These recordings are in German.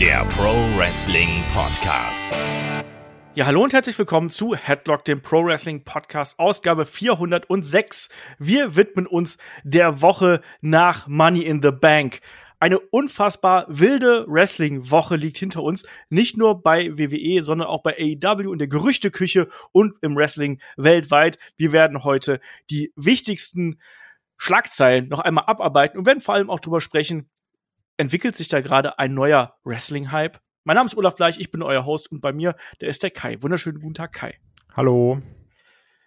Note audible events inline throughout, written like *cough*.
der Pro Wrestling Podcast. Ja, hallo und herzlich willkommen zu Headlock, dem Pro Wrestling Podcast, Ausgabe 406. Wir widmen uns der Woche nach Money in the Bank. Eine unfassbar wilde Wrestling-Woche liegt hinter uns. Nicht nur bei WWE, sondern auch bei AEW in der Gerüchteküche und im Wrestling weltweit. Wir werden heute die wichtigsten Schlagzeilen noch einmal abarbeiten und werden vor allem auch drüber sprechen, entwickelt sich da gerade ein neuer Wrestling-Hype? Mein Name ist Olaf Bleich, ich bin euer Host und bei mir, der ist der Kai. Wunderschönen guten Tag, Kai. Hallo.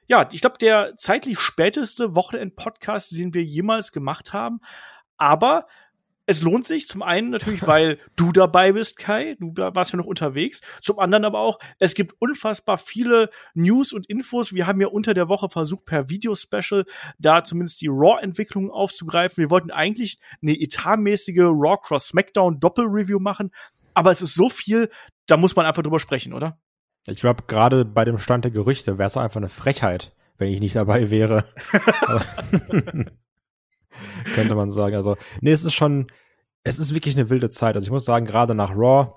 Ja, ich glaube, der zeitlich späteste Wochenend-Podcast, den wir jemals gemacht haben. Aber es lohnt sich zum einen natürlich, weil du dabei bist, Kai. Du warst ja noch unterwegs. Zum anderen aber auch, es gibt unfassbar viele News und Infos. Wir haben ja unter der Woche versucht, per Video-Special da zumindest die Raw-Entwicklung aufzugreifen. Wir wollten eigentlich eine etatmäßige Raw Cross SmackDown Doppel-Review machen. Aber es ist so viel, da muss man einfach drüber sprechen, oder? Ich glaube, gerade bei dem Stand der Gerüchte wäre es einfach eine Frechheit, wenn ich nicht dabei wäre. *laughs* *laughs* könnte man sagen. Also, nee, es ist schon, es ist wirklich eine wilde Zeit. Also ich muss sagen, gerade nach Raw,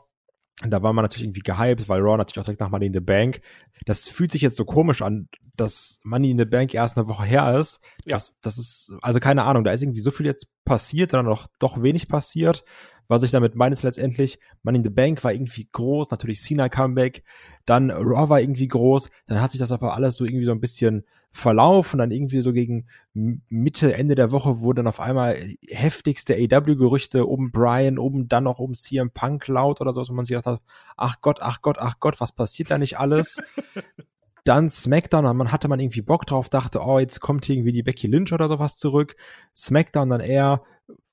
da war man natürlich irgendwie gehypt, weil Raw natürlich auch direkt nach Money in the Bank. Das fühlt sich jetzt so komisch an, dass Money in the Bank erst eine Woche her ist. Ja. Das, das ist, also keine Ahnung, da ist irgendwie so viel jetzt passiert, dann noch doch wenig passiert. Was ich damit meine, ist letztendlich, Money in the Bank war irgendwie groß, natürlich Cena Comeback, dann Raw war irgendwie groß, dann hat sich das aber alles so irgendwie so ein bisschen Verlauf und dann irgendwie so gegen Mitte, Ende der Woche wurden dann auf einmal heftigste AW-Gerüchte um Brian, um dann noch um CM Punk laut oder so, wo man sich gedacht hat, ach Gott, ach Gott, ach Gott, was passiert da nicht alles? *laughs* dann SmackDown, man hatte man irgendwie Bock drauf, dachte, oh, jetzt kommt irgendwie die Becky Lynch oder sowas zurück. SmackDown dann eher,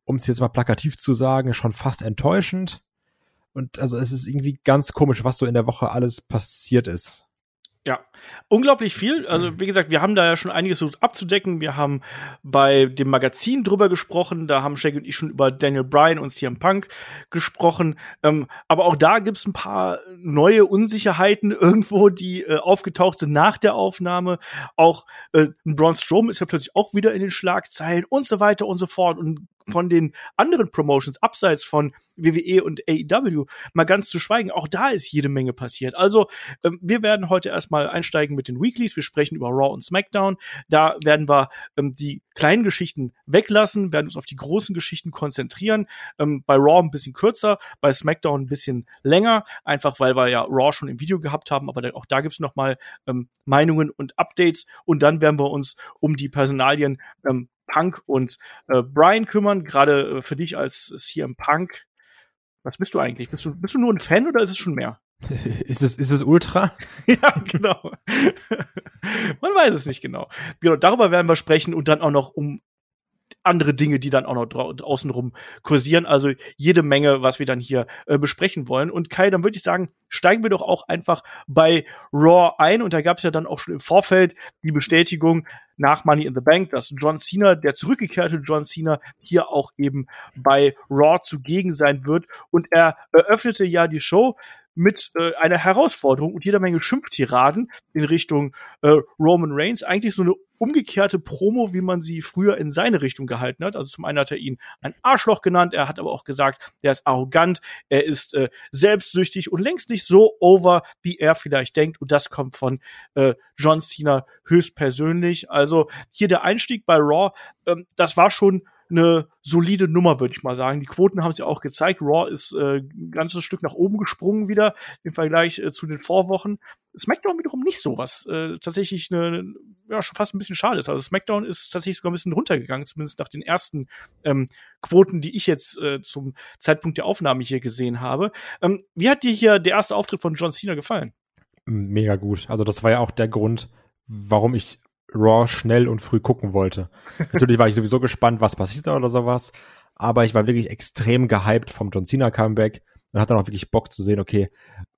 um es jetzt mal plakativ zu sagen, schon fast enttäuschend. Und also es ist irgendwie ganz komisch, was so in der Woche alles passiert ist. Ja, unglaublich viel. Also, wie gesagt, wir haben da ja schon einiges abzudecken. Wir haben bei dem Magazin drüber gesprochen. Da haben Shaggy und ich schon über Daniel Bryan und CM Punk gesprochen. Ähm, aber auch da gibt's ein paar neue Unsicherheiten irgendwo, die äh, aufgetaucht sind nach der Aufnahme. Auch äh, Braun Strowman ist ja plötzlich auch wieder in den Schlagzeilen und so weiter und so fort. Und von den anderen Promotions abseits von WWE und AEW mal ganz zu schweigen. Auch da ist jede Menge passiert. Also ähm, wir werden heute erstmal einsteigen mit den Weeklies. Wir sprechen über Raw und SmackDown. Da werden wir ähm, die kleinen Geschichten weglassen, werden uns auf die großen Geschichten konzentrieren. Ähm, bei Raw ein bisschen kürzer, bei SmackDown ein bisschen länger, einfach weil wir ja Raw schon im Video gehabt haben, aber auch da gibt's noch mal ähm, Meinungen und Updates und dann werden wir uns um die Personalien ähm, Punk und äh, Brian kümmern. Gerade äh, für dich als CM Punk. Was bist du eigentlich? Bist du, bist du nur ein Fan oder ist es schon mehr? *laughs* ist es, ist es Ultra? *laughs* ja, genau. Man weiß es nicht genau. Genau, darüber werden wir sprechen und dann auch noch um andere Dinge, die dann auch noch draußen rum kursieren. Also jede Menge, was wir dann hier äh, besprechen wollen. Und Kai, dann würde ich sagen, steigen wir doch auch einfach bei Raw ein. Und da gab es ja dann auch schon im Vorfeld die Bestätigung nach Money in the Bank, dass John Cena, der zurückgekehrte John Cena, hier auch eben bei Raw zugegen sein wird. Und er eröffnete ja die Show mit äh, einer Herausforderung und jeder Menge Schimpftiraden in Richtung äh, Roman Reigns. Eigentlich so eine umgekehrte Promo, wie man sie früher in seine Richtung gehalten hat. Also zum einen hat er ihn ein Arschloch genannt, er hat aber auch gesagt, er ist arrogant, er ist äh, selbstsüchtig und längst nicht so over, wie er vielleicht denkt. Und das kommt von äh, John Cena höchstpersönlich. Also hier der Einstieg bei Raw, ähm, das war schon eine solide Nummer, würde ich mal sagen. Die Quoten haben ja auch gezeigt. Raw ist äh, ein ganzes Stück nach oben gesprungen wieder im Vergleich äh, zu den Vorwochen. SmackDown wiederum nicht so, was äh, tatsächlich eine, ja, schon fast ein bisschen schade ist. Also SmackDown ist tatsächlich sogar ein bisschen runtergegangen, zumindest nach den ersten ähm, Quoten, die ich jetzt äh, zum Zeitpunkt der Aufnahme hier gesehen habe. Ähm, wie hat dir hier der erste Auftritt von John Cena gefallen? Mega gut. Also das war ja auch der Grund, warum ich Raw schnell und früh gucken wollte. Natürlich war ich sowieso gespannt, was passiert da oder sowas, aber ich war wirklich extrem gehypt vom John Cena Comeback und hatte dann auch wirklich Bock zu sehen, okay,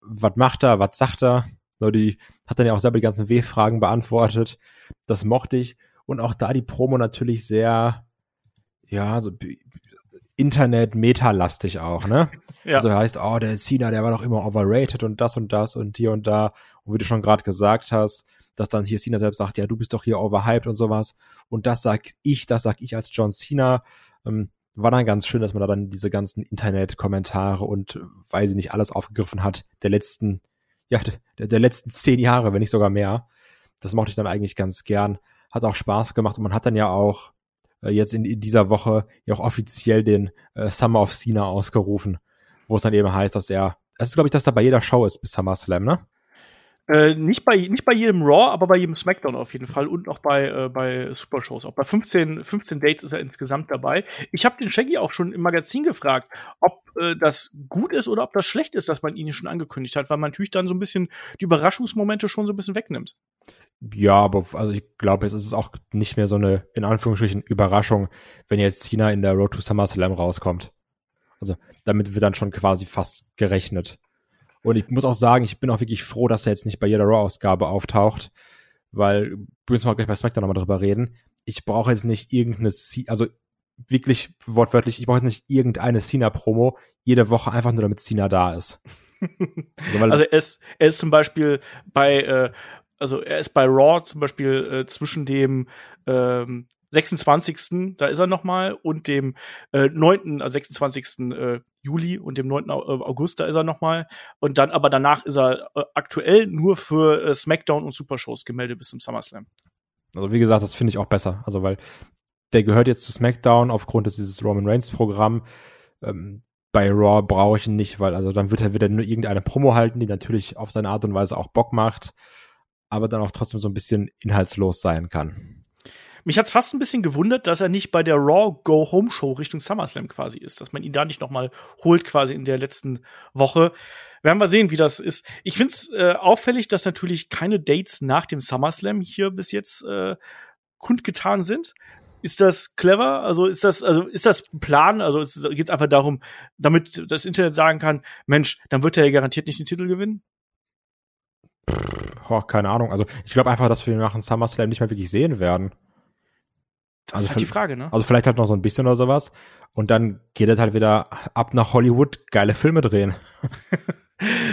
was macht er, was sagt er? So, die hat dann ja auch selber die ganzen W-Fragen beantwortet. Das mochte ich. Und auch da die Promo natürlich sehr, ja, so Internet-Meta-lastig auch, ne? *laughs* ja. Also heißt, oh, der Cena, der war doch immer overrated und das und das und hier und da. Und wie du schon gerade gesagt hast, dass dann hier Cena selbst sagt, ja, du bist doch hier overhyped und sowas. Und das sag ich, das sag ich als John Cena. Ähm, war dann ganz schön, dass man da dann diese ganzen Internet-Kommentare und weiß ich nicht alles aufgegriffen hat der letzten, ja, der, der letzten zehn Jahre, wenn nicht sogar mehr. Das mochte ich dann eigentlich ganz gern. Hat auch Spaß gemacht und man hat dann ja auch äh, jetzt in, in, dieser Woche ja auch offiziell den äh, Summer of Cena ausgerufen, wo es dann eben heißt, dass er, das ist glaube ich, dass er bei jeder Show ist bis SummerSlam, ne? Äh, nicht, bei, nicht bei jedem Raw, aber bei jedem SmackDown auf jeden Fall und auch bei, äh, bei Super Shows. Auch bei 15, 15 Dates ist er insgesamt dabei. Ich habe den Shaggy auch schon im Magazin gefragt, ob äh, das gut ist oder ob das schlecht ist, dass man ihn schon angekündigt hat, weil man natürlich dann so ein bisschen die Überraschungsmomente schon so ein bisschen wegnimmt. Ja, aber also ich glaube, es ist auch nicht mehr so eine, in Anführungsstrichen, Überraschung, wenn jetzt Cena in der Road to SummerSlam rauskommt. Also damit wird dann schon quasi fast gerechnet. Und ich muss auch sagen, ich bin auch wirklich froh, dass er jetzt nicht bei jeder Raw-Ausgabe auftaucht, weil, müssen wir auch gleich bei SmackDown nochmal drüber reden. Ich brauche jetzt nicht irgendeine, also wirklich wortwörtlich, ich brauche jetzt nicht irgendeine Cena-Promo jede Woche einfach nur damit Cena da ist. *laughs* also, also er, ist, er ist zum Beispiel bei, äh, also er ist bei Raw zum Beispiel äh, zwischen dem ähm, 26. da ist er noch mal und dem äh, 9., also 26. Äh, Juli und dem 9. Äh, August, da ist er noch mal und dann aber danach ist er äh, aktuell nur für äh, SmackDown und Super Shows gemeldet bis zum SummerSlam. Also wie gesagt, das finde ich auch besser, also weil der gehört jetzt zu SmackDown aufgrund des dieses Roman Reigns Programm. Ähm, bei Raw brauche ich ihn nicht, weil also dann wird er wieder nur irgendeine Promo halten, die natürlich auf seine Art und Weise auch Bock macht, aber dann auch trotzdem so ein bisschen inhaltslos sein kann. Mich hat's fast ein bisschen gewundert, dass er nicht bei der Raw Go Home Show Richtung SummerSlam quasi ist, dass man ihn da nicht noch mal holt quasi in der letzten Woche. Werden wir sehen, wie das ist. Ich find's äh, auffällig, dass natürlich keine Dates nach dem SummerSlam hier bis jetzt äh, kundgetan sind. Ist das clever? Also ist das, also ist das Plan? Also geht es einfach darum, damit das Internet sagen kann, Mensch, dann wird er ja garantiert nicht den Titel gewinnen? Oh, keine Ahnung. Also ich glaube einfach, dass wir nach dem SummerSlam nicht mehr wirklich sehen werden. Das also ist halt die Frage, ne? Also vielleicht halt noch so ein bisschen oder sowas. Und dann geht es halt wieder ab nach Hollywood, geile Filme drehen. *laughs*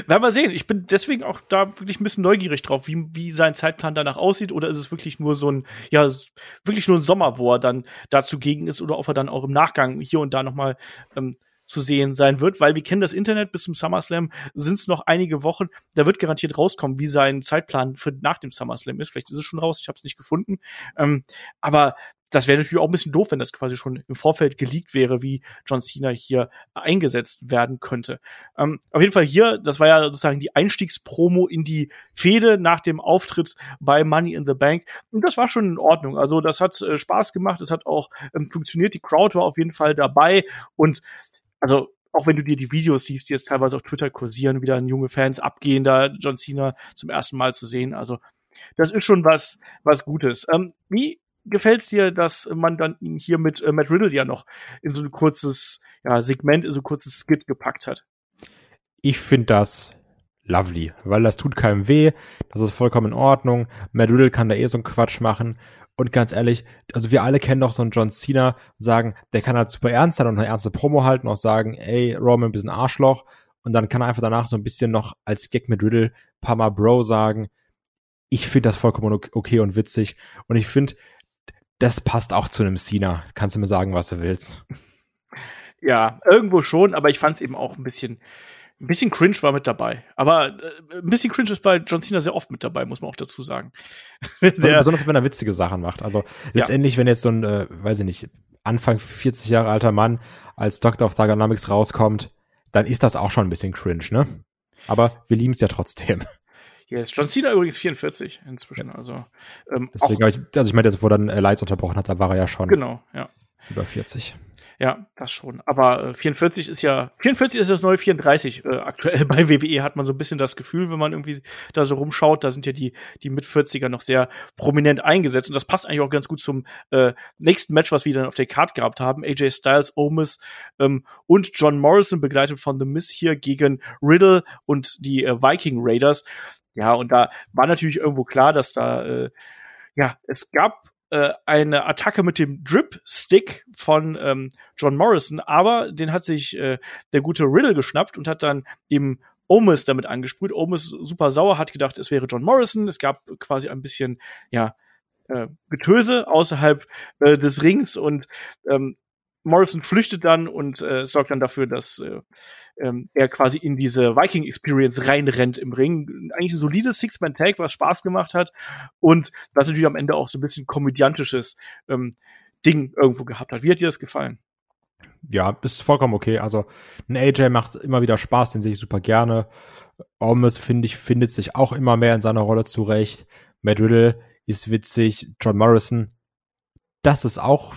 Werden wir sehen. Ich bin deswegen auch da wirklich ein bisschen neugierig drauf, wie, wie sein Zeitplan danach aussieht. Oder ist es wirklich nur so ein, ja, wirklich nur ein Sommer, wo er dann dazu gegen ist oder ob er dann auch im Nachgang hier und da nochmal ähm, zu sehen sein wird, weil wir kennen das Internet bis zum SummerSlam, sind es noch einige Wochen, da wird garantiert rauskommen, wie sein Zeitplan für nach dem SummerSlam ist. Vielleicht ist es schon raus, ich habe es nicht gefunden. Ähm, aber das wäre natürlich auch ein bisschen doof, wenn das quasi schon im Vorfeld geleakt wäre, wie John Cena hier eingesetzt werden könnte. Ähm, auf jeden Fall hier, das war ja sozusagen die Einstiegspromo in die Fehde nach dem Auftritt bei Money in the Bank. Und das war schon in Ordnung. Also das hat äh, Spaß gemacht, es hat auch ähm, funktioniert. Die Crowd war auf jeden Fall dabei. Und also auch wenn du dir die Videos siehst, die jetzt teilweise auf Twitter kursieren, wieder junge Fans abgehen, da John Cena zum ersten Mal zu sehen. Also das ist schon was, was Gutes. Ähm, wie gefällt's dir, dass man dann ihn hier mit äh, Matt Riddle ja noch in so ein kurzes ja, Segment, in so ein kurzes Skit gepackt hat? Ich finde das lovely, weil das tut keinem weh, das ist vollkommen in Ordnung. Matt Riddle kann da eh so einen Quatsch machen. Und ganz ehrlich, also wir alle kennen doch so einen John Cena und sagen, der kann halt super ernst sein und eine ernste Promo halten und auch sagen, ey, Roman, ein bisschen Arschloch. Und dann kann er einfach danach so ein bisschen noch als Gag mit Riddle paar Mal Bro sagen. Ich finde das vollkommen okay und witzig. Und ich finde, das passt auch zu einem Cena. Kannst du mir sagen, was du willst? Ja, irgendwo schon, aber ich fand es eben auch ein bisschen, ein bisschen cringe war mit dabei. Aber äh, ein bisschen cringe ist bei John Cena sehr oft mit dabei, muss man auch dazu sagen. *laughs* Der, Besonders wenn er witzige Sachen macht. Also letztendlich, ja. wenn jetzt so ein, äh, weiß ich nicht, Anfang 40 Jahre alter Mann als Doctor of Thugonomics rauskommt, dann ist das auch schon ein bisschen cringe, ne? Aber wir lieben es ja trotzdem. Yes. John Cena übrigens 44 inzwischen. Also, ähm, Deswegen ich, also ich meine, wo dann äh, Lights unterbrochen hat, da war er ja schon. Genau, ja. Über 40. Ja, das schon. Aber äh, 44 ist ja, 44 ist das neue 34. Äh, aktuell *laughs* bei WWE hat man so ein bisschen das Gefühl, wenn man irgendwie da so rumschaut, da sind ja die, die mit 40er noch sehr prominent eingesetzt. Und das passt eigentlich auch ganz gut zum äh, nächsten Match, was wir dann auf der Card gehabt haben. AJ Styles, Omis ähm, und John Morrison begleitet von The Miz hier gegen Riddle und die äh, Viking Raiders. Ja, und da war natürlich irgendwo klar, dass da, äh, ja, es gab äh, eine Attacke mit dem Drip Stick von ähm, John Morrison, aber den hat sich äh, der gute Riddle geschnappt und hat dann eben Omis damit angesprüht. Omis super sauer, hat gedacht, es wäre John Morrison. Es gab quasi ein bisschen, ja, äh, Getöse außerhalb äh, des Rings und ähm, Morrison flüchtet dann und äh, sorgt dann dafür, dass äh, ähm, er quasi in diese Viking Experience reinrennt im Ring. Eigentlich ein solides Six-Man-Tag, was Spaß gemacht hat und was natürlich am Ende auch so ein bisschen komödiantisches ähm, Ding irgendwo gehabt hat. Wie hat dir das gefallen? Ja, ist vollkommen okay. Also ein AJ macht immer wieder Spaß, den sehe ich super gerne. Ormes, finde ich, findet sich auch immer mehr in seiner Rolle zurecht. Matt Riddle ist witzig. John Morrison, das ist auch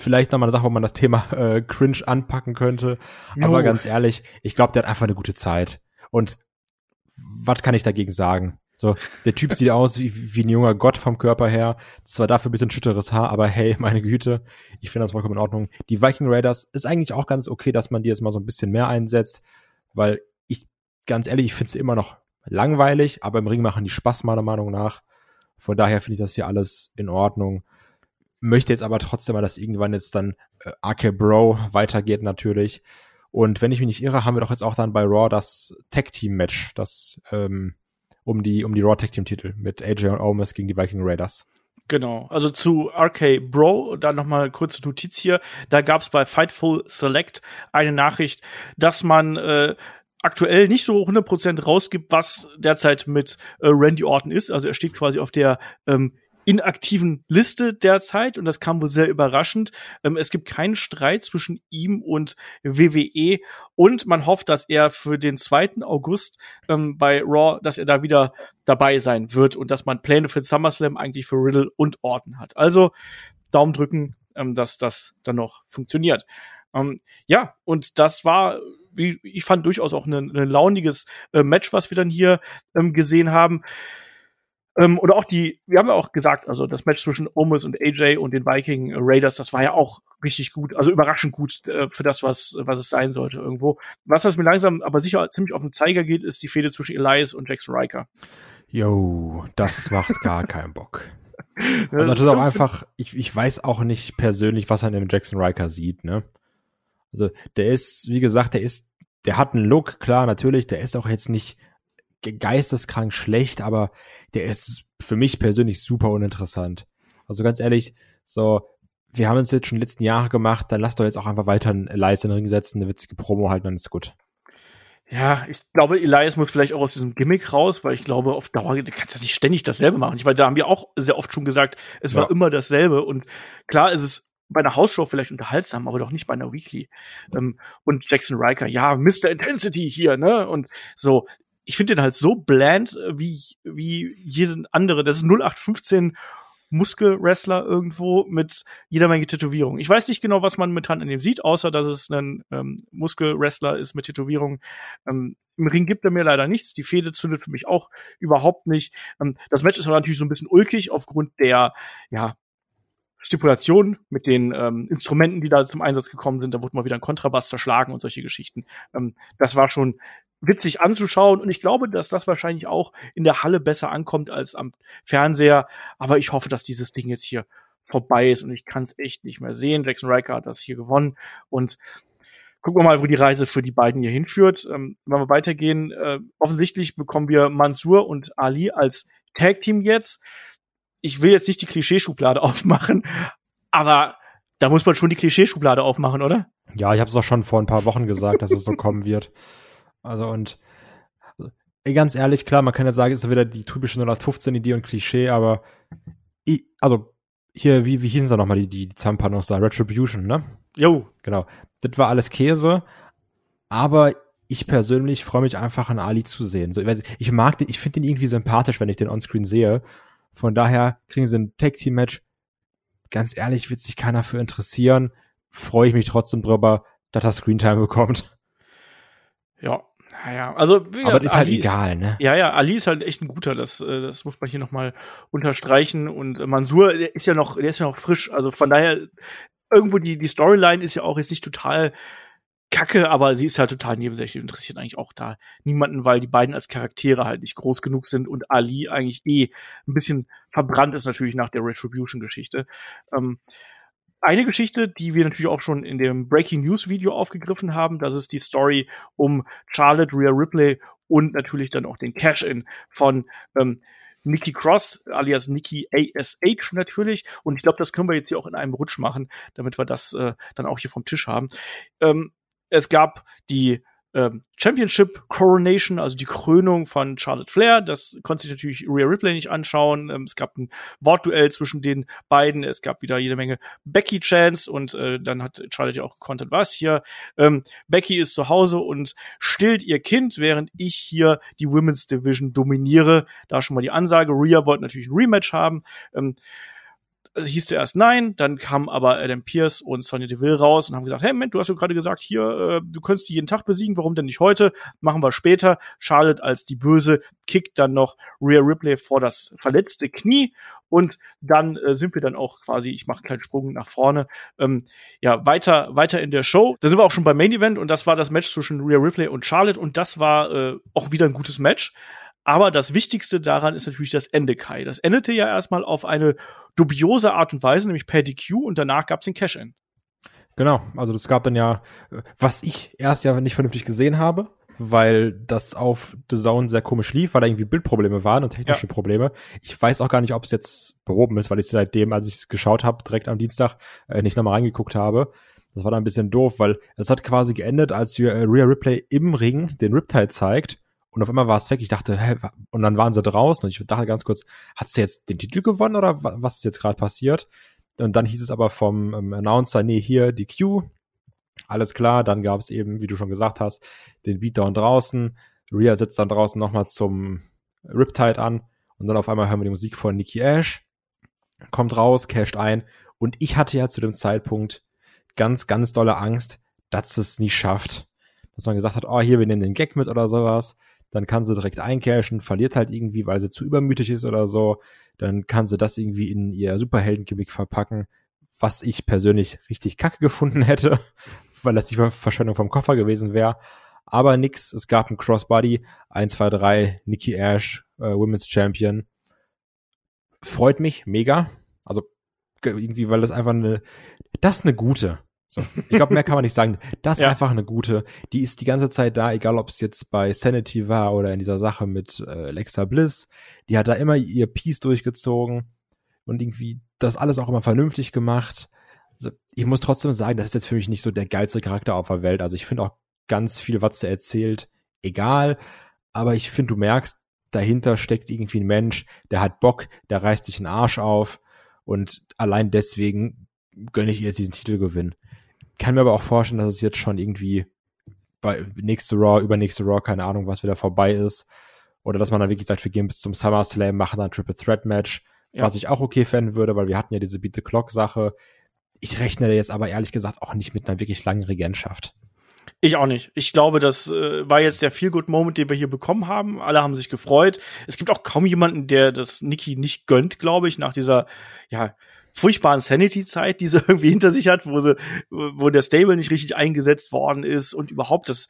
vielleicht nochmal eine Sache, wo man das Thema äh, Cringe anpacken könnte. Jo. Aber ganz ehrlich, ich glaube, der hat einfach eine gute Zeit. Und was kann ich dagegen sagen? So, der Typ sieht aus wie, wie ein junger Gott vom Körper her. Zwar dafür ein bisschen schütteres Haar, aber hey, meine Güte, ich finde das vollkommen in Ordnung. Die Viking Raiders ist eigentlich auch ganz okay, dass man die jetzt mal so ein bisschen mehr einsetzt, weil ich, ganz ehrlich, ich finde sie immer noch langweilig, aber im Ring machen die Spaß, meiner Meinung nach. Von daher finde ich das hier alles in Ordnung möchte jetzt aber trotzdem mal, dass irgendwann jetzt dann äh, RK Bro weitergeht natürlich. Und wenn ich mich nicht irre, haben wir doch jetzt auch dann bei Raw das Tag Team Match, das ähm, um die um die Raw Tag Team Titel mit AJ und Omis gegen die Viking Raiders. Genau, also zu RK Bro, dann nochmal kurze Notiz hier. Da gab es bei Fightful Select eine Nachricht, dass man äh, aktuell nicht so 100% rausgibt, was derzeit mit äh, Randy Orton ist. Also er steht quasi auf der ähm, inaktiven Liste derzeit und das kam wohl sehr überraschend. Ähm, es gibt keinen Streit zwischen ihm und WWE und man hofft, dass er für den 2. August ähm, bei Raw, dass er da wieder dabei sein wird und dass man Pläne für SummerSlam eigentlich für Riddle und Orton hat. Also Daumen drücken, ähm, dass das dann noch funktioniert. Ähm, ja, und das war wie ich fand durchaus auch ein launiges äh, Match, was wir dann hier ähm, gesehen haben. Ähm, oder auch die, wir haben ja auch gesagt, also das Match zwischen Omos und AJ und den Viking Raiders, das war ja auch richtig gut, also überraschend gut äh, für das, was, was es sein sollte irgendwo. Was, was mir langsam, aber sicher ziemlich auf den Zeiger geht, ist die Fehde zwischen Elias und Jackson Riker. Yo, das macht gar keinen Bock. *laughs* Also das ist auch einfach, ich, ich weiß auch nicht persönlich, was er in dem Jackson Riker sieht, ne? Also der ist, wie gesagt, der ist, der hat einen Look, klar, natürlich, der ist auch jetzt nicht geisteskrank schlecht, aber der ist für mich persönlich super uninteressant. Also ganz ehrlich, so, wir haben es jetzt schon letzten Jahre gemacht, dann lass doch jetzt auch einfach weiter einen Elias in den Ring setzen, eine witzige Promo halten, dann ist gut. Ja, ich glaube, Elias muss vielleicht auch aus diesem Gimmick raus, weil ich glaube, auf Dauer kannst du nicht ständig dasselbe machen. Ich meine, da haben wir auch sehr oft schon gesagt, es ja. war immer dasselbe. Und klar ist es bei einer Hausshow vielleicht unterhaltsam, aber doch nicht bei einer Weekly. Ähm, und Jackson Riker, ja, Mr. Intensity hier, ne? Und so, ich finde den halt so bland äh, wie, wie jeden andere. Das ist 0815 Muskelwrestler irgendwo mit jeder Menge Tätowierung. Ich weiß nicht genau, was man mit Hand an dem sieht, außer dass es ein ähm, Muskelwrestler ist mit Tätowierung. Ähm, Im Ring gibt er mir leider nichts. Die Fehde zündet für mich auch überhaupt nicht. Ähm, das Match ist aber natürlich so ein bisschen ulkig aufgrund der, ja, Stipulation mit den ähm, Instrumenten, die da zum Einsatz gekommen sind. Da wurde mal wieder ein Kontrabass zerschlagen und solche Geschichten. Ähm, das war schon witzig anzuschauen und ich glaube, dass das wahrscheinlich auch in der Halle besser ankommt als am Fernseher. Aber ich hoffe, dass dieses Ding jetzt hier vorbei ist und ich kann es echt nicht mehr sehen. Jackson Riker hat das hier gewonnen und gucken wir mal, wo die Reise für die beiden hier hinführt. Ähm, wenn wir weitergehen, äh, offensichtlich bekommen wir Mansur und Ali als Tag Team jetzt. Ich will jetzt nicht die Klischeeschublade *laughs* aufmachen, aber da muss man schon die Klischeeschublade aufmachen, oder? Ja, ich habe es auch schon vor ein paar Wochen gesagt, dass es so kommen wird. *laughs* Also und ey, ganz ehrlich, klar, man kann jetzt sagen, ist ja wieder die typische 0815-Idee und Klischee, aber ich, also hier, wie, wie hießen sie nochmal, die, die, die Zampanos da? Retribution, ne? Jo. Genau. Das war alles Käse, aber ich persönlich freue mich einfach an Ali zu sehen. So, ich mag den, ich finde den irgendwie sympathisch, wenn ich den Onscreen sehe. Von daher kriegen sie ein Tag-Team-Match. Ganz ehrlich, wird sich keiner für interessieren. Freue ich mich trotzdem drüber, dass er Screentime bekommt. Ja, naja, also wie aber das ist halt egal, ne? Ja, ja, Ali ist halt echt ein guter, das, äh, das muss man hier nochmal unterstreichen. Und Mansur, der ist ja noch, der ist ja noch frisch. Also von daher, irgendwo die, die Storyline ist ja auch jetzt nicht total kacke, aber sie ist halt total nebensächlich, interessiert eigentlich auch da niemanden, weil die beiden als Charaktere halt nicht groß genug sind und Ali eigentlich eh ein bisschen verbrannt ist natürlich nach der Retribution-Geschichte. Ähm, eine Geschichte, die wir natürlich auch schon in dem Breaking News Video aufgegriffen haben, das ist die Story um Charlotte, Rhea Ripley und natürlich dann auch den Cash-In von ähm, Nikki Cross, alias Nikki ASH natürlich. Und ich glaube, das können wir jetzt hier auch in einem Rutsch machen, damit wir das äh, dann auch hier vom Tisch haben. Ähm, es gab die ähm, Championship Coronation, also die Krönung von Charlotte Flair. Das konnte sich natürlich Rhea Ripley nicht anschauen. Ähm, es gab ein Wortduell zwischen den beiden. Es gab wieder jede Menge Becky Chance und äh, dann hat Charlotte ja auch gekontert, was hier. Ähm, Becky ist zu Hause und stillt ihr Kind, während ich hier die Women's Division dominiere. Da schon mal die Ansage. Rhea wollte natürlich ein Rematch haben. Ähm, also hieß zuerst nein, dann kam aber Adam Pierce und Sonny Deville raus und haben gesagt, hey Moment, du hast ja gerade gesagt, hier, äh, du könntest die jeden Tag besiegen, warum denn nicht heute? Machen wir später. Charlotte als die Böse kickt dann noch Rhea Ripley vor das verletzte Knie und dann äh, sind wir dann auch quasi, ich mache einen kleinen Sprung nach vorne, ähm, ja, weiter, weiter in der Show. Da sind wir auch schon beim Main Event und das war das Match zwischen Rhea Ripley und Charlotte und das war äh, auch wieder ein gutes Match. Aber das Wichtigste daran ist natürlich das Ende, Kai. Das endete ja erstmal auf eine dubiose Art und Weise, nämlich per DQ und danach gab es den Cash-In. Genau, also das gab dann ja, was ich erst ja nicht vernünftig gesehen habe, weil das auf The Zone sehr komisch lief, weil da irgendwie Bildprobleme waren und technische ja. Probleme. Ich weiß auch gar nicht, ob es jetzt behoben ist, weil ich seitdem, als ich es geschaut habe, direkt am Dienstag äh, nicht nochmal reingeguckt habe. Das war dann ein bisschen doof, weil es hat quasi geendet, als wir äh, Rhea Ripley im Ring den Riptide zeigt und auf einmal war es weg. Ich dachte, hä, und dann waren sie draußen und ich dachte ganz kurz, hat sie jetzt den Titel gewonnen oder was ist jetzt gerade passiert? Und dann hieß es aber vom ähm, Announcer, nee, hier die Q. Alles klar, dann gab es eben, wie du schon gesagt hast, den Beatdown draußen. Rhea setzt dann draußen nochmal zum Riptide an und dann auf einmal hören wir die Musik von Nikki Ash. Kommt raus, casht ein und ich hatte ja zu dem Zeitpunkt ganz, ganz dolle Angst, dass es nie schafft. Dass man gesagt hat, oh, hier, wir nehmen den Gag mit oder sowas dann kann sie direkt eincashen, verliert halt irgendwie, weil sie zu übermütig ist oder so. Dann kann sie das irgendwie in ihr Superhelden-Gimmick verpacken, was ich persönlich richtig kacke gefunden hätte, *laughs* weil das die Verschwendung vom Koffer gewesen wäre. Aber nix, es gab ein Crossbody, 1, 2, 3, Nikki Ash, äh, Women's Champion. Freut mich, mega. Also irgendwie, weil das einfach eine, das ist eine gute. So, ich glaube, mehr kann man nicht sagen. Das ist ja. einfach eine gute. Die ist die ganze Zeit da, egal ob es jetzt bei Sanity war oder in dieser Sache mit äh, Alexa Bliss. Die hat da immer ihr Piece durchgezogen und irgendwie das alles auch immer vernünftig gemacht. Also, ich muss trotzdem sagen, das ist jetzt für mich nicht so der geilste Charakter auf der Welt. Also ich finde auch ganz viel, was sie erzählt, egal. Aber ich finde, du merkst, dahinter steckt irgendwie ein Mensch, der hat Bock, der reißt sich einen Arsch auf. Und allein deswegen gönne ich ihr jetzt diesen Titelgewinn kann mir aber auch vorstellen, dass es jetzt schon irgendwie bei nächste Raw, übernächste Raw, keine Ahnung, was wieder vorbei ist. Oder dass man dann wirklich sagt, wir gehen bis zum SummerSlam, machen dann ein Triple Threat Match, ja. was ich auch okay fänden würde, weil wir hatten ja diese Beat the Clock Sache. Ich rechne jetzt aber ehrlich gesagt auch nicht mit einer wirklich langen Regentschaft. Ich auch nicht. Ich glaube, das äh, war jetzt der Feel-Good-Moment, den wir hier bekommen haben. Alle haben sich gefreut. Es gibt auch kaum jemanden, der das Nikki nicht gönnt, glaube ich, nach dieser, ja, furchtbaren Sanity-Zeit, die sie *laughs* irgendwie hinter sich hat, wo sie, wo der Stable nicht richtig eingesetzt worden ist und überhaupt das,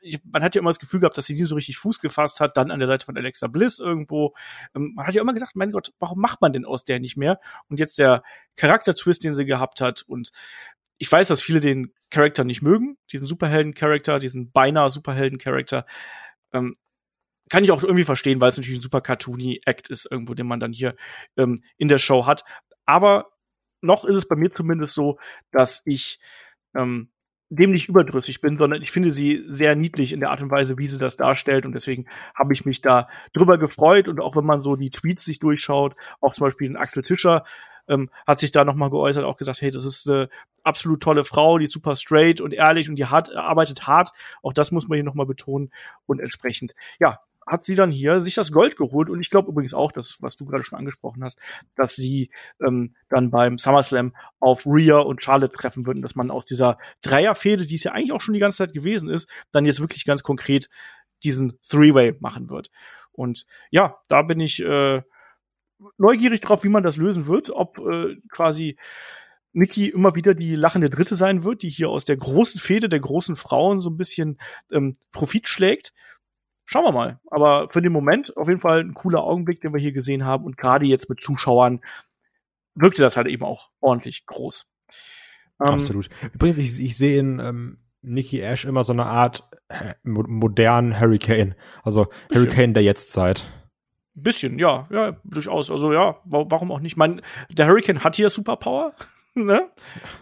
ich, man hat ja immer das Gefühl gehabt, dass sie nie so richtig Fuß gefasst hat, dann an der Seite von Alexa Bliss irgendwo. Ähm, man hat ja immer gesagt, mein Gott, warum macht man denn aus der nicht mehr? Und jetzt der Charakter-Twist, den sie gehabt hat und ich weiß, dass viele den Charakter nicht mögen, diesen Superhelden-Charakter, diesen beinahe Superhelden-Charakter. Ähm, kann ich auch irgendwie verstehen, weil es natürlich ein super cartoony Act ist, irgendwo, den man dann hier ähm, in der Show hat. Aber noch ist es bei mir zumindest so, dass ich ähm, dem nicht überdrüssig bin, sondern ich finde sie sehr niedlich in der Art und Weise, wie sie das darstellt. Und deswegen habe ich mich da drüber gefreut. Und auch wenn man so die Tweets sich durchschaut, auch zum Beispiel den Axel Tischer, ähm, hat sich da nochmal geäußert, auch gesagt, hey, das ist eine absolut tolle Frau, die ist super straight und ehrlich und die hart, arbeitet hart. Auch das muss man hier nochmal betonen. Und entsprechend, ja, hat sie dann hier sich das Gold geholt und ich glaube übrigens auch, das, was du gerade schon angesprochen hast, dass sie ähm, dann beim SummerSlam auf Rhea und Charlotte treffen würden, dass man aus dieser Dreierfehde, die es ja eigentlich auch schon die ganze Zeit gewesen ist, dann jetzt wirklich ganz konkret diesen Three-Way machen wird. Und ja, da bin ich äh, neugierig drauf, wie man das lösen wird, ob äh, quasi Nikki immer wieder die lachende Dritte sein wird, die hier aus der großen Fehde der großen Frauen so ein bisschen ähm, Profit schlägt schauen wir mal. Aber für den Moment auf jeden Fall ein cooler Augenblick, den wir hier gesehen haben. Und gerade jetzt mit Zuschauern wirkte das halt eben auch ordentlich groß. Ähm, Absolut. Übrigens, ich, ich sehe in ähm, Nikki Ash immer so eine Art äh, modernen Hurricane. Also Hurricane der Jetztzeit. bisschen, ja, ja, durchaus. Also ja, warum auch nicht? Man, der Hurricane hat hier Superpower. *laughs* ne?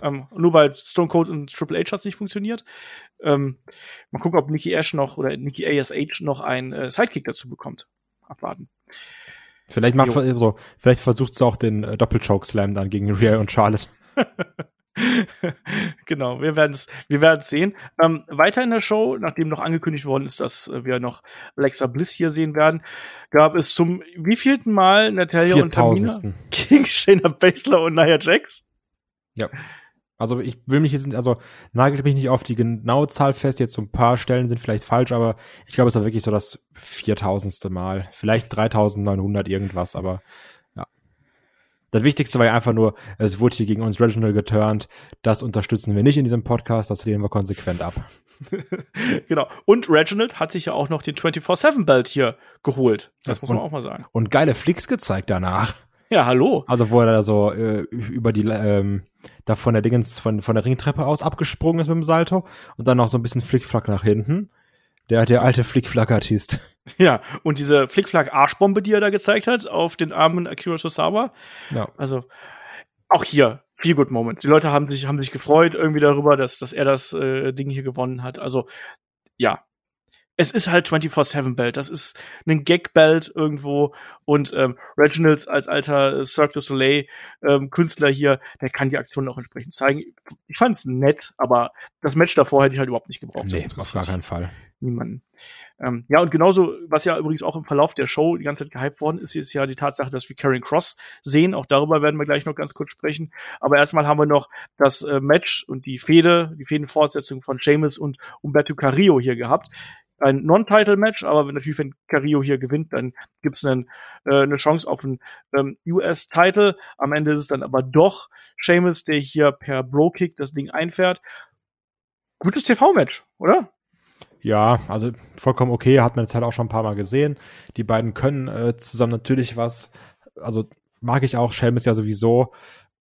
Ähm, nur bei Stone Cold und Triple H hat es nicht funktioniert. Ähm, mal gucken, ob Nikki Ash noch oder Nikki ASH noch einen äh, Sidekick dazu bekommt. Abwarten. Vielleicht macht so, vielleicht versucht sie auch den äh, Doppelchoke Slam dann gegen Rhea und Charlotte. *laughs* *laughs* genau, wir werden es wir werden's sehen. Ähm, weiter in der Show, nachdem noch angekündigt worden ist, dass äh, wir noch Alexa Bliss hier sehen werden, gab es zum wievielten Mal Natalia und Tamina gegen Shayna Baszler und Nia Jax. Ja. Also ich will mich jetzt, also nagelt mich nicht auf die genaue Zahl fest, jetzt so ein paar Stellen sind vielleicht falsch, aber ich glaube, es war wirklich so das viertausendste Mal. Vielleicht 3900 irgendwas, aber ja. Das Wichtigste war ja einfach nur, es wurde hier gegen uns Reginald geturnt. Das unterstützen wir nicht in diesem Podcast, das lehnen wir konsequent ab. *laughs* genau. Und Reginald hat sich ja auch noch den 24-7-Belt hier geholt. Das muss man auch mal sagen. Und geile Flicks gezeigt danach. Ja, hallo. Also wo er da so äh, über die ähm, da von der Dingens von von der Ringtreppe aus abgesprungen ist mit dem Salto und dann noch so ein bisschen Flickflack nach hinten. Der der alte Flickflack-Artist. *laughs* Ja, und diese Flickflack-Arschbombe, die er da gezeigt hat auf den armen Akira Tosawa. Ja. Also auch hier viel good Moment. Die Leute haben sich haben sich gefreut irgendwie darüber, dass dass er das äh, Ding hier gewonnen hat. Also ja, es ist halt 24-7-Belt. Das ist ein Gag-Belt irgendwo. Und ähm, Reginald als alter Cirque du Soleil ähm, Künstler hier, der kann die Aktion auch entsprechend zeigen. Ich fand's nett, aber das Match davor hätte ich halt überhaupt nicht gebraucht. Nee, auf gar keinen Fall. Niemanden. Ähm, ja, und genauso, was ja übrigens auch im Verlauf der Show die ganze Zeit gehypt worden ist, ist ja die Tatsache, dass wir Karen Cross sehen. Auch darüber werden wir gleich noch ganz kurz sprechen. Aber erstmal haben wir noch das äh, Match und die Fehde, die Fädenfortsetzung von Sheamus und Umberto Carrillo hier gehabt ein Non-Title-Match, aber wenn, natürlich, wenn Carrillo hier gewinnt, dann gibt's einen, äh, eine Chance auf einen ähm, US-Title. Am Ende ist es dann aber doch Sheamus, der hier per Bro-Kick das Ding einfährt. Gutes TV-Match, oder? Ja, also vollkommen okay, hat man jetzt halt auch schon ein paar Mal gesehen. Die beiden können äh, zusammen natürlich was, also mag ich auch, Sheamus ja sowieso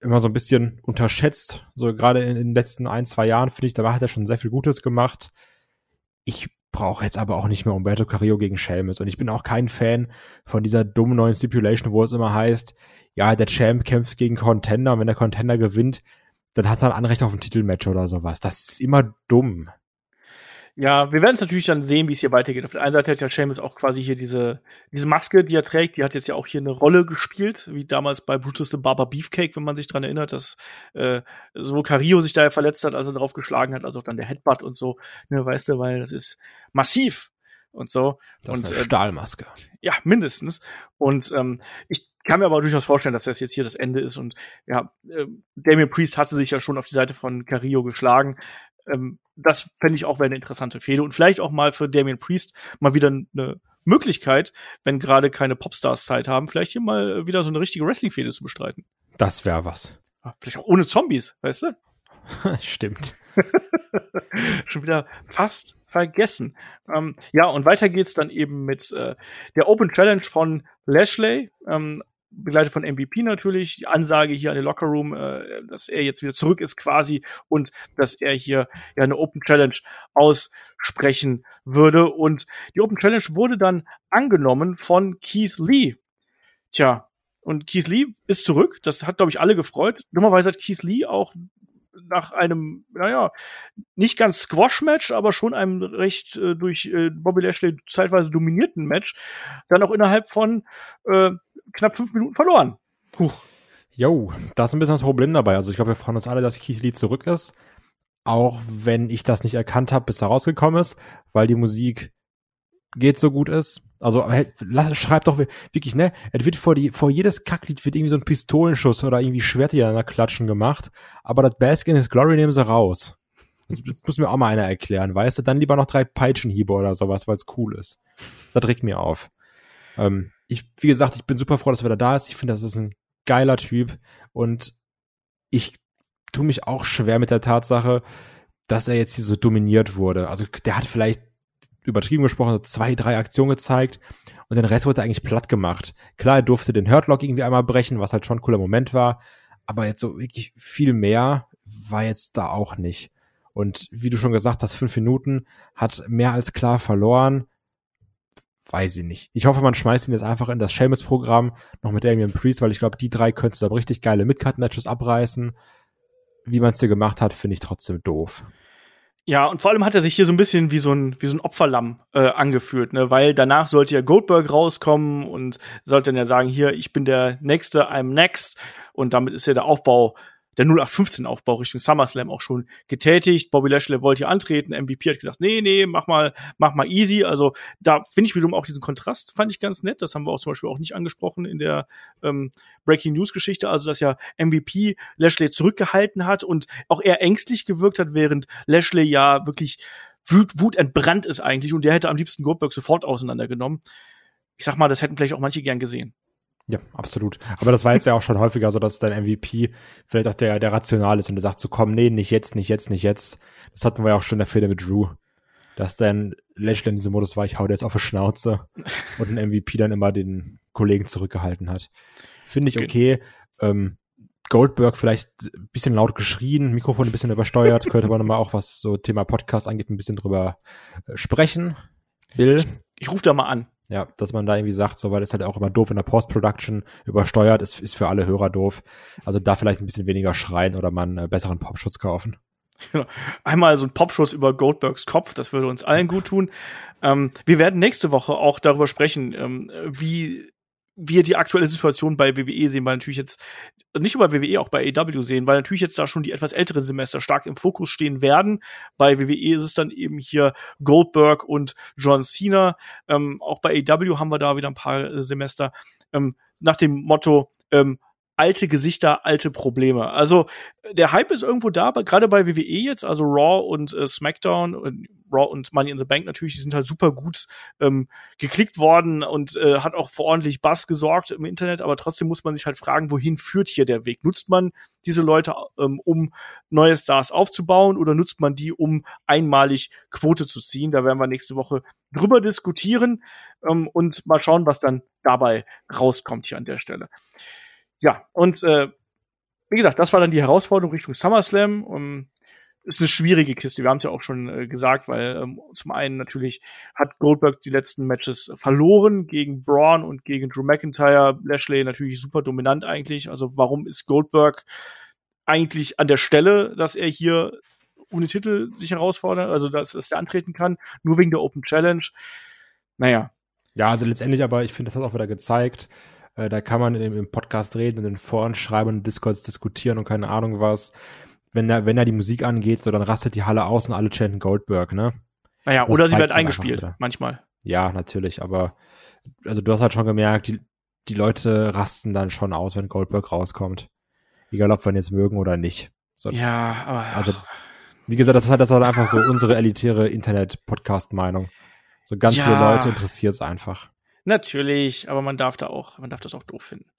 immer so ein bisschen unterschätzt. So gerade in, in den letzten ein, zwei Jahren finde ich, da hat er schon sehr viel Gutes gemacht. Ich brauche jetzt aber auch nicht mehr Umberto Carrillo gegen Sheamus. Und ich bin auch kein Fan von dieser dummen neuen Stipulation, wo es immer heißt, ja, der Champ kämpft gegen Contender und wenn der Contender gewinnt, dann hat er ein Anrecht auf ein Titelmatch oder sowas. Das ist immer dumm. Ja, wir werden es natürlich dann sehen, wie es hier weitergeht. Auf der einen Seite hat ja Seamus auch quasi hier diese, diese Maske, die er trägt, die hat jetzt ja auch hier eine Rolle gespielt, wie damals bei Brutus the Barber Beefcake, wenn man sich dran erinnert, dass äh, so Carillo sich da ja verletzt hat, als er drauf geschlagen hat, also auch dann der Headbutt und so, ne, weißt du, weil das ist massiv und so. Das und, ist eine äh, Stahlmaske. Ja, mindestens. Und ähm, ich kann mir aber durchaus vorstellen, dass das jetzt hier das Ende ist. Und ja, äh, Damien Priest hatte sich ja schon auf die Seite von Carillo geschlagen ähm, das fände ich auch wäre eine interessante Fehde und vielleicht auch mal für Damien Priest mal wieder eine Möglichkeit, wenn gerade keine Popstars Zeit haben, vielleicht hier mal wieder so eine richtige Wrestling-Fehde zu bestreiten. Das wäre was. Vielleicht auch ohne Zombies, weißt du? *laughs* Stimmt. *laughs* Schon wieder fast vergessen. Ähm, ja, und weiter geht's dann eben mit äh, der Open Challenge von Lashley. Ähm, begleitet von MVP natürlich, die Ansage hier an den Lockerroom, äh, dass er jetzt wieder zurück ist quasi und dass er hier ja eine Open Challenge aussprechen würde. Und die Open Challenge wurde dann angenommen von Keith Lee. Tja, und Keith Lee ist zurück. Das hat, glaube ich, alle gefreut. Dummerweise hat Keith Lee auch nach einem, naja, nicht ganz Squash-Match, aber schon einem recht äh, durch äh, Bobby Lashley zeitweise dominierten Match, dann auch innerhalb von äh, knapp fünf Minuten verloren. Huch. Jo, da ist ein bisschen das Problem dabei. Also ich glaube, wir freuen uns alle, dass Keith Lee zurück ist. Auch wenn ich das nicht erkannt habe, bis er rausgekommen ist, weil die Musik geht so gut ist. Also lass, schreib doch wirklich, ne? Es wird vor, die, vor jedes Kacklied wird irgendwie so ein Pistolenschuss oder irgendwie Schwerter die klatschen gemacht. Aber das Bask in his Glory nehmen sie raus. Das muss mir auch mal einer erklären, weißt du? Dann lieber noch drei Peitschenhiebe oder sowas, weil es cool ist. Das regt mir auf. Ähm, ich, wie gesagt, ich bin super froh, dass er da da ist. Ich finde, das ist ein geiler Typ und ich tue mich auch schwer mit der Tatsache, dass er jetzt hier so dominiert wurde. Also der hat vielleicht übertrieben gesprochen so zwei, drei Aktionen gezeigt und den Rest wurde eigentlich platt gemacht. Klar, er durfte den Hurtlock irgendwie einmal brechen, was halt schon ein cooler Moment war, aber jetzt so wirklich viel mehr war jetzt da auch nicht. Und wie du schon gesagt hast, fünf Minuten hat mehr als klar verloren weiß ich nicht. Ich hoffe, man schmeißt ihn jetzt einfach in das Seamus-Programm noch mit Damian Priest, weil ich glaube, die drei könnten da richtig geile Midcard-Matches abreißen. Wie man es hier gemacht hat, finde ich trotzdem doof. Ja, und vor allem hat er sich hier so ein bisschen wie so ein, wie so ein Opferlamm äh, angeführt, ne? Weil danach sollte ja Goldberg rauskommen und sollte dann ja sagen, hier, ich bin der Nächste, I'm next. Und damit ist ja der Aufbau der 0815-Aufbau Richtung SummerSlam auch schon getätigt. Bobby Lashley wollte hier antreten, MVP hat gesagt, nee, nee, mach mal, mach mal easy. Also da finde ich wiederum auch diesen Kontrast, fand ich ganz nett. Das haben wir auch zum Beispiel auch nicht angesprochen in der ähm, Breaking News-Geschichte. Also, dass ja MVP Lashley zurückgehalten hat und auch eher ängstlich gewirkt hat, während Lashley ja wirklich wut, wut entbrannt ist eigentlich und der hätte am liebsten Goldberg sofort auseinandergenommen. Ich sag mal, das hätten vielleicht auch manche gern gesehen. Ja, absolut. Aber das war jetzt ja auch schon häufiger so, dass dein MVP vielleicht auch der, der rational ist und der sagt so, komm, nee, nicht jetzt, nicht jetzt, nicht jetzt. Das hatten wir ja auch schon in der Fehler mit Drew. Dass dann Lashley in diesem Modus war, ich hau dir jetzt auf die Schnauze *laughs* und ein MVP dann immer den Kollegen zurückgehalten hat. Finde ich okay. Ähm, Goldberg vielleicht ein bisschen laut geschrien, Mikrofon ein bisschen übersteuert, *laughs* könnte man mal auch, was so Thema Podcast angeht, ein bisschen drüber äh, sprechen. Bill. Ich, ich rufe da mal an. Ja, dass man da irgendwie sagt, so, weil das halt auch immer doof in der Post-Production übersteuert, ist, ist für alle Hörer doof. Also da vielleicht ein bisschen weniger schreien oder man äh, besseren Popschutz kaufen. Genau. Einmal so ein Popschuss über Goldbergs Kopf, das würde uns allen gut tun. Ähm, wir werden nächste Woche auch darüber sprechen, ähm, wie wir die aktuelle Situation bei WWE sehen, weil natürlich jetzt, nicht nur bei WWE, auch bei AW sehen, weil natürlich jetzt da schon die etwas älteren Semester stark im Fokus stehen werden. Bei WWE ist es dann eben hier Goldberg und John Cena. Ähm, auch bei AW haben wir da wieder ein paar äh, Semester. Ähm, nach dem Motto, ähm, alte Gesichter, alte Probleme. Also der Hype ist irgendwo da, aber gerade bei WWE jetzt, also Raw und äh, SmackDown und Raw und Money in the Bank natürlich, die sind halt super gut ähm, geklickt worden und äh, hat auch für ordentlich Bass gesorgt im Internet, aber trotzdem muss man sich halt fragen, wohin führt hier der Weg? Nutzt man diese Leute, ähm, um neue Stars aufzubauen oder nutzt man die, um einmalig Quote zu ziehen? Da werden wir nächste Woche drüber diskutieren ähm, und mal schauen, was dann dabei rauskommt hier an der Stelle. Ja, und äh, wie gesagt, das war dann die Herausforderung Richtung SummerSlam. Um, ist eine schwierige Kiste. Wir haben es ja auch schon äh, gesagt, weil ähm, zum einen natürlich hat Goldberg die letzten Matches verloren gegen Braun und gegen Drew McIntyre. Lashley natürlich super dominant eigentlich. Also warum ist Goldberg eigentlich an der Stelle, dass er hier ohne Titel sich herausfordert, also dass, dass er antreten kann, nur wegen der Open Challenge? Naja. Ja, also letztendlich aber, ich finde, das hat auch wieder gezeigt, äh, da kann man im, im Podcast reden, in den Foren schreiben, in Discords diskutieren und keine Ahnung was wenn da, wenn da die Musik angeht, so dann rastet die Halle aus und alle chanten Goldberg, ne? Naja, das oder sie wird eingespielt, manchmal. Ja, natürlich, aber also du hast halt schon gemerkt, die, die Leute rasten dann schon aus, wenn Goldberg rauskommt. Egal, ob wir ihn jetzt mögen oder nicht. So, ja, aber. Also, wie gesagt, das ist halt, das ist halt einfach so unsere elitäre Internet-Podcast-Meinung. So ganz ja. viele Leute interessiert es einfach. Natürlich, aber man darf da auch, man darf das auch doof finden.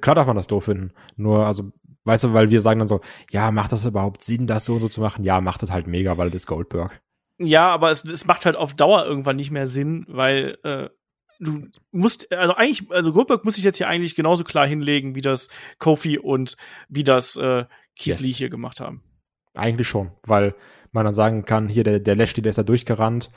Klar darf man das doof finden. Nur, also, weißt du, weil wir sagen dann so, ja, macht das überhaupt Sinn, das so und so zu machen? Ja, macht das halt mega, weil das ist Goldberg. Ja, aber es, es macht halt auf Dauer irgendwann nicht mehr Sinn, weil äh, du musst, also eigentlich, also Goldberg muss sich jetzt hier eigentlich genauso klar hinlegen, wie das Kofi und wie das äh, Keith yes. Lee hier gemacht haben. Eigentlich schon, weil man dann sagen kann, hier der, der Lashley, der ist da durchgerannt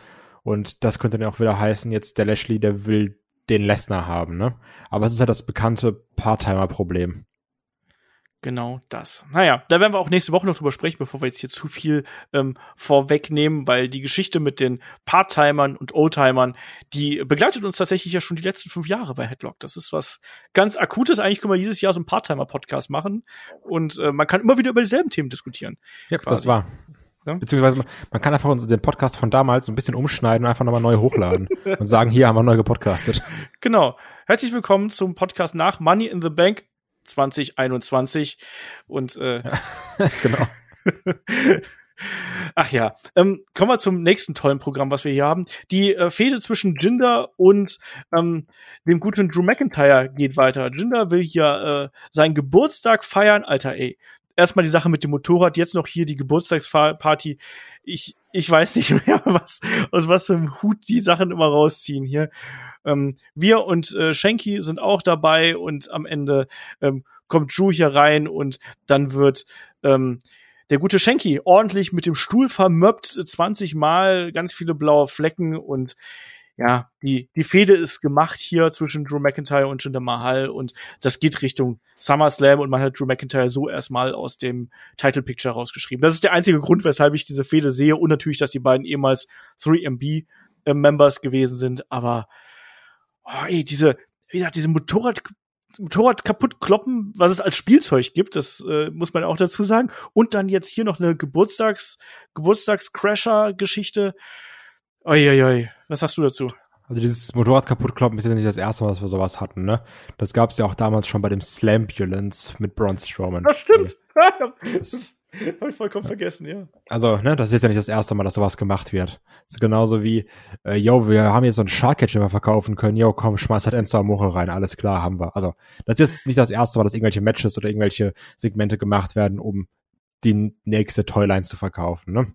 und das könnte dann auch wieder heißen, jetzt der Lashley, der will den Lesnar haben, ne? Aber es ist ja das bekannte Part-Timer-Problem. Genau das. Naja, da werden wir auch nächste Woche noch drüber sprechen, bevor wir jetzt hier zu viel ähm, vorwegnehmen, weil die Geschichte mit den Part-Timern und Oldtimern, die begleitet uns tatsächlich ja schon die letzten fünf Jahre bei Headlock. Das ist was ganz Akutes. Eigentlich können wir jedes Jahr so einen Part-Timer-Podcast machen und äh, man kann immer wieder über dieselben Themen diskutieren. Ja, quasi. das war. Ja? Beziehungsweise man, man kann einfach den Podcast von damals ein bisschen umschneiden und einfach nochmal neu hochladen *laughs* und sagen, hier haben wir neu gepodcastet. Genau. Herzlich willkommen zum Podcast nach Money in the Bank 2021. Und äh, ja, *laughs* genau. *laughs* Ach ja, ähm, kommen wir zum nächsten tollen Programm, was wir hier haben. Die äh, Fehde zwischen Jinder und ähm, dem guten Drew McIntyre geht weiter. Jinder will hier äh, seinen Geburtstag feiern. Alter, ey, erstmal die Sache mit dem Motorrad, jetzt noch hier die Geburtstagsparty. Ich, ich weiß nicht *laughs* mehr, was, aus was für einem Hut die Sachen immer rausziehen hier. Ähm, wir und äh, Shanky sind auch dabei und am Ende ähm, kommt Drew hier rein und dann wird ähm, der gute Shanky ordentlich mit dem Stuhl vermöppt, 20 Mal, ganz viele blaue Flecken und ja, die, die Fehde ist gemacht hier zwischen Drew McIntyre und Jinder Mahal und das geht Richtung SummerSlam und man hat Drew McIntyre so erstmal aus dem Title Picture rausgeschrieben. Das ist der einzige Grund, weshalb ich diese Fehde sehe und natürlich, dass die beiden ehemals 3MB äh, Members gewesen sind, aber oh, ey, diese, wie gesagt, diese Motorrad Motorrad kaputt kloppen, was es als Spielzeug gibt, das äh, muss man auch dazu sagen. Und dann jetzt hier noch eine Geburtstags Geburtstagscrasher-Geschichte. Uiuiui, was sagst du dazu? Also dieses Motorrad kaputt kloppen ist ja nicht das erste Mal, dass wir sowas hatten, ne? Das gab's ja auch damals schon bei dem Slambulance mit Braun Strowman. Das stimmt. *laughs* das Habe ich vollkommen vergessen, ja. Also, ne, das ist ja nicht das erste Mal, dass sowas gemacht wird. Das ist genauso wie, äh, yo, wir haben jetzt so einen Shark-Catch, den wir verkaufen können. Yo, komm, schmeiß halt Enzo Amore rein. Alles klar, haben wir. Also, das ist nicht das erste Mal, dass irgendwelche Matches oder irgendwelche Segmente gemacht werden, um die nächste Toyline zu verkaufen, ne?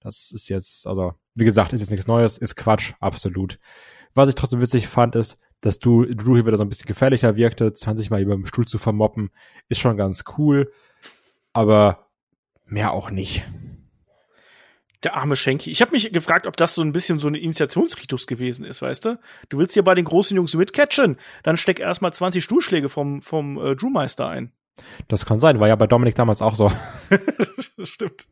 Das ist jetzt, also, wie gesagt, ist jetzt nichts Neues, ist Quatsch, absolut. Was ich trotzdem witzig fand, ist, dass du Drew hier wieder so ein bisschen gefährlicher wirkte, 20 Mal über dem Stuhl zu vermoppen, ist schon ganz cool. Aber Mehr auch nicht. Der arme Schenki. Ich habe mich gefragt, ob das so ein bisschen so ein Initiationsritus gewesen ist, weißt du? Du willst ja bei den großen Jungs mitcatchen, dann steck erstmal 20 Stuhlschläge vom, vom äh, Drewmeister ein. Das kann sein, war ja bei Dominik damals auch so. *laughs* Stimmt.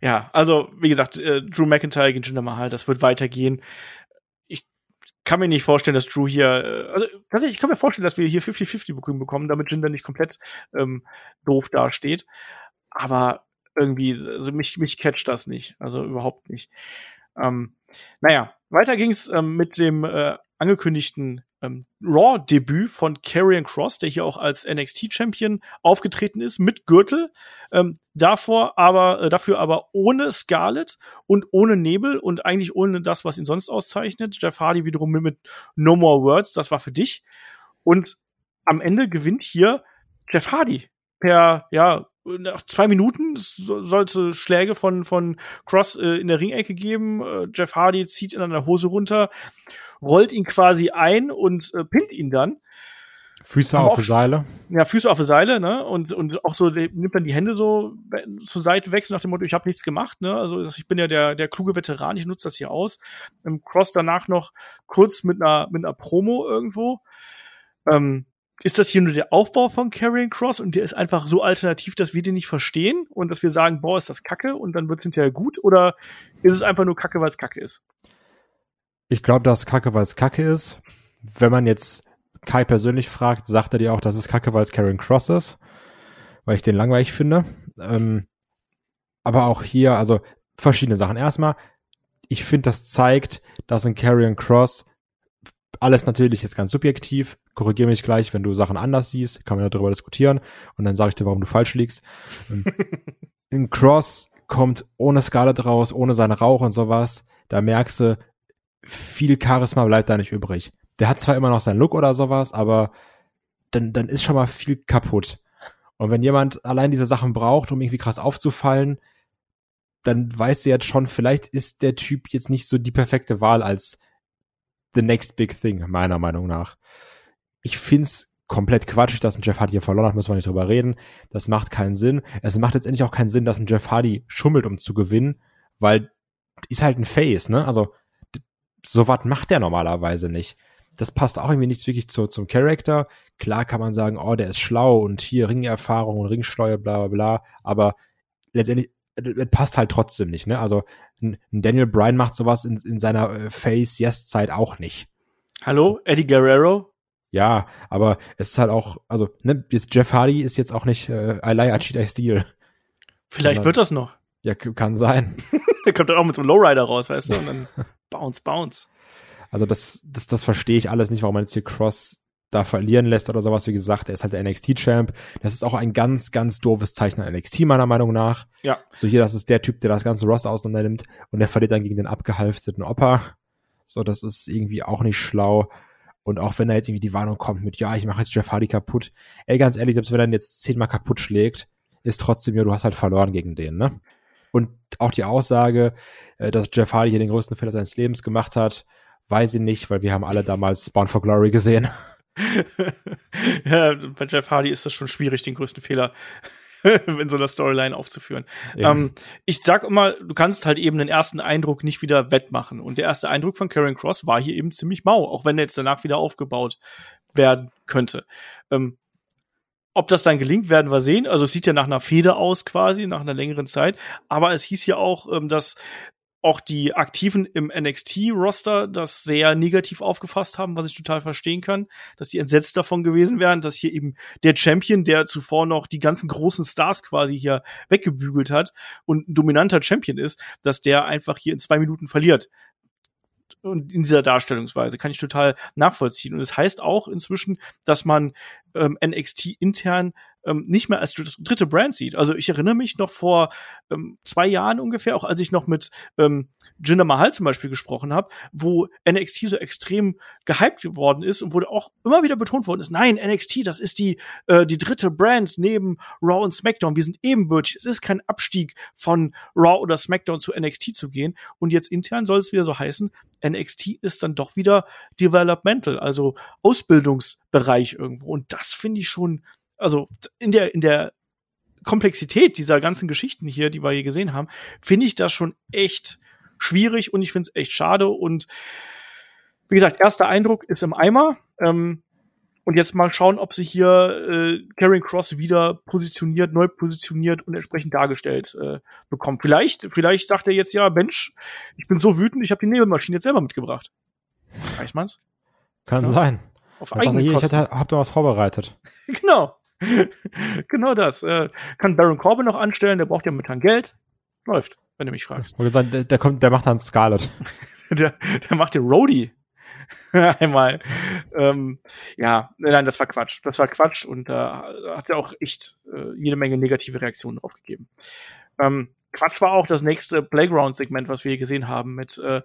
Ja, also wie gesagt, äh, Drew McIntyre gegen Jinder Mahal, das wird weitergehen. Ich kann mir nicht vorstellen, dass Drew hier, äh, also tatsächlich, ich kann mir vorstellen, dass wir hier 50-50 bekommen, damit Jinder nicht komplett ähm, doof dasteht aber irgendwie, also mich, mich catcht das nicht. Also überhaupt nicht. Ähm, naja, weiter ging's ähm, mit dem äh, angekündigten ähm, Raw-Debüt von Karrion Cross, der hier auch als NXT-Champion aufgetreten ist, mit Gürtel. Ähm, davor aber, äh, dafür aber ohne Scarlett und ohne Nebel und eigentlich ohne das, was ihn sonst auszeichnet. Jeff Hardy wiederum mit, mit No More Words, das war für dich. Und am Ende gewinnt hier Jeff Hardy per, ja, nach zwei Minuten sollte Schläge von, von Cross äh, in der Ringecke geben. Äh, Jeff Hardy zieht ihn an der Hose runter, rollt ihn quasi ein und äh, pinnt ihn dann. Füße auf die Seile. Ja, Füße auf die Seile, ne? Und, und auch so nimmt dann die Hände so zur Seite weg, so nach dem Motto, ich habe nichts gemacht, ne? Also ich bin ja der, der kluge Veteran, ich nutze das hier aus. Ähm, Cross danach noch kurz mit einer, mit einer Promo irgendwo. Ähm, ist das hier nur der Aufbau von Carrying Cross und der ist einfach so alternativ, dass wir den nicht verstehen und dass wir sagen, boah, ist das Kacke und dann wird es hinterher gut? Oder ist es einfach nur Kacke, weil es Kacke ist? Ich glaube, dass Kacke, weil es Kacke ist. Wenn man jetzt Kai persönlich fragt, sagt er dir auch, dass es Kacke, weil es Carrying Cross ist, weil ich den langweilig finde. Ähm, aber auch hier, also verschiedene Sachen. Erstmal, ich finde, das zeigt, dass ein Carrying Cross alles natürlich jetzt ganz subjektiv. Korrigiere mich gleich, wenn du Sachen anders siehst, kann man darüber diskutieren und dann sage ich dir, warum du falsch liegst. Ähm, *laughs* Im Cross kommt ohne Scarlett raus, ohne seinen Rauch und sowas. Da merkst du, viel Charisma bleibt da nicht übrig. Der hat zwar immer noch seinen Look oder sowas, aber dann, dann ist schon mal viel kaputt. Und wenn jemand allein diese Sachen braucht, um irgendwie krass aufzufallen, dann weißt du jetzt schon, vielleicht ist der Typ jetzt nicht so die perfekte Wahl als the next big thing, meiner Meinung nach. Ich find's komplett quatschig, dass ein Jeff Hardy hier verloren hat, müssen wir nicht drüber reden. Das macht keinen Sinn. Es macht letztendlich auch keinen Sinn, dass ein Jeff Hardy schummelt, um zu gewinnen, weil ist halt ein Face, ne? Also so was macht der normalerweise nicht. Das passt auch irgendwie nicht wirklich zu, zum Charakter. Klar kann man sagen, oh, der ist schlau und hier Ringerfahrung und Ringsteuer, bla bla bla, aber letztendlich es passt halt trotzdem nicht, ne? Also ein Daniel Bryan macht sowas in, in seiner äh, Face-Yes-Zeit auch nicht. Hallo, Eddie Guerrero? Ja, aber es ist halt auch, also, ne, jetzt Jeff Hardy ist jetzt auch nicht äh, I lie, I cheat, I steal. Vielleicht Sondern, wird das noch. Ja, kann sein. *laughs* Der kommt dann auch mit so einem Lowrider raus, weißt du, und dann *laughs* bounce, bounce. Also das, das, das verstehe ich alles nicht, warum man jetzt hier Cross da verlieren lässt oder sowas. Wie gesagt, er ist halt der NXT-Champ. Das ist auch ein ganz, ganz doofes Zeichen an NXT, meiner Meinung nach. Ja. So hier, das ist der Typ, der das ganze Roster auseinander nimmt und der verliert dann gegen den abgehalfteten Opa. So, das ist irgendwie auch nicht schlau. Und auch wenn da jetzt irgendwie die Warnung kommt mit, ja, ich mache jetzt Jeff Hardy kaputt. Ey, ganz ehrlich, selbst wenn er ihn jetzt zehnmal kaputt schlägt, ist trotzdem, ja, du hast halt verloren gegen den, ne? Und auch die Aussage, äh, dass Jeff Hardy hier den größten Fehler seines Lebens gemacht hat, weiß ich nicht, weil wir haben alle damals Spawn for Glory gesehen. *laughs* ja, bei Jeff Hardy ist das schon schwierig, den größten Fehler *laughs* in so einer Storyline aufzuführen. Ähm, ich sag immer, du kannst halt eben den ersten Eindruck nicht wieder wettmachen. Und der erste Eindruck von Karen Cross war hier eben ziemlich mau, auch wenn er jetzt danach wieder aufgebaut werden könnte. Ähm, ob das dann gelingt, werden wir sehen. Also es sieht ja nach einer Feder aus quasi, nach einer längeren Zeit. Aber es hieß ja auch, ähm, dass auch die Aktiven im NXT-Roster das sehr negativ aufgefasst haben, was ich total verstehen kann, dass die entsetzt davon gewesen wären, dass hier eben der Champion, der zuvor noch die ganzen großen Stars quasi hier weggebügelt hat und ein dominanter Champion ist, dass der einfach hier in zwei Minuten verliert und in dieser Darstellungsweise kann ich total nachvollziehen. Und es das heißt auch inzwischen, dass man ähm, NXT intern ähm, nicht mehr als dritte Brand sieht. Also ich erinnere mich noch vor ähm, zwei Jahren ungefähr, auch als ich noch mit ähm, Jinder Mahal zum Beispiel gesprochen habe, wo NXT so extrem gehypt geworden ist und wurde auch immer wieder betont worden ist, nein, NXT, das ist die, äh, die dritte Brand neben Raw und SmackDown. Wir sind ebenbürtig. Es ist kein Abstieg von Raw oder SmackDown zu NXT zu gehen. Und jetzt intern soll es wieder so heißen, NXT ist dann doch wieder Developmental, also Ausbildungsbereich irgendwo. Und das finde ich schon also in der, in der Komplexität dieser ganzen Geschichten hier, die wir hier gesehen haben, finde ich das schon echt schwierig und ich finde es echt schade. Und wie gesagt, erster Eindruck ist im Eimer. Ähm, und jetzt mal schauen, ob sich hier äh, Karen Cross wieder positioniert, neu positioniert und entsprechend dargestellt äh, bekommt. Vielleicht, vielleicht sagt er jetzt ja, Mensch, ich bin so wütend, ich habe die Nebelmaschine jetzt selber mitgebracht. Weiß man's? Kann ja. sein. Auf eigene hier, ich hab da was vorbereitet. *laughs* genau. *laughs* genau das. Äh, kann Baron Corbin noch anstellen, der braucht ja momentan Geld. Läuft, wenn du mich fragst. Der, der, kommt, der macht dann Scarlett. *laughs* der, der macht den Roadie. *laughs* Einmal. Ähm, ja, nein, das war Quatsch. Das war Quatsch und da äh, hat ja auch echt äh, jede Menge negative Reaktionen drauf gegeben. Ähm, Quatsch war auch das nächste Playground-Segment, was wir hier gesehen haben mit äh,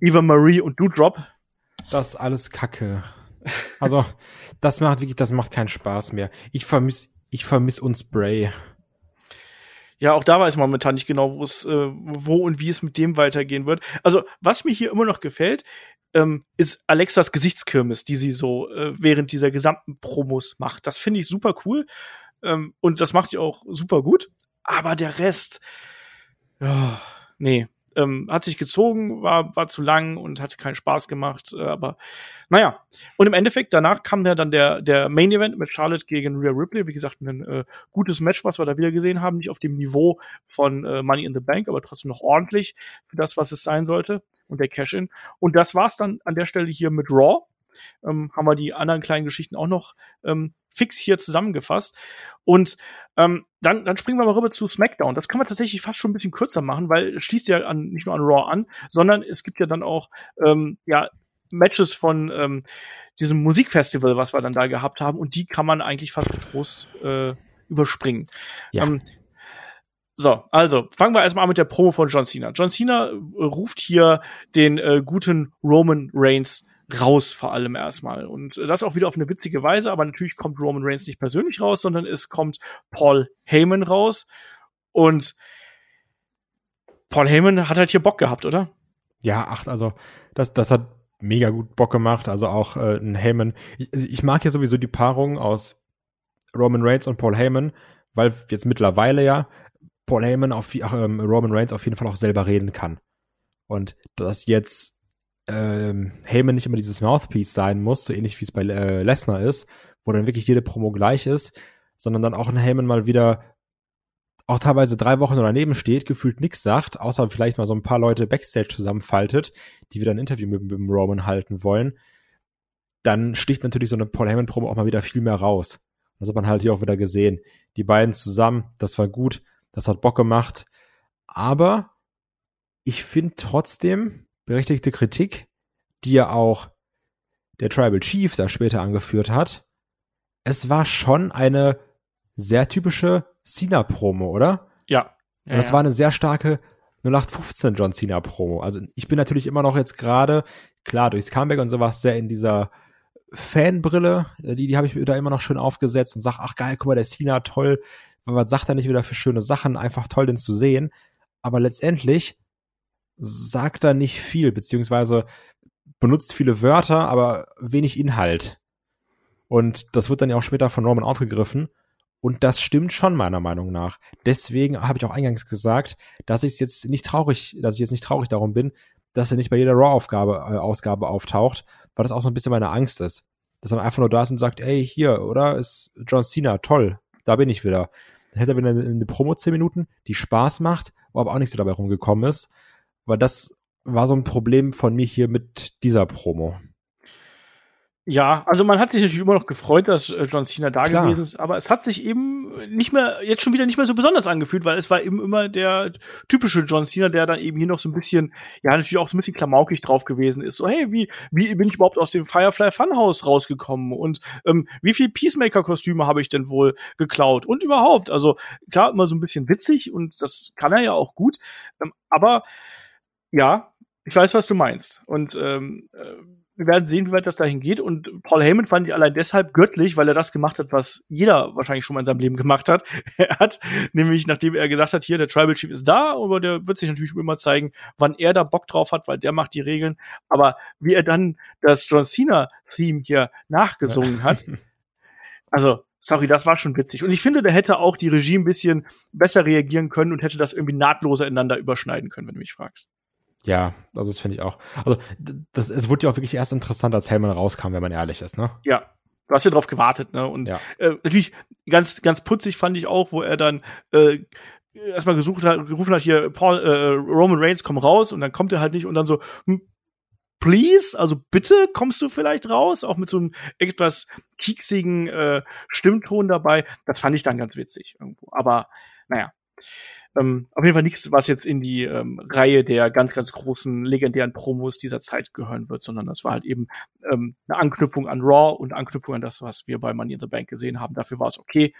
Eva Marie und Doodrop. Das ist alles Kacke. Also, das macht wirklich, das macht keinen Spaß mehr. Ich vermisse, ich vermisse uns Bray. Ja, auch da weiß man momentan nicht genau, wo es, äh, wo und wie es mit dem weitergehen wird. Also, was mir hier immer noch gefällt, ähm, ist Alexas Gesichtskirmes, die sie so äh, während dieser gesamten Promos macht. Das finde ich super cool. Ähm, und das macht sie auch super gut. Aber der Rest, oh, nee, ähm, hat sich gezogen, war, war zu lang und hatte keinen Spaß gemacht. Äh, aber naja. Und im Endeffekt, danach kam ja dann der, der Main Event mit Charlotte gegen Rhea Ripley. Wie gesagt, ein äh, gutes Match, was wir da wieder gesehen haben. Nicht auf dem Niveau von äh, Money in the Bank, aber trotzdem noch ordentlich für das, was es sein sollte. Und der Cash-In. Und das war's dann an der Stelle hier mit Raw. Ähm, haben wir die anderen kleinen Geschichten auch noch ähm, fix hier zusammengefasst. Und ähm, dann, dann springen wir mal rüber zu SmackDown. Das kann man tatsächlich fast schon ein bisschen kürzer machen, weil es schließt ja an, nicht nur an Raw an, sondern es gibt ja dann auch ähm, ja, Matches von ähm, diesem Musikfestival, was wir dann da gehabt haben, und die kann man eigentlich fast getrost äh, überspringen. Ja. Ähm, so, also fangen wir erstmal an mit der Promo von John Cena. John Cena ruft hier den äh, guten Roman Reigns raus vor allem erstmal. Und das auch wieder auf eine witzige Weise, aber natürlich kommt Roman Reigns nicht persönlich raus, sondern es kommt Paul Heyman raus. Und Paul Heyman hat halt hier Bock gehabt, oder? Ja, ach, also das, das hat mega gut Bock gemacht. Also auch äh, ein Heyman. Ich, also ich mag ja sowieso die Paarung aus Roman Reigns und Paul Heyman, weil jetzt mittlerweile ja Paul Heyman auf ach, ähm, Roman Reigns auf jeden Fall auch selber reden kann. Und das jetzt ähm, Heyman nicht immer dieses Mouthpiece sein muss, so ähnlich wie es bei äh, Lesnar ist, wo dann wirklich jede Promo gleich ist, sondern dann auch ein Heyman mal wieder auch teilweise drei Wochen daneben steht, gefühlt nichts sagt, außer vielleicht mal so ein paar Leute Backstage zusammenfaltet, die wieder ein Interview mit, mit Roman halten wollen, dann sticht natürlich so eine Paul Heyman-Promo auch mal wieder viel mehr raus. Das hat man halt hier auch wieder gesehen. Die beiden zusammen, das war gut, das hat Bock gemacht. Aber ich finde trotzdem, berechtigte Kritik, die ja auch der Tribal Chief da später angeführt hat. Es war schon eine sehr typische Cena-Promo, oder? Ja. ja Und es ja. war eine sehr starke 0815 John Cena Promo. Also ich bin natürlich immer noch jetzt gerade, klar, durchs Comeback und sowas sehr in dieser Fanbrille, die, die habe ich da immer noch schön aufgesetzt und sag, ach geil, guck mal, der Cena, toll. Was sagt er nicht wieder für schöne Sachen? Einfach toll, den zu sehen. Aber letztendlich sagt da nicht viel, beziehungsweise benutzt viele Wörter, aber wenig Inhalt. Und das wird dann ja auch später von Roman aufgegriffen. Und das stimmt schon meiner Meinung nach. Deswegen habe ich auch eingangs gesagt, dass ich jetzt nicht traurig, dass ich jetzt nicht traurig darum bin, dass er nicht bei jeder Raw-Aufgabe äh, Ausgabe auftaucht, weil das auch so ein bisschen meine Angst ist. Dass er einfach nur da ist und sagt, ey, hier, oder? Ist John Cena, toll, da bin ich wieder. Dann hätte er wieder eine, eine Promo 10 Minuten, die Spaß macht, wo aber auch nichts dabei rumgekommen ist. Weil das war so ein Problem von mir hier mit dieser Promo. Ja, also man hat sich natürlich immer noch gefreut, dass äh, John Cena da Klar. gewesen ist, aber es hat sich eben nicht mehr, jetzt schon wieder nicht mehr so besonders angefühlt, weil es war eben immer der typische John Cena, der dann eben hier noch so ein bisschen, ja, natürlich auch so ein bisschen klamaukig drauf gewesen ist. So, hey, wie, wie bin ich überhaupt aus dem Firefly Funhouse rausgekommen? Und ähm, wie viel Peacemaker-Kostüme habe ich denn wohl geklaut? Und überhaupt, also klar, immer so ein bisschen witzig und das kann er ja auch gut, ähm, aber ja, ich weiß, was du meinst. Und ähm, äh, wir werden sehen, wie weit das dahin geht. Und Paul Heyman fand ich allein deshalb göttlich, weil er das gemacht hat, was jeder wahrscheinlich schon mal in seinem Leben gemacht hat. *laughs* Er hat nämlich, nachdem er gesagt hat, hier, der Tribal Chief ist da, aber der wird sich natürlich immer zeigen, wann er da Bock drauf hat, weil der macht die Regeln. Aber wie er dann das John Cena-Theme hier nachgesungen hat, *laughs* also sorry, das war schon witzig. Und ich finde, da hätte auch die Regie ein bisschen besser reagieren können und hätte das irgendwie nahtloser ineinander überschneiden können, wenn du mich fragst. Ja, also das finde ich auch. Also das, es wurde ja auch wirklich erst interessant, als Heyman rauskam, wenn man ehrlich ist, ne? Ja. Du hast ja drauf gewartet, ne? Und Ja. äh, natürlich ganz, ganz putzig fand ich auch, wo er dann äh, erstmal gesucht hat, gerufen hat, hier, Paul, äh, Roman Reigns, komm raus, und dann kommt er halt nicht und dann so, hm, please, also bitte kommst du vielleicht raus, auch mit so einem etwas kieksigen äh, Stimmton dabei. Das fand ich dann ganz witzig irgendwo. Aber naja. Ähm, auf jeden Fall nichts, was jetzt in die ähm, Reihe der ganz, ganz großen legendären Promos dieser Zeit gehören wird, sondern das war halt eben ähm, eine Anknüpfung an Raw und Anknüpfung an das, was wir bei Money in the Bank gesehen haben. Dafür war es okay.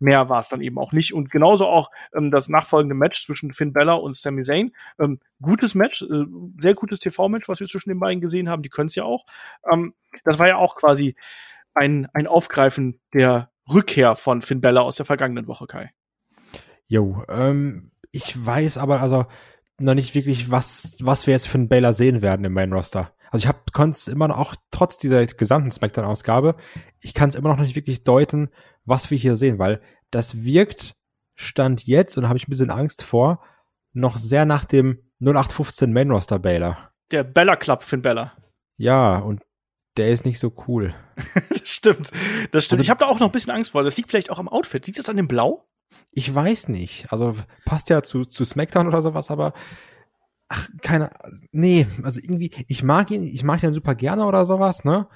Mehr war es dann eben auch nicht. Und genauso auch ähm, das nachfolgende Match zwischen Finn Bella und Sami Zayn. Ähm, gutes Match, äh, sehr gutes TV-Match, was wir zwischen den beiden gesehen haben. Die können es ja auch. Ähm, das war ja auch quasi ein, ein Aufgreifen der Rückkehr von Finn Bella aus der vergangenen Woche, Kai. Jo, ähm, ich weiß aber also noch nicht wirklich, was, was wir jetzt für einen Baylor sehen werden im Main Roster. Also ich habe konnte es immer noch, auch trotz dieser gesamten Smackdown-Ausgabe, ich kann es immer noch nicht wirklich deuten, was wir hier sehen, weil das wirkt, stand jetzt, und da habe ich ein bisschen Angst vor, noch sehr nach dem 0815 Main Roster Baylor. Der Bella Club Finn Bella. Ja, und der ist nicht so cool. *laughs* das stimmt. Das stimmt. Also- ich habe da auch noch ein bisschen Angst vor. Das liegt vielleicht auch am Outfit. Liegt das an dem Blau? Ich weiß nicht. Also passt ja zu, zu SmackDown oder sowas, aber ach, keine, nee, also irgendwie, ich mag ihn, ich mag ihn super gerne oder sowas, ne?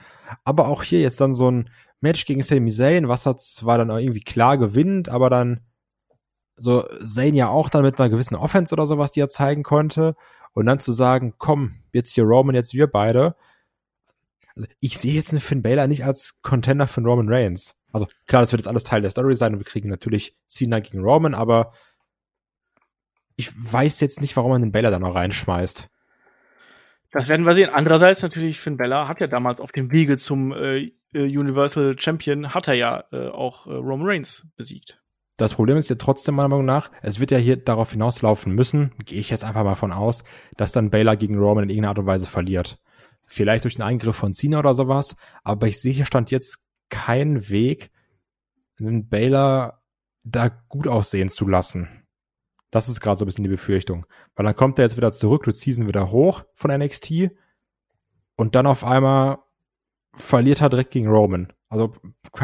Aber auch hier jetzt dann so ein Match gegen Sami Zayn, was hat zwar dann irgendwie klar gewinnt, aber dann so Zayn ja auch dann mit einer gewissen Offense oder sowas, die er zeigen konnte. Und dann zu sagen, komm, jetzt hier Roman, jetzt wir beide. Also ich sehe jetzt einen Finn Balor nicht als Contender für Roman Reigns. Also klar, das wird jetzt alles Teil der Story sein und wir kriegen natürlich Cena gegen Roman, aber ich weiß jetzt nicht, warum man den Balor da noch reinschmeißt. Das werden wir sehen. Andererseits natürlich, Finn Bella hat ja damals auf dem Wege zum äh, äh, Universal Champion, hat er ja äh, auch äh, Roman Reigns besiegt. Das Problem ist ja trotzdem meiner Meinung nach, es wird ja hier darauf hinauslaufen müssen, gehe ich jetzt einfach mal von aus, dass dann Baylor gegen Roman in irgendeiner Art und Weise verliert. Vielleicht durch einen Eingriff von Cena oder sowas, aber ich sehe hier stand jetzt keinen Weg, einen Baylor da gut aussehen zu lassen. Das ist gerade so ein bisschen die Befürchtung. Weil dann kommt er jetzt wieder zurück, du ziehst ihn wieder hoch von NXT und dann auf einmal verliert er direkt gegen Roman. Also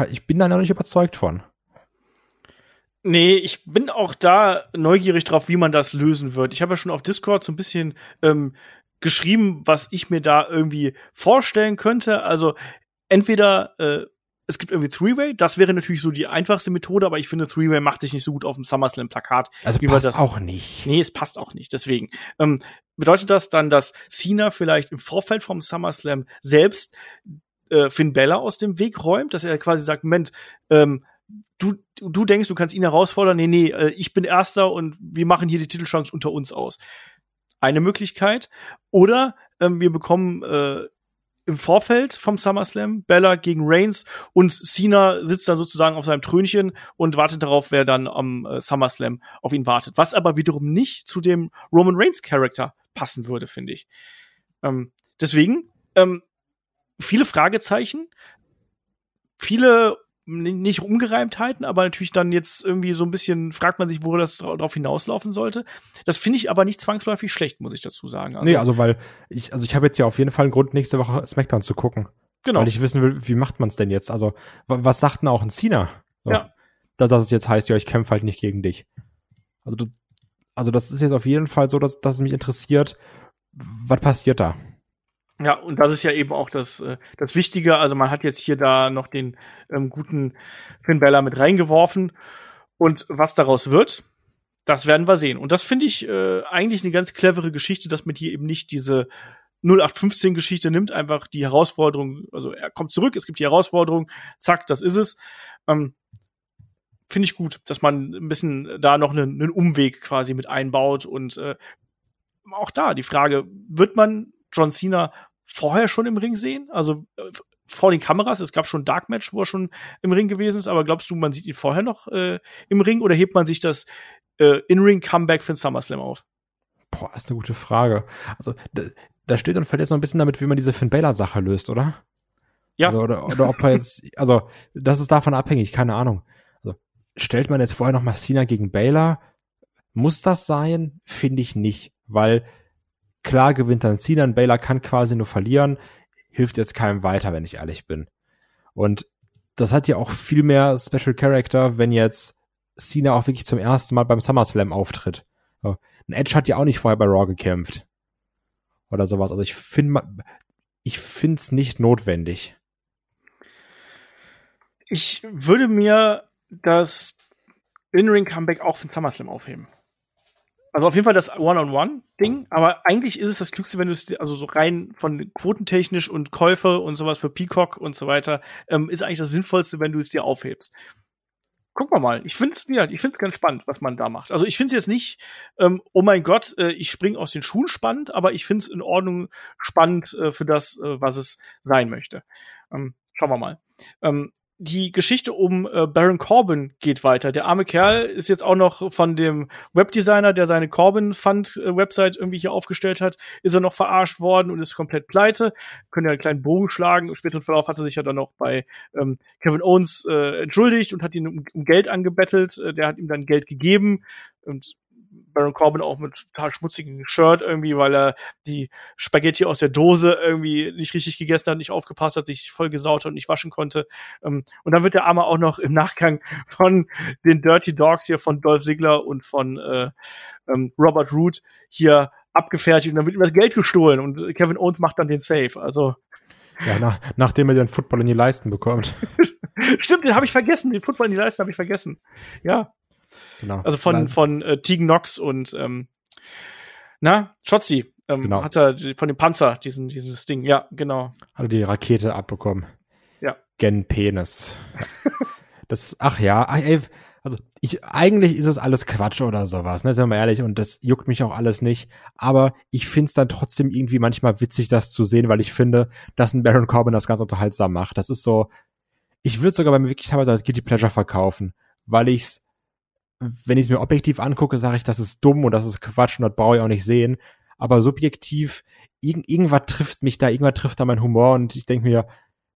ich bin da noch nicht überzeugt von. Nee, ich bin auch da neugierig drauf, wie man das lösen wird. Ich habe ja schon auf Discord so ein bisschen ähm, geschrieben, was ich mir da irgendwie vorstellen könnte. Also entweder äh, es gibt irgendwie Three-Way, das wäre natürlich so die einfachste Methode, aber ich finde, Three-Way macht sich nicht so gut auf dem SummerSlam-Plakat. Also wie passt das- auch nicht. Nee, es passt auch nicht. Deswegen ähm, bedeutet das dann, dass Cena vielleicht im Vorfeld vom SummerSlam selbst äh, Finn Bella aus dem Weg räumt, dass er quasi sagt, Moment, ähm, du, du denkst, du kannst ihn herausfordern. Nee, nee, äh, ich bin Erster und wir machen hier die Titelchance unter uns aus. Eine Möglichkeit. Oder ähm, wir bekommen äh, im Vorfeld vom SummerSlam Bella gegen Reigns und Cena sitzt dann sozusagen auf seinem Trönchen und wartet darauf, wer dann am äh, SummerSlam auf ihn wartet. Was aber wiederum nicht zu dem Roman Reigns Charakter passen würde, finde ich. Ähm, deswegen ähm, viele Fragezeichen, viele nicht Ungereimtheiten, aber natürlich dann jetzt irgendwie so ein bisschen fragt man sich, wo das drauf hinauslaufen sollte. Das finde ich aber nicht zwangsläufig schlecht, muss ich dazu sagen. Also, nee, also weil ich, also ich habe jetzt ja auf jeden Fall einen Grund, nächste Woche SmackDown zu gucken. Genau. Weil ich wissen will, wie macht man es denn jetzt? Also, was sagt denn auch ein Cena? So, ja. Dass, dass es jetzt heißt, ja, ich kämpfe halt nicht gegen dich. Also, also das ist jetzt auf jeden Fall so, dass, dass es mich interessiert, was passiert da? Ja, und das ist ja eben auch das, äh, das Wichtige. Also man hat jetzt hier da noch den ähm, guten Finn Bella mit reingeworfen. Und was daraus wird, das werden wir sehen. Und das finde ich äh, eigentlich eine ganz clevere Geschichte, dass man hier eben nicht diese 0815-Geschichte nimmt, einfach die Herausforderung, also er kommt zurück, es gibt die Herausforderung, zack, das ist es. Ähm, finde ich gut, dass man ein bisschen da noch einen, einen Umweg quasi mit einbaut und äh, auch da die Frage, wird man John Cena vorher schon im Ring sehen? Also äh, vor den Kameras, es gab schon Dark Match, wo er schon im Ring gewesen ist, aber glaubst du, man sieht ihn vorher noch äh, im Ring oder hebt man sich das äh, In-Ring-Comeback für den SummerSlam auf? Boah, ist eine gute Frage. Also da, da steht und fällt jetzt noch ein bisschen damit, wie man diese Finn Balor-Sache löst, oder? Ja. Also, oder, oder ob er jetzt, *laughs* also das ist davon abhängig, keine Ahnung. Also stellt man jetzt vorher noch mal Cena gegen Baylor? Muss das sein? Finde ich nicht, weil klar gewinnt dann Cena und Baylor kann quasi nur verlieren, hilft jetzt keinem weiter, wenn ich ehrlich bin. Und das hat ja auch viel mehr Special Character, wenn jetzt Cena auch wirklich zum ersten Mal beim SummerSlam auftritt. Ein Edge hat ja auch nicht vorher bei Raw gekämpft. Oder sowas. Also ich finde, ich finde es nicht notwendig. Ich würde mir das In-Ring-Comeback auch für den SummerSlam aufheben. Also auf jeden Fall das One-on-One-Ding, aber eigentlich ist es das Klügste, wenn du es, also so rein von quotentechnisch und Käufe und sowas für Peacock und so weiter, ähm, ist eigentlich das Sinnvollste, wenn du es dir aufhebst. Gucken wir mal. Ich finde es ja, ich finde ganz spannend, was man da macht. Also ich finde es jetzt nicht, ähm, oh mein Gott, äh, ich spring aus den Schuhen spannend, aber ich finde es in Ordnung spannend äh, für das, äh, was es sein möchte. Ähm, schauen wir mal. Ähm, die Geschichte um äh, Baron Corbin geht weiter. Der arme Kerl ist jetzt auch noch von dem Webdesigner, der seine Corbin Fund äh, Website irgendwie hier aufgestellt hat, ist er noch verarscht worden und ist komplett pleite. Können ja einen kleinen Bogen schlagen. Im späteren Verlauf hat er sich ja dann noch bei ähm, Kevin Owens äh, entschuldigt und hat ihn um, um Geld angebettelt. Äh, der hat ihm dann Geld gegeben und Baron Corbin auch mit total schmutzigen Shirt irgendwie, weil er die Spaghetti aus der Dose irgendwie nicht richtig gegessen hat, nicht aufgepasst hat, sich voll gesaut hat und nicht waschen konnte. Ähm, und dann wird der Arme auch noch im Nachgang von den Dirty Dogs hier von Dolph Ziggler und von äh, ähm, Robert Root hier abgefertigt und dann wird ihm das Geld gestohlen und Kevin Owens macht dann den Safe. Also ja, nach, nachdem er den Football in die Leisten bekommt. *laughs* Stimmt, den habe ich vergessen. Den Football in die Leisten habe ich vergessen. Ja, Genau. Also von, von äh, Tegan Knox und ähm, na, Chotzi. Ähm, genau. Hat er von dem Panzer diesen, dieses Ding, ja, genau. Hat er die Rakete abbekommen. Ja. Gen Penis. das, ach ja, ey, also ich, eigentlich ist es alles Quatsch oder sowas, ne, sind wir mal ehrlich, und das juckt mich auch alles nicht. Aber ich find's dann trotzdem irgendwie manchmal witzig, das zu sehen, weil ich finde, dass ein Baron Corbin das ganz unterhaltsam macht. Das ist so, ich würde sogar bei mir wirklich teilweise als Guilty Pleasure verkaufen, weil ich's wenn ich es mir objektiv angucke, sage ich, das ist dumm und das ist Quatsch und das brauche ich auch nicht sehen. Aber subjektiv, irg irgendwas trifft mich da, irgendwas trifft da mein Humor und ich denke mir,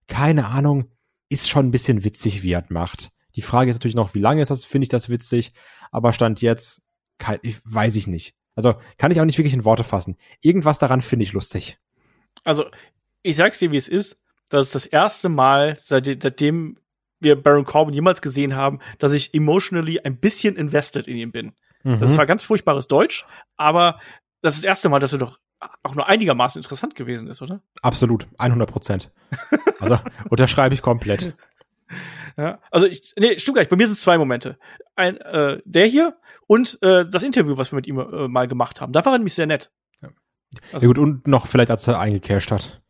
keine Ahnung, ist schon ein bisschen witzig, wie er macht. Die Frage ist natürlich noch, wie lange ist das, finde ich das witzig, aber Stand jetzt, kein, ich, weiß ich nicht. Also kann ich auch nicht wirklich in Worte fassen. Irgendwas daran finde ich lustig. Also, ich sag's dir, wie es ist. Das ist das erste Mal, seit, seitdem wir Baron Corbin jemals gesehen haben, dass ich emotionally ein bisschen invested in ihn bin. Mhm. Das ist zwar ganz furchtbares Deutsch, aber das ist das erste Mal, dass er doch auch nur einigermaßen interessant gewesen ist, oder? Absolut, 100 Prozent. Also unterschreibe ich komplett. *laughs* Ja, also ich, nee, stimmt gar nicht. Bei mir sind es zwei Momente. Ein, äh, der hier und äh, das Interview, was wir mit ihm äh, mal gemacht haben. Da war er nämlich sehr nett. Ja. Also, ja gut, und noch vielleicht, als er eingecasht hat.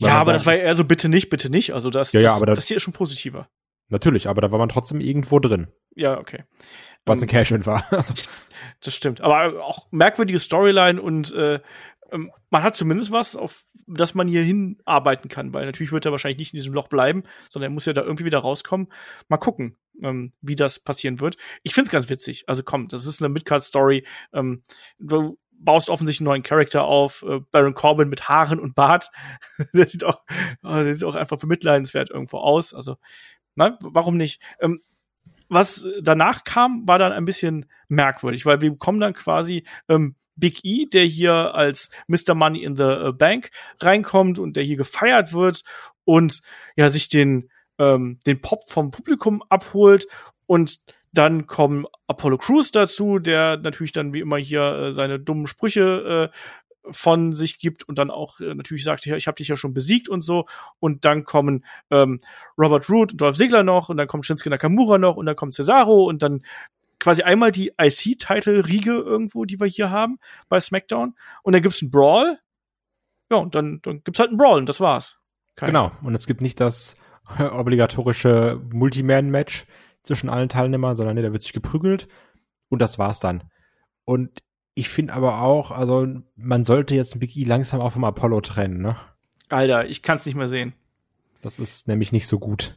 Ja, aber das war eher so bitte nicht, bitte nicht. Also das, ja, das, ja, aber das, das hier ist schon positiver. Natürlich, aber da war man trotzdem irgendwo drin. Ja, okay. Was um, ein Cash-In war. Also. *laughs* Das stimmt. Aber auch merkwürdige Storyline und äh, ähm, man hat zumindest was, auf das man hier hinarbeiten kann, weil natürlich wird er wahrscheinlich nicht in diesem Loch bleiben, sondern er muss ja da irgendwie wieder rauskommen. Mal gucken, ähm, wie das passieren wird. Ich find's ganz witzig. Also komm, das ist eine Midcard-Story. Ähm, baust offensichtlich einen neuen Charakter auf, äh, Baron Corbin mit Haaren und Bart. *laughs* der sieht auch, oh, der sieht auch einfach bemitleidenswert irgendwo aus. Also, nein, warum nicht? Ähm, was danach kam, war dann ein bisschen merkwürdig, weil wir bekommen dann quasi ähm, Big E, der hier als Mr. Money in the äh, Bank reinkommt und der hier gefeiert wird und ja sich den ähm, den Pop vom Publikum abholt und dann kommen Apollo Crews dazu, der natürlich dann wie immer hier äh, seine dummen Sprüche äh, von sich gibt und dann auch äh, natürlich sagt, ich habe dich ja schon besiegt und so. Und dann kommen ähm, Robert Root und Dolph Ziggler noch und dann kommt Shinsuke Nakamura noch und dann kommt Cesaro und dann quasi einmal die IC-Title-Riege irgendwo, die wir hier haben bei SmackDown. Und dann gibt's einen Brawl. Ja, und dann, dann gibt's halt einen Brawl und das war's. Kein genau. Und es gibt nicht das obligatorische Multiman-Match, zwischen allen Teilnehmern, sondern nee, da wird sich geprügelt und das war's dann. Und ich finde aber auch, also man sollte jetzt Big E langsam auch vom Apollo trennen, ne? Alter, ich kann's nicht mehr sehen. Das ist nämlich nicht so gut.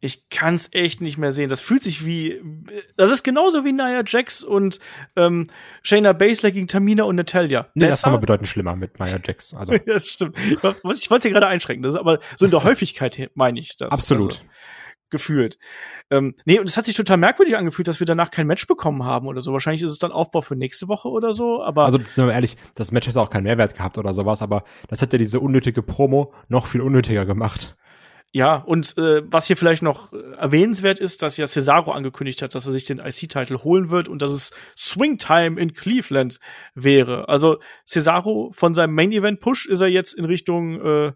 Ich kann's echt nicht mehr sehen. Das fühlt sich wie, das ist genauso wie Nia Jax und ähm, Shayna Baszler gegen Tamina und Natalia. Nee, Besser? das war mal bedeutend schlimmer mit Nia Jax. Also. *laughs* ja, das stimmt. Ich wollte es hier gerade einschränken. Das ist aber so in der *laughs* Häufigkeit meine ich das. Absolut. Also gefühlt. Ähm, nee, und es hat sich total merkwürdig angefühlt, dass wir danach kein Match bekommen haben oder so. Wahrscheinlich ist es dann Aufbau für nächste Woche oder so, aber. Also, sind wir ehrlich, das Match hätte auch keinen Mehrwert gehabt oder sowas, aber das hat ja diese unnötige Promo noch viel unnötiger gemacht. Ja, und äh, was hier vielleicht noch äh, erwähnenswert ist, dass ja Cesaro angekündigt hat, dass er sich den IC-Titel holen wird und dass es Swing Time in Cleveland wäre. Also Cesaro von seinem Main Event Push ist er jetzt in Richtung äh,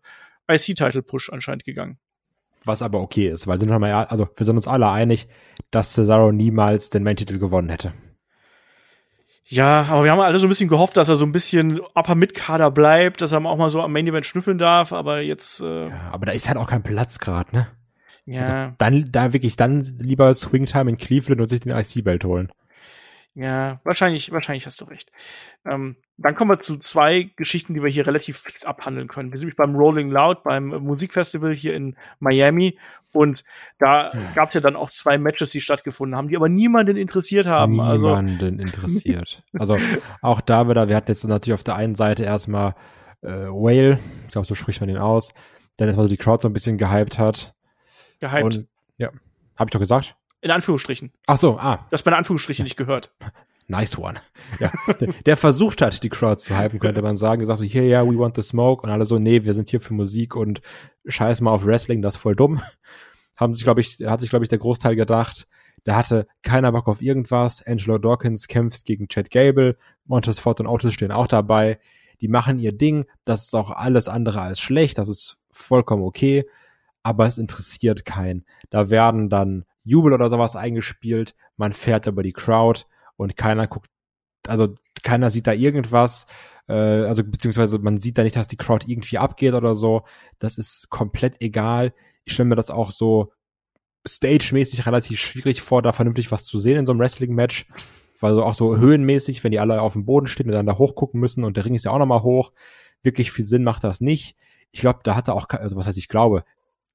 IC-Title Push anscheinend gegangen was aber okay ist, weil sind wir mal, also wir sind uns alle einig, dass Cesaro niemals den Main-Titel gewonnen hätte. Ja, aber wir haben alle so ein bisschen gehofft, dass er so ein bisschen Upper Mid-Kader bleibt, dass er auch mal so am Main Event schnüffeln darf, aber jetzt. Äh ja, aber da ist halt auch kein Platz gerade, ne? Ja. Also dann, da wirklich, dann lieber Swingtime in Cleveland und sich den IC-Belt holen. Ja, wahrscheinlich, wahrscheinlich hast du recht. Ähm, dann kommen wir zu zwei Geschichten, die wir hier relativ fix abhandeln können. Wir sind nämlich beim Rolling Loud, beim Musikfestival hier in Miami. Und da hm. gab es ja dann auch zwei Matches, die stattgefunden haben, die aber niemanden interessiert haben. Also niemanden also, interessiert. also auch da wieder, wir hatten jetzt natürlich auf der einen Seite erstmal äh, Whale, ich glaube, so spricht man den aus, der jetzt mal so die Crowd so ein bisschen gehypt hat. Gehypt. Und, ja, habe ich doch gesagt. In Anführungsstrichen. Ach so, ah. Das bei Anführungsstrichen nicht gehört. Nice one. Ja, der, der, versucht hat, die Crowd zu hypen, könnte man sagen. Gesagt so, hier, ja, we want the smoke. Und alle so, nee, wir sind hier für Musik und scheiß mal auf Wrestling, das ist voll dumm. Haben sich, glaube ich, hat sich, glaube ich, der Großteil gedacht, da hatte keiner Bock auf irgendwas. Angelo Dawkins kämpft gegen Chad Gable. Montez Ford und Otis stehen auch dabei. Die machen ihr Ding. Das ist auch alles andere als schlecht. Das ist vollkommen okay. Aber es interessiert keinen. Da werden dann Jubel oder sowas eingespielt, man fährt über die Crowd und keiner guckt, also keiner sieht da irgendwas, äh, also beziehungsweise man sieht da nicht, dass die Crowd irgendwie abgeht oder so. Das ist komplett egal. Ich stelle mir das auch so stage-mäßig relativ schwierig vor, da vernünftig was zu sehen in so einem Wrestling-Match. Weil so auch so höhenmäßig, wenn die alle auf dem Boden stehen und dann da hochgucken müssen und der Ring ist ja auch nochmal hoch. Wirklich viel Sinn macht das nicht. Ich glaube, da hatte auch, also was heißt ich glaube,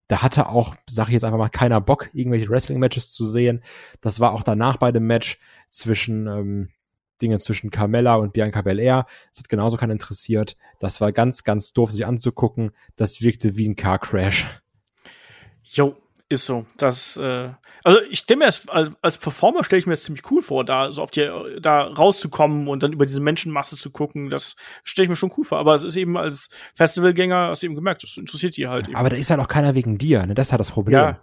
da hatte auch, sag ich jetzt einfach mal, keiner Bock, irgendwelche Wrestling-Matches zu sehen. Das war auch danach bei dem Match zwischen ähm, Dinge zwischen Carmella und Bianca Belair. Das hat genauso keinen interessiert. Das war ganz, ganz doof, sich anzugucken. Das wirkte wie ein Car Crash. Jo, ist so. Das, äh, also ich stelle mir als, als Performer stelle ich mir das ziemlich cool vor, da so auf die, da rauszukommen und dann über diese Menschenmasse zu gucken. Das stelle ich mir schon cool vor. Aber es ist eben als Festivalgänger, hast du eben gemerkt, das interessiert die halt. Eben. Aber da ist halt auch keiner wegen dir, ne? Das ist halt das Problem. Ja.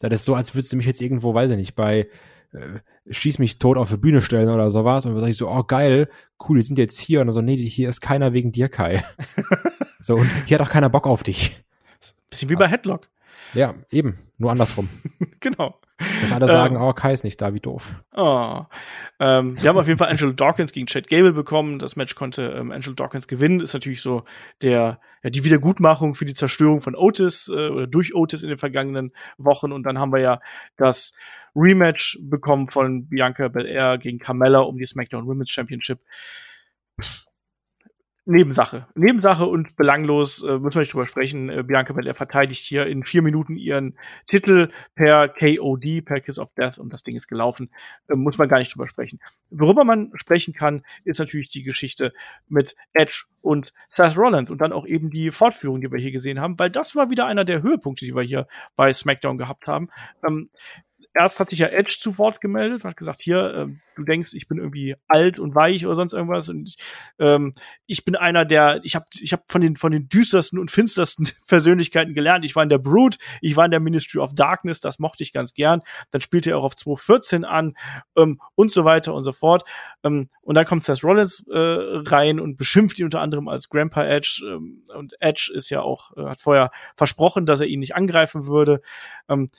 Das ist so, als würdest du mich jetzt irgendwo, weiß ich nicht, bei äh, schieß mich tot auf die Bühne stellen oder sowas und dann sag ich so, oh geil, cool, die sind jetzt hier und so, nee, hier ist keiner wegen dir, Kai. *laughs* so, und hier hat auch keiner Bock auf dich. Bisschen wie bei Headlock. Ja, eben. Nur andersrum. *laughs* genau. Dass alle sagen, ähm, oh, Kai ist nicht da, wie doof. Oh. Ähm, wir haben auf jeden Fall Angelo Dawkins gegen Chad Gable bekommen. Das Match konnte ähm, Angelo Dawkins gewinnen. Ist natürlich so der, ja, die Wiedergutmachung für die Zerstörung von Otis äh, oder durch Otis in den vergangenen Wochen. Und dann haben wir ja das Rematch bekommen von Bianca Belair gegen Carmella um die SmackDown Women's Championship. Nebensache. Nebensache und belanglos, äh, müssen wir nicht drüber sprechen. Äh, Bianca Belair verteidigt hier in vier Minuten ihren Titel per KOD, per Kiss of Death und das Ding ist gelaufen. Äh, muss man gar nicht drüber sprechen. Worüber man sprechen kann, ist natürlich die Geschichte mit Edge und Seth Rollins und dann auch eben die Fortführung, die wir hier gesehen haben, weil das war wieder einer der Höhepunkte, die wir hier bei SmackDown gehabt haben. Ähm, erst hat sich ja Edge zu Wort gemeldet und hat gesagt, hier, äh, du denkst, ich bin irgendwie alt und weich oder sonst irgendwas und ähm, ich bin einer der, ich habe ich hab von den von den düstersten und finstersten *laughs* Persönlichkeiten gelernt. Ich war in der Brood, ich war in der Ministry of Darkness, das mochte ich ganz gern. Dann spielte er auch auf 214 an ähm, und so weiter und so fort. Ähm, und dann kommt Seth Rollins äh, rein und beschimpft ihn unter anderem als Grandpa Edge ähm, und Edge ist ja auch äh, hat vorher versprochen, dass er ihn nicht angreifen würde. Ähm,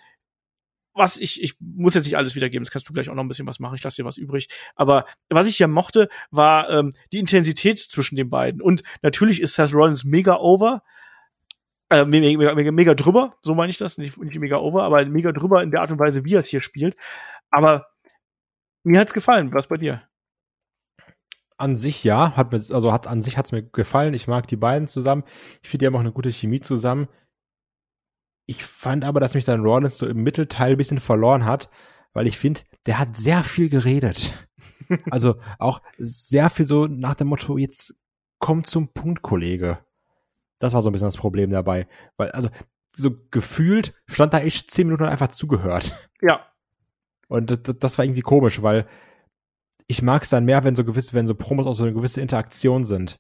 was ich, ich muss jetzt nicht alles wiedergeben, das kannst du gleich auch noch ein bisschen was machen, ich lasse dir was übrig. Aber was ich ja mochte, war ähm, die Intensität zwischen den beiden. Und natürlich ist Seth Rollins mega over, äh, mega, mega, mega drüber, so meine ich das, nicht, nicht mega over, aber mega drüber in der Art und Weise, wie er es hier spielt. Aber mir hat's gefallen, was bei dir? An sich ja, hat mir, also hat an sich hat's mir gefallen. Ich mag die beiden zusammen. Ich finde, die haben auch eine gute Chemie zusammen. Ich fand aber, dass mich dann Rollins so im Mittelteil ein bisschen verloren hat, weil ich finde, der hat sehr viel geredet. *laughs* also auch sehr viel so nach dem Motto, jetzt komm zum Punkt, Kollege. Das war so ein bisschen das Problem dabei. Weil, also, so gefühlt stand da echt zehn Minuten einfach zugehört. Ja. Und das, das war irgendwie komisch, weil ich mag es dann mehr, wenn so gewisse, wenn so Promos auch so eine gewisse Interaktion sind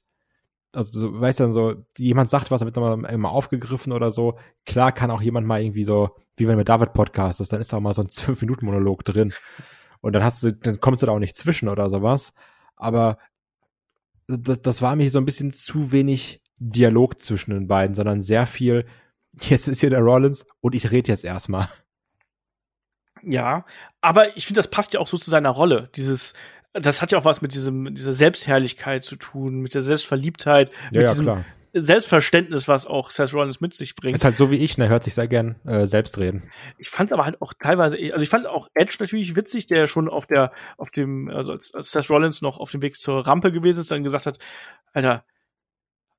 also so, weißt du, so, jemand sagt was, wird dann immer aufgegriffen oder so. Klar kann auch jemand mal irgendwie so, wie wenn mit David Podcast ist, dann ist da auch mal so ein *laughs* 5-Minuten-Monolog drin. Und dann hast du, dann kommst du da auch nicht zwischen oder sowas. Aber das, das war mir so ein bisschen zu wenig Dialog zwischen den beiden, sondern sehr viel, *laughs* jetzt ist hier der Rollins und ich rede jetzt erstmal. Ja, aber ich finde, das passt ja auch so zu seiner Rolle. Dieses, das hat ja auch was mit diesem, dieser Selbstherrlichkeit zu tun, mit der Selbstverliebtheit, ja, mit ja, diesem klar. Selbstverständnis, was auch Seth Rollins mit sich bringt. Ist halt so wie ich, ne, hört sich sehr gern äh, selbst reden. Ich fand aber halt auch teilweise, also ich fand auch Edge natürlich witzig, der schon auf der, auf dem, also als, als Seth Rollins noch auf dem Weg zur Rampe gewesen ist, dann gesagt hat, Alter,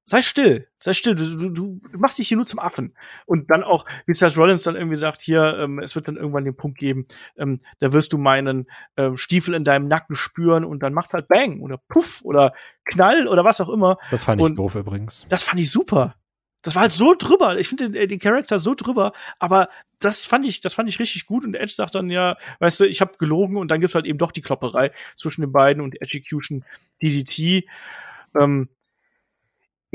sei still, sei still, du, du, du machst dich hier nur zum Affen. Und dann auch, wie Seth Rollins dann irgendwie sagt, hier, ähm, es wird dann irgendwann den Punkt geben, ähm, da wirst du meinen ähm, Stiefel in deinem Nacken spüren und dann macht's halt Bang oder Puff oder Knall oder was auch immer. Das fand ich Und doof übrigens. Das fand ich super. Das war halt so drüber. Ich finde den, den Charakter so drüber, aber das fand ich, das fand ich richtig gut. Und Edge sagt dann ja, weißt du, ich habe gelogen und dann gibt's halt eben doch die Klopperei zwischen den beiden und Execution DDT. Ähm,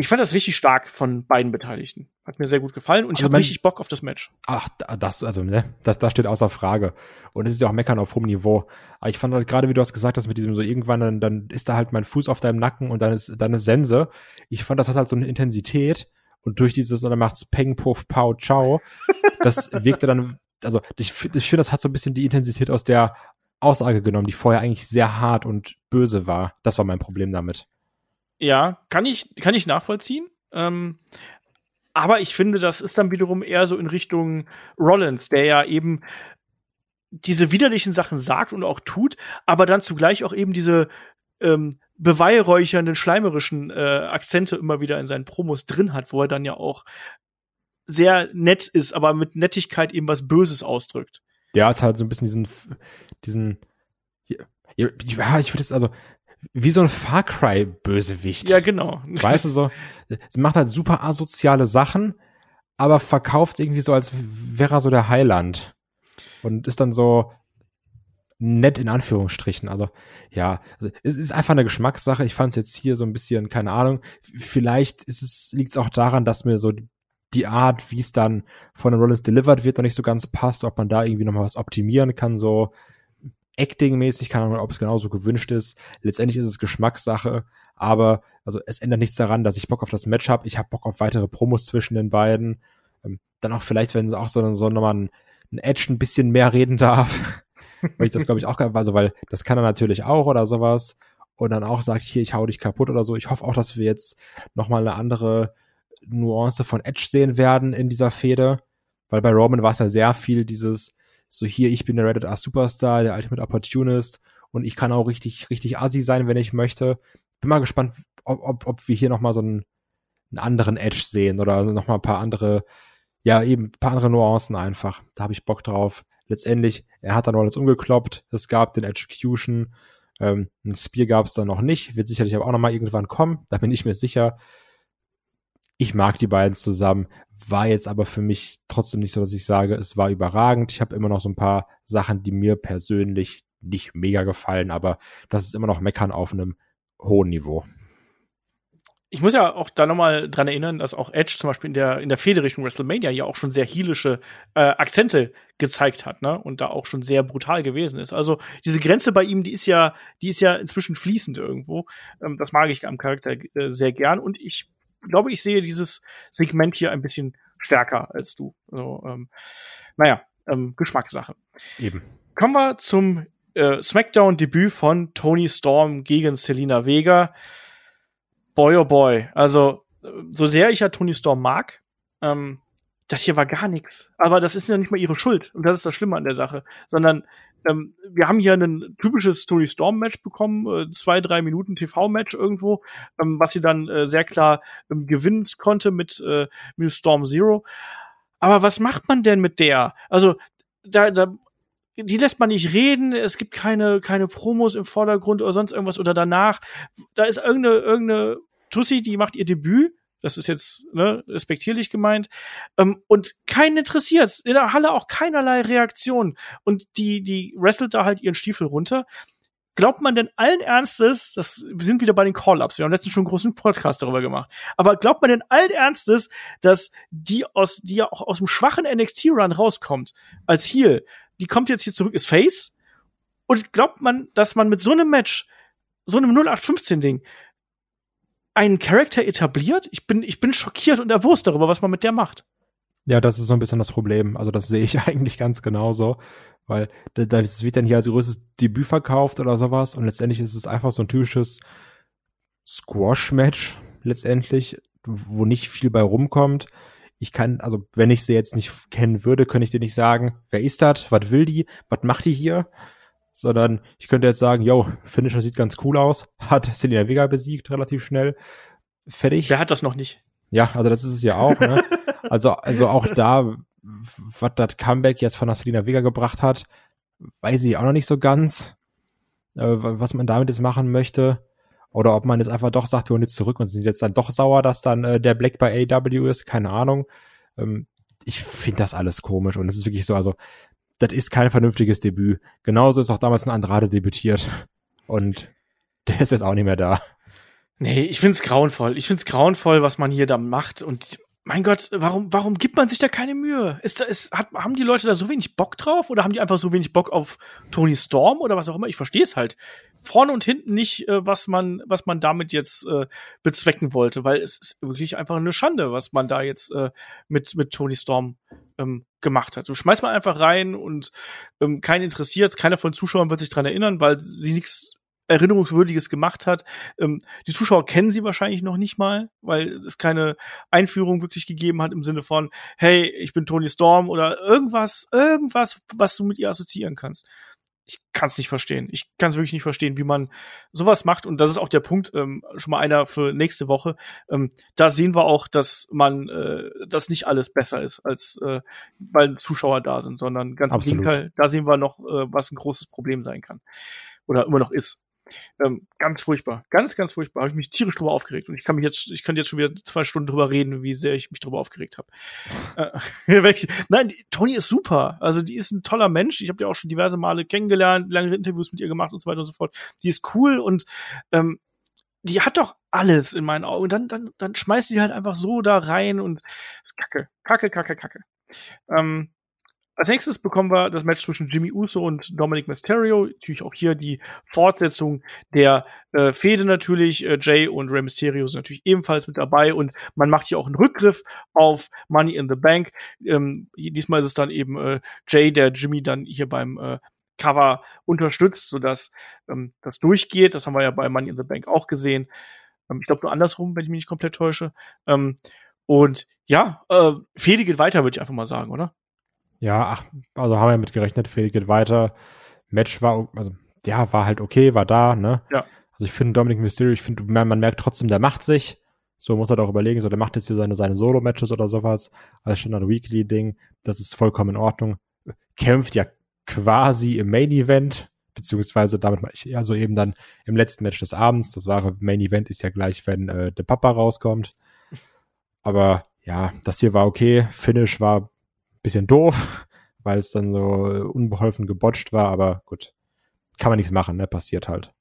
ich fand das richtig stark von beiden Beteiligten. Hat mir sehr gut gefallen und ich Also habe mein- richtig Bock auf das Match. Ach, da- das, also, ne, das, das steht außer Frage. Und es ist ja auch Meckern auf hohem Niveau. Aber ich fand halt gerade, wie du hast gesagt hast, mit diesem so irgendwann, dann, dann ist da halt mein Fuß auf deinem Nacken und dann ist, dann ist Sense. Ich fand, das hat halt so eine Intensität und durch dieses, und dann macht's Peng, Puff, Pow, Ciao. Das *laughs* wirkte dann, also, ich, ich finde, das hat so ein bisschen die Intensität aus der Aussage genommen, die vorher eigentlich sehr hart und böse war. Das war mein Problem damit. Ja, kann ich, kann ich nachvollziehen. Ähm, aber ich finde, das ist dann wiederum eher so in Richtung Rollins, der ja eben diese widerlichen Sachen sagt und auch tut, aber dann zugleich auch eben diese ähm, beweihräuchernden, schleimerischen äh, Akzente immer wieder in seinen Promos drin hat, wo er dann ja auch sehr nett ist, aber mit Nettigkeit eben was Böses ausdrückt. Der hat halt so ein bisschen diesen, diesen, ja, ja, ich würde es also, wie so ein Far Cry Bösewicht. Ja, genau. Weißt du so, sie macht halt super asoziale Sachen, aber verkauft irgendwie so, als wäre er so der Heiland. Und ist dann so nett in Anführungsstrichen. Also, ja, also, es ist einfach eine Geschmackssache. Ich fand es jetzt hier so ein bisschen, keine Ahnung. Vielleicht ist es, liegt es auch daran, dass mir so die Art, wie es dann von den Rollins delivered wird, noch nicht so ganz passt, ob man da irgendwie noch mal was optimieren kann, so Acting-mäßig, keine Ahnung, ob es genauso gewünscht ist. Letztendlich ist es Geschmackssache, aber also es ändert nichts daran, dass ich Bock auf das Match habe. Ich habe Bock auf weitere Promos zwischen den beiden. Ähm, dann auch vielleicht, wenn auch so, so nochmal ein, ein Edge ein bisschen mehr reden darf. *laughs* weil ich das, glaube ich, auch, also weil das kann er natürlich auch oder sowas. Und dann auch sagt, hier, ich hau dich kaputt oder so. Ich hoffe auch, dass wir jetzt nochmal eine andere Nuance von Edge sehen werden in dieser Fehde. Weil bei Roman war es ja sehr viel dieses, so hier, ich bin der Reddit A Superstar, der Ultimate Opportunist und ich kann auch richtig, richtig assi sein, wenn ich möchte. bin mal gespannt, ob, ob, ob wir hier noch mal so einen, einen anderen Edge sehen oder noch mal ein paar andere, ja eben ein paar andere Nuancen einfach. Da habe ich Bock drauf. Letztendlich, er hat dann alles umgekloppt. Es gab den Execution. Ähm, ein Spear gab es dann noch nicht. Wird sicherlich aber auch noch mal irgendwann kommen. Da bin ich mir sicher. Ich mag die beiden zusammen. War jetzt aber für mich trotzdem nicht so, dass ich sage, es war überragend. Ich habe immer noch so ein paar Sachen, die mir persönlich nicht mega gefallen, aber das ist immer noch Meckern auf einem hohen Niveau. Ich muss ja auch da nochmal dran erinnern, dass auch Edge zum Beispiel in der, in der Fehde Richtung WrestleMania ja auch schon sehr heelische äh, Akzente gezeigt hat, ne? Und da auch schon sehr brutal gewesen ist. Also diese Grenze bei ihm, die ist ja, die ist ja inzwischen fließend irgendwo. Ähm, das mag ich am Charakter äh, sehr gern. Und ich glaube, ich sehe dieses Segment hier ein bisschen stärker als du. Also, ähm, naja, ähm, Geschmackssache. Eben. Kommen wir zum äh, SmackDown-Debüt von Tony Storm gegen Selina Vega. Boy, oh boy. Also, so sehr ich ja Tony Storm mag, ähm, das hier war gar nichts. Aber das ist ja nicht mal ihre Schuld. Und das ist das Schlimme an der Sache. Sondern ähm, wir haben hier ein typisches Tony Storm-Match bekommen, äh, zwei, drei Minuten TV-Match irgendwo, ähm, was sie dann äh, sehr klar ähm, gewinnen konnte mit, äh, mit Storm Zero. Aber was macht man denn mit der? Also, da, da die lässt man nicht reden, es gibt keine, keine Promos im Vordergrund oder sonst irgendwas oder danach. Da ist irgendeine, irgendeine Tussi, die macht ihr Debüt. Das ist jetzt ne, respektierlich gemeint. Ähm, und keinen interessiert. In der Halle auch keinerlei Reaktion. Und die, die wrestelt da halt ihren Stiefel runter. Glaubt man denn allen Ernstes, das, wir sind wieder bei den Call-Ups, wir haben letztens schon einen großen Podcast darüber gemacht, aber glaubt man denn allen Ernstes, dass die aus, die ja auch aus dem schwachen NXT-Run rauskommt, als Heel, die kommt jetzt hier zurück, ist Face. Und glaubt man, dass man mit so einem Match, so einem 0815-Ding, einen Charakter etabliert? Ich bin, ich bin schockiert und erwurst darüber, was man mit der macht. Ja, das ist so ein bisschen das Problem. Also das sehe ich *laughs* eigentlich ganz genauso, weil das wird dann hier als größtes Debüt verkauft oder sowas und letztendlich ist es einfach so ein typisches Squash-Match letztendlich, wo nicht viel bei rumkommt ich kann, also wenn ich sie jetzt nicht kennen würde, könnte ich dir nicht sagen, wer ist das, was will die, was macht die hier, sondern ich könnte jetzt sagen, yo, Finisher sieht ganz cool aus, hat Selina Vega besiegt, relativ schnell, fertig. Wer hat das noch nicht? Ja, also das ist es ja auch, ne? *laughs* also, also auch da, was das Comeback jetzt von der Selina Vega gebracht hat, weiß ich auch noch nicht so ganz, äh, was man damit jetzt machen möchte. Oder ob man jetzt einfach doch sagt, wir holen jetzt zurück und sind jetzt dann doch sauer, dass dann äh, der Black bei AW ist, keine Ahnung. Ähm, ich finde das alles komisch und es ist wirklich so, also das ist kein vernünftiges Debüt. Genauso ist auch damals ein Andrade debütiert und der ist jetzt auch nicht mehr da. Nee, ich find's grauenvoll. Ich find's grauenvoll, was man hier da macht und mein Gott, warum, warum gibt man sich da keine Mühe? Ist, da, ist, hat, haben die Leute da so wenig Bock drauf oder haben die einfach so wenig Bock auf Tony Storm oder was auch immer? Ich verstehe es halt vorne und hinten nicht, äh, was man, was man damit jetzt äh, bezwecken wollte, weil es ist wirklich einfach eine Schande, was man da jetzt äh, mit mit Tony Storm ähm, gemacht hat. Du schmeißt mal einfach rein und ähm, keinen interessiert, keiner von Zuschauern wird sich dran erinnern, weil sie nichts Erinnerungswürdiges gemacht hat. Ähm, die Zuschauer kennen sie wahrscheinlich noch nicht mal, weil es keine Einführung wirklich gegeben hat im Sinne von, hey, ich bin Tony Storm oder irgendwas, irgendwas, was du mit ihr assoziieren kannst ich kann es nicht verstehen. Ich kann es wirklich nicht verstehen, wie man sowas macht. Und das ist auch der Punkt, ähm, schon mal einer für nächste Woche. Ähm, da sehen wir auch, dass man, äh, dass nicht alles besser ist, als äh, weil Zuschauer da sind, sondern ganz Absolut. im Gegenteil, da sehen wir noch, äh, was ein großes Problem sein kann. Oder immer noch ist. Ähm, ganz furchtbar. Ganz, ganz furchtbar. Habe ich mich tierisch drüber aufgeregt. Und ich kann mich jetzt, ich könnte jetzt schon wieder zwei Stunden drüber reden, wie sehr ich mich drüber aufgeregt habe. Äh, *laughs* Nein, die, Toni ist super. Also die ist ein toller Mensch. Ich habe die auch schon diverse Male kennengelernt, lange Interviews mit ihr gemacht und so weiter und so fort. Die ist cool und ähm, die hat doch alles in meinen Augen. Und dann, dann, dann schmeißt die halt einfach so da rein und ist kacke. Kacke, kacke, kacke. Ähm, als nächstes bekommen wir das Match zwischen Jimmy Uso und Dominic Mysterio. Natürlich auch hier die Fortsetzung der äh, Fehde natürlich. Äh, Jay und Rey Mysterio sind natürlich ebenfalls mit dabei und man macht hier auch einen Rückgriff auf Money in the Bank. Ähm, diesmal ist es dann eben äh, Jay, der Jimmy dann hier beim äh, Cover unterstützt, sodass ähm, das durchgeht. Das haben wir ja bei Money in the Bank auch gesehen. Ähm, ich glaube nur andersrum, wenn ich mich nicht komplett täusche. Ähm, und ja, äh, Fehde geht weiter, würde ich einfach mal sagen, oder? Ja, ach, also haben wir mit gerechnet, Fehde geht weiter. Match war, also ja, war halt okay, war da, ne? Ja. Also ich finde Dominic Mysterio, ich finde, man, man merkt trotzdem, der macht sich. So muss er doch überlegen, so der macht jetzt hier seine, seine Solo-Matches oder sowas, als Standard-Weekly-Ding. Das ist vollkommen in Ordnung. Kämpft ja quasi im Main-Event, beziehungsweise damit meine ich also eben dann im letzten Match des Abends. Das wahre Main-Event ist ja gleich, wenn äh, der Papa rauskommt. Aber ja, das hier war okay. Finish war bisschen doof, *laughs* weil es dann so unbeholfen gebotcht war, aber gut. Kann man nichts machen, ne? Passiert halt.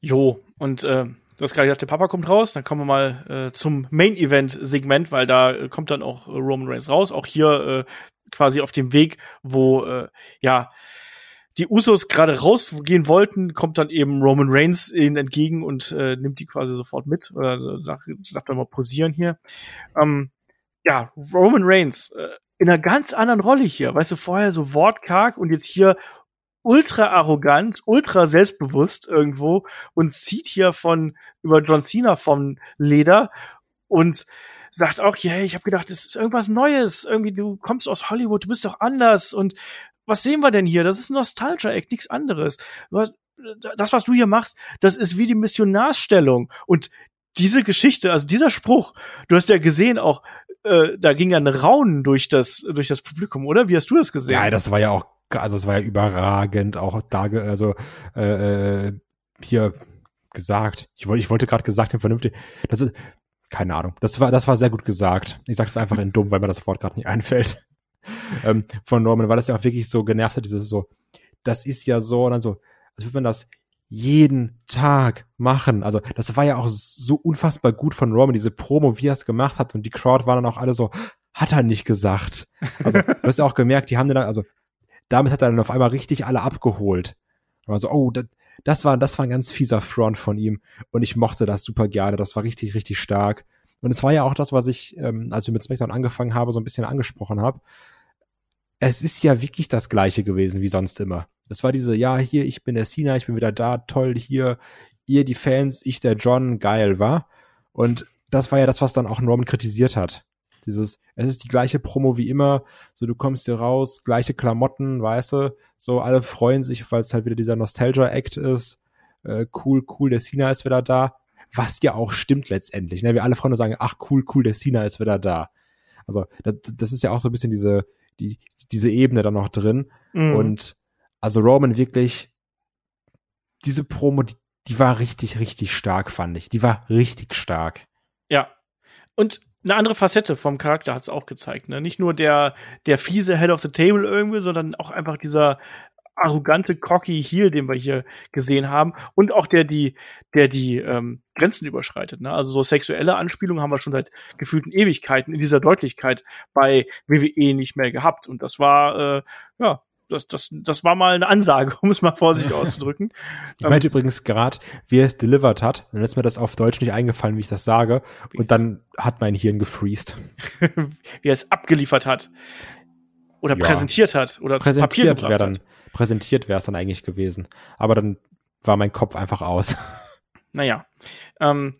Jo, und äh, du hast gerade gesagt, der Papa kommt raus, dann kommen wir mal äh, zum Main-Event-Segment, weil da äh, kommt dann auch äh, Roman Reigns raus, auch hier äh, quasi auf dem Weg, wo äh, ja die Usos gerade rausgehen wollten, kommt dann eben Roman Reigns ihnen entgegen und äh, nimmt die quasi sofort mit oder sagt, sagt dann mal posieren hier. Ähm, ja, Roman Reigns äh, in einer ganz anderen Rolle hier, weißt du, vorher so wortkarg und jetzt hier ultra arrogant, ultra selbstbewusst irgendwo und zieht hier von über John Cena vom Leder und sagt auch, yeah, ich habe gedacht, das ist irgendwas Neues, irgendwie du kommst aus Hollywood, du bist doch anders und was sehen wir denn hier? Das ist ein Nostalgia-Act, nichts anderes. Das, was du hier machst, das ist wie die Missionarsstellung und diese Geschichte, also dieser Spruch, du hast ja gesehen auch, äh, da ging ja ein Raunen durch das durch das Publikum, oder? Wie hast du das gesehen? Ja, das war ja auch also es war ja überragend, auch da, also äh, äh, hier gesagt. Ich wollte, ich wollte gerade gesagt, den vernünftig. Das ist, keine Ahnung. Das war, das war sehr gut gesagt. Ich sage es einfach in dumm, weil mir das Wort gerade nicht *laughs* einfällt. ähm, von Norman, weil das ja auch wirklich so genervt hat, dieses so, das ist ja so, und dann so, als würde man das jeden Tag machen. Also das war ja auch so unfassbar gut von Roman, diese Promo, wie er es gemacht hat. Und die Crowd war dann auch alle so, hat er nicht gesagt. Also *laughs* du hast ja auch gemerkt, die haben dann, also damit hat er dann auf einmal richtig alle abgeholt. Und war so, oh, das, das war, das war ein ganz fieser Front von ihm. Und ich mochte das super gerne. Das war richtig, richtig stark. Und es war ja auch das, was ich, ähm, als wir mit SmackDown angefangen haben, so ein bisschen angesprochen habe. Es ist ja wirklich das Gleiche gewesen wie sonst immer. Es war diese, ja, hier, ich bin der Cena, ich bin wieder da, toll, hier, ihr die Fans, ich der John, geil, war. Und das war ja das, was dann auch Norman kritisiert hat. Dieses, es ist die gleiche Promo wie immer, so du kommst hier raus, gleiche Klamotten, weißt du, so alle freuen sich, weil es halt wieder dieser Nostalgia-Act ist. Äh, cool, cool, der Cena ist wieder da. Was ja auch stimmt letztendlich. Ne? Wir alle Freunde sagen, ach cool, cool, der Cena ist wieder da. Also das, das ist ja auch so ein bisschen diese, die, diese Ebene da noch drin. Mhm. Und also Roman wirklich, diese Promo, die, die war richtig, richtig stark, fand ich. Die war richtig stark. Ja. Und eine andere Facette vom Charakter hat es auch gezeigt. Ne? Nicht nur der, der fiese Head of the Table irgendwie, sondern auch einfach dieser arrogante cocky Heel, den wir hier gesehen haben und auch der die der die ähm, Grenzen überschreitet. Ne? Also so sexuelle Anspielungen haben wir schon seit gefühlten Ewigkeiten in dieser Deutlichkeit bei WWE nicht mehr gehabt und das war äh, ja das, das, das war mal eine Ansage, *laughs* um es mal vorsichtig *laughs* auszudrücken. Ich meinte ähm, übrigens gerade, wie er es delivered hat. Dann ist mir das auf Deutsch nicht eingefallen, wie ich das sage. Und dann hat mein Hirn gefreezed. *laughs* wie er es abgeliefert hat. Oder ja. präsentiert hat. Oder präsentiert wäre dann, Präsentiert wäre es dann eigentlich gewesen. Aber dann war mein Kopf einfach aus. Naja. Ähm,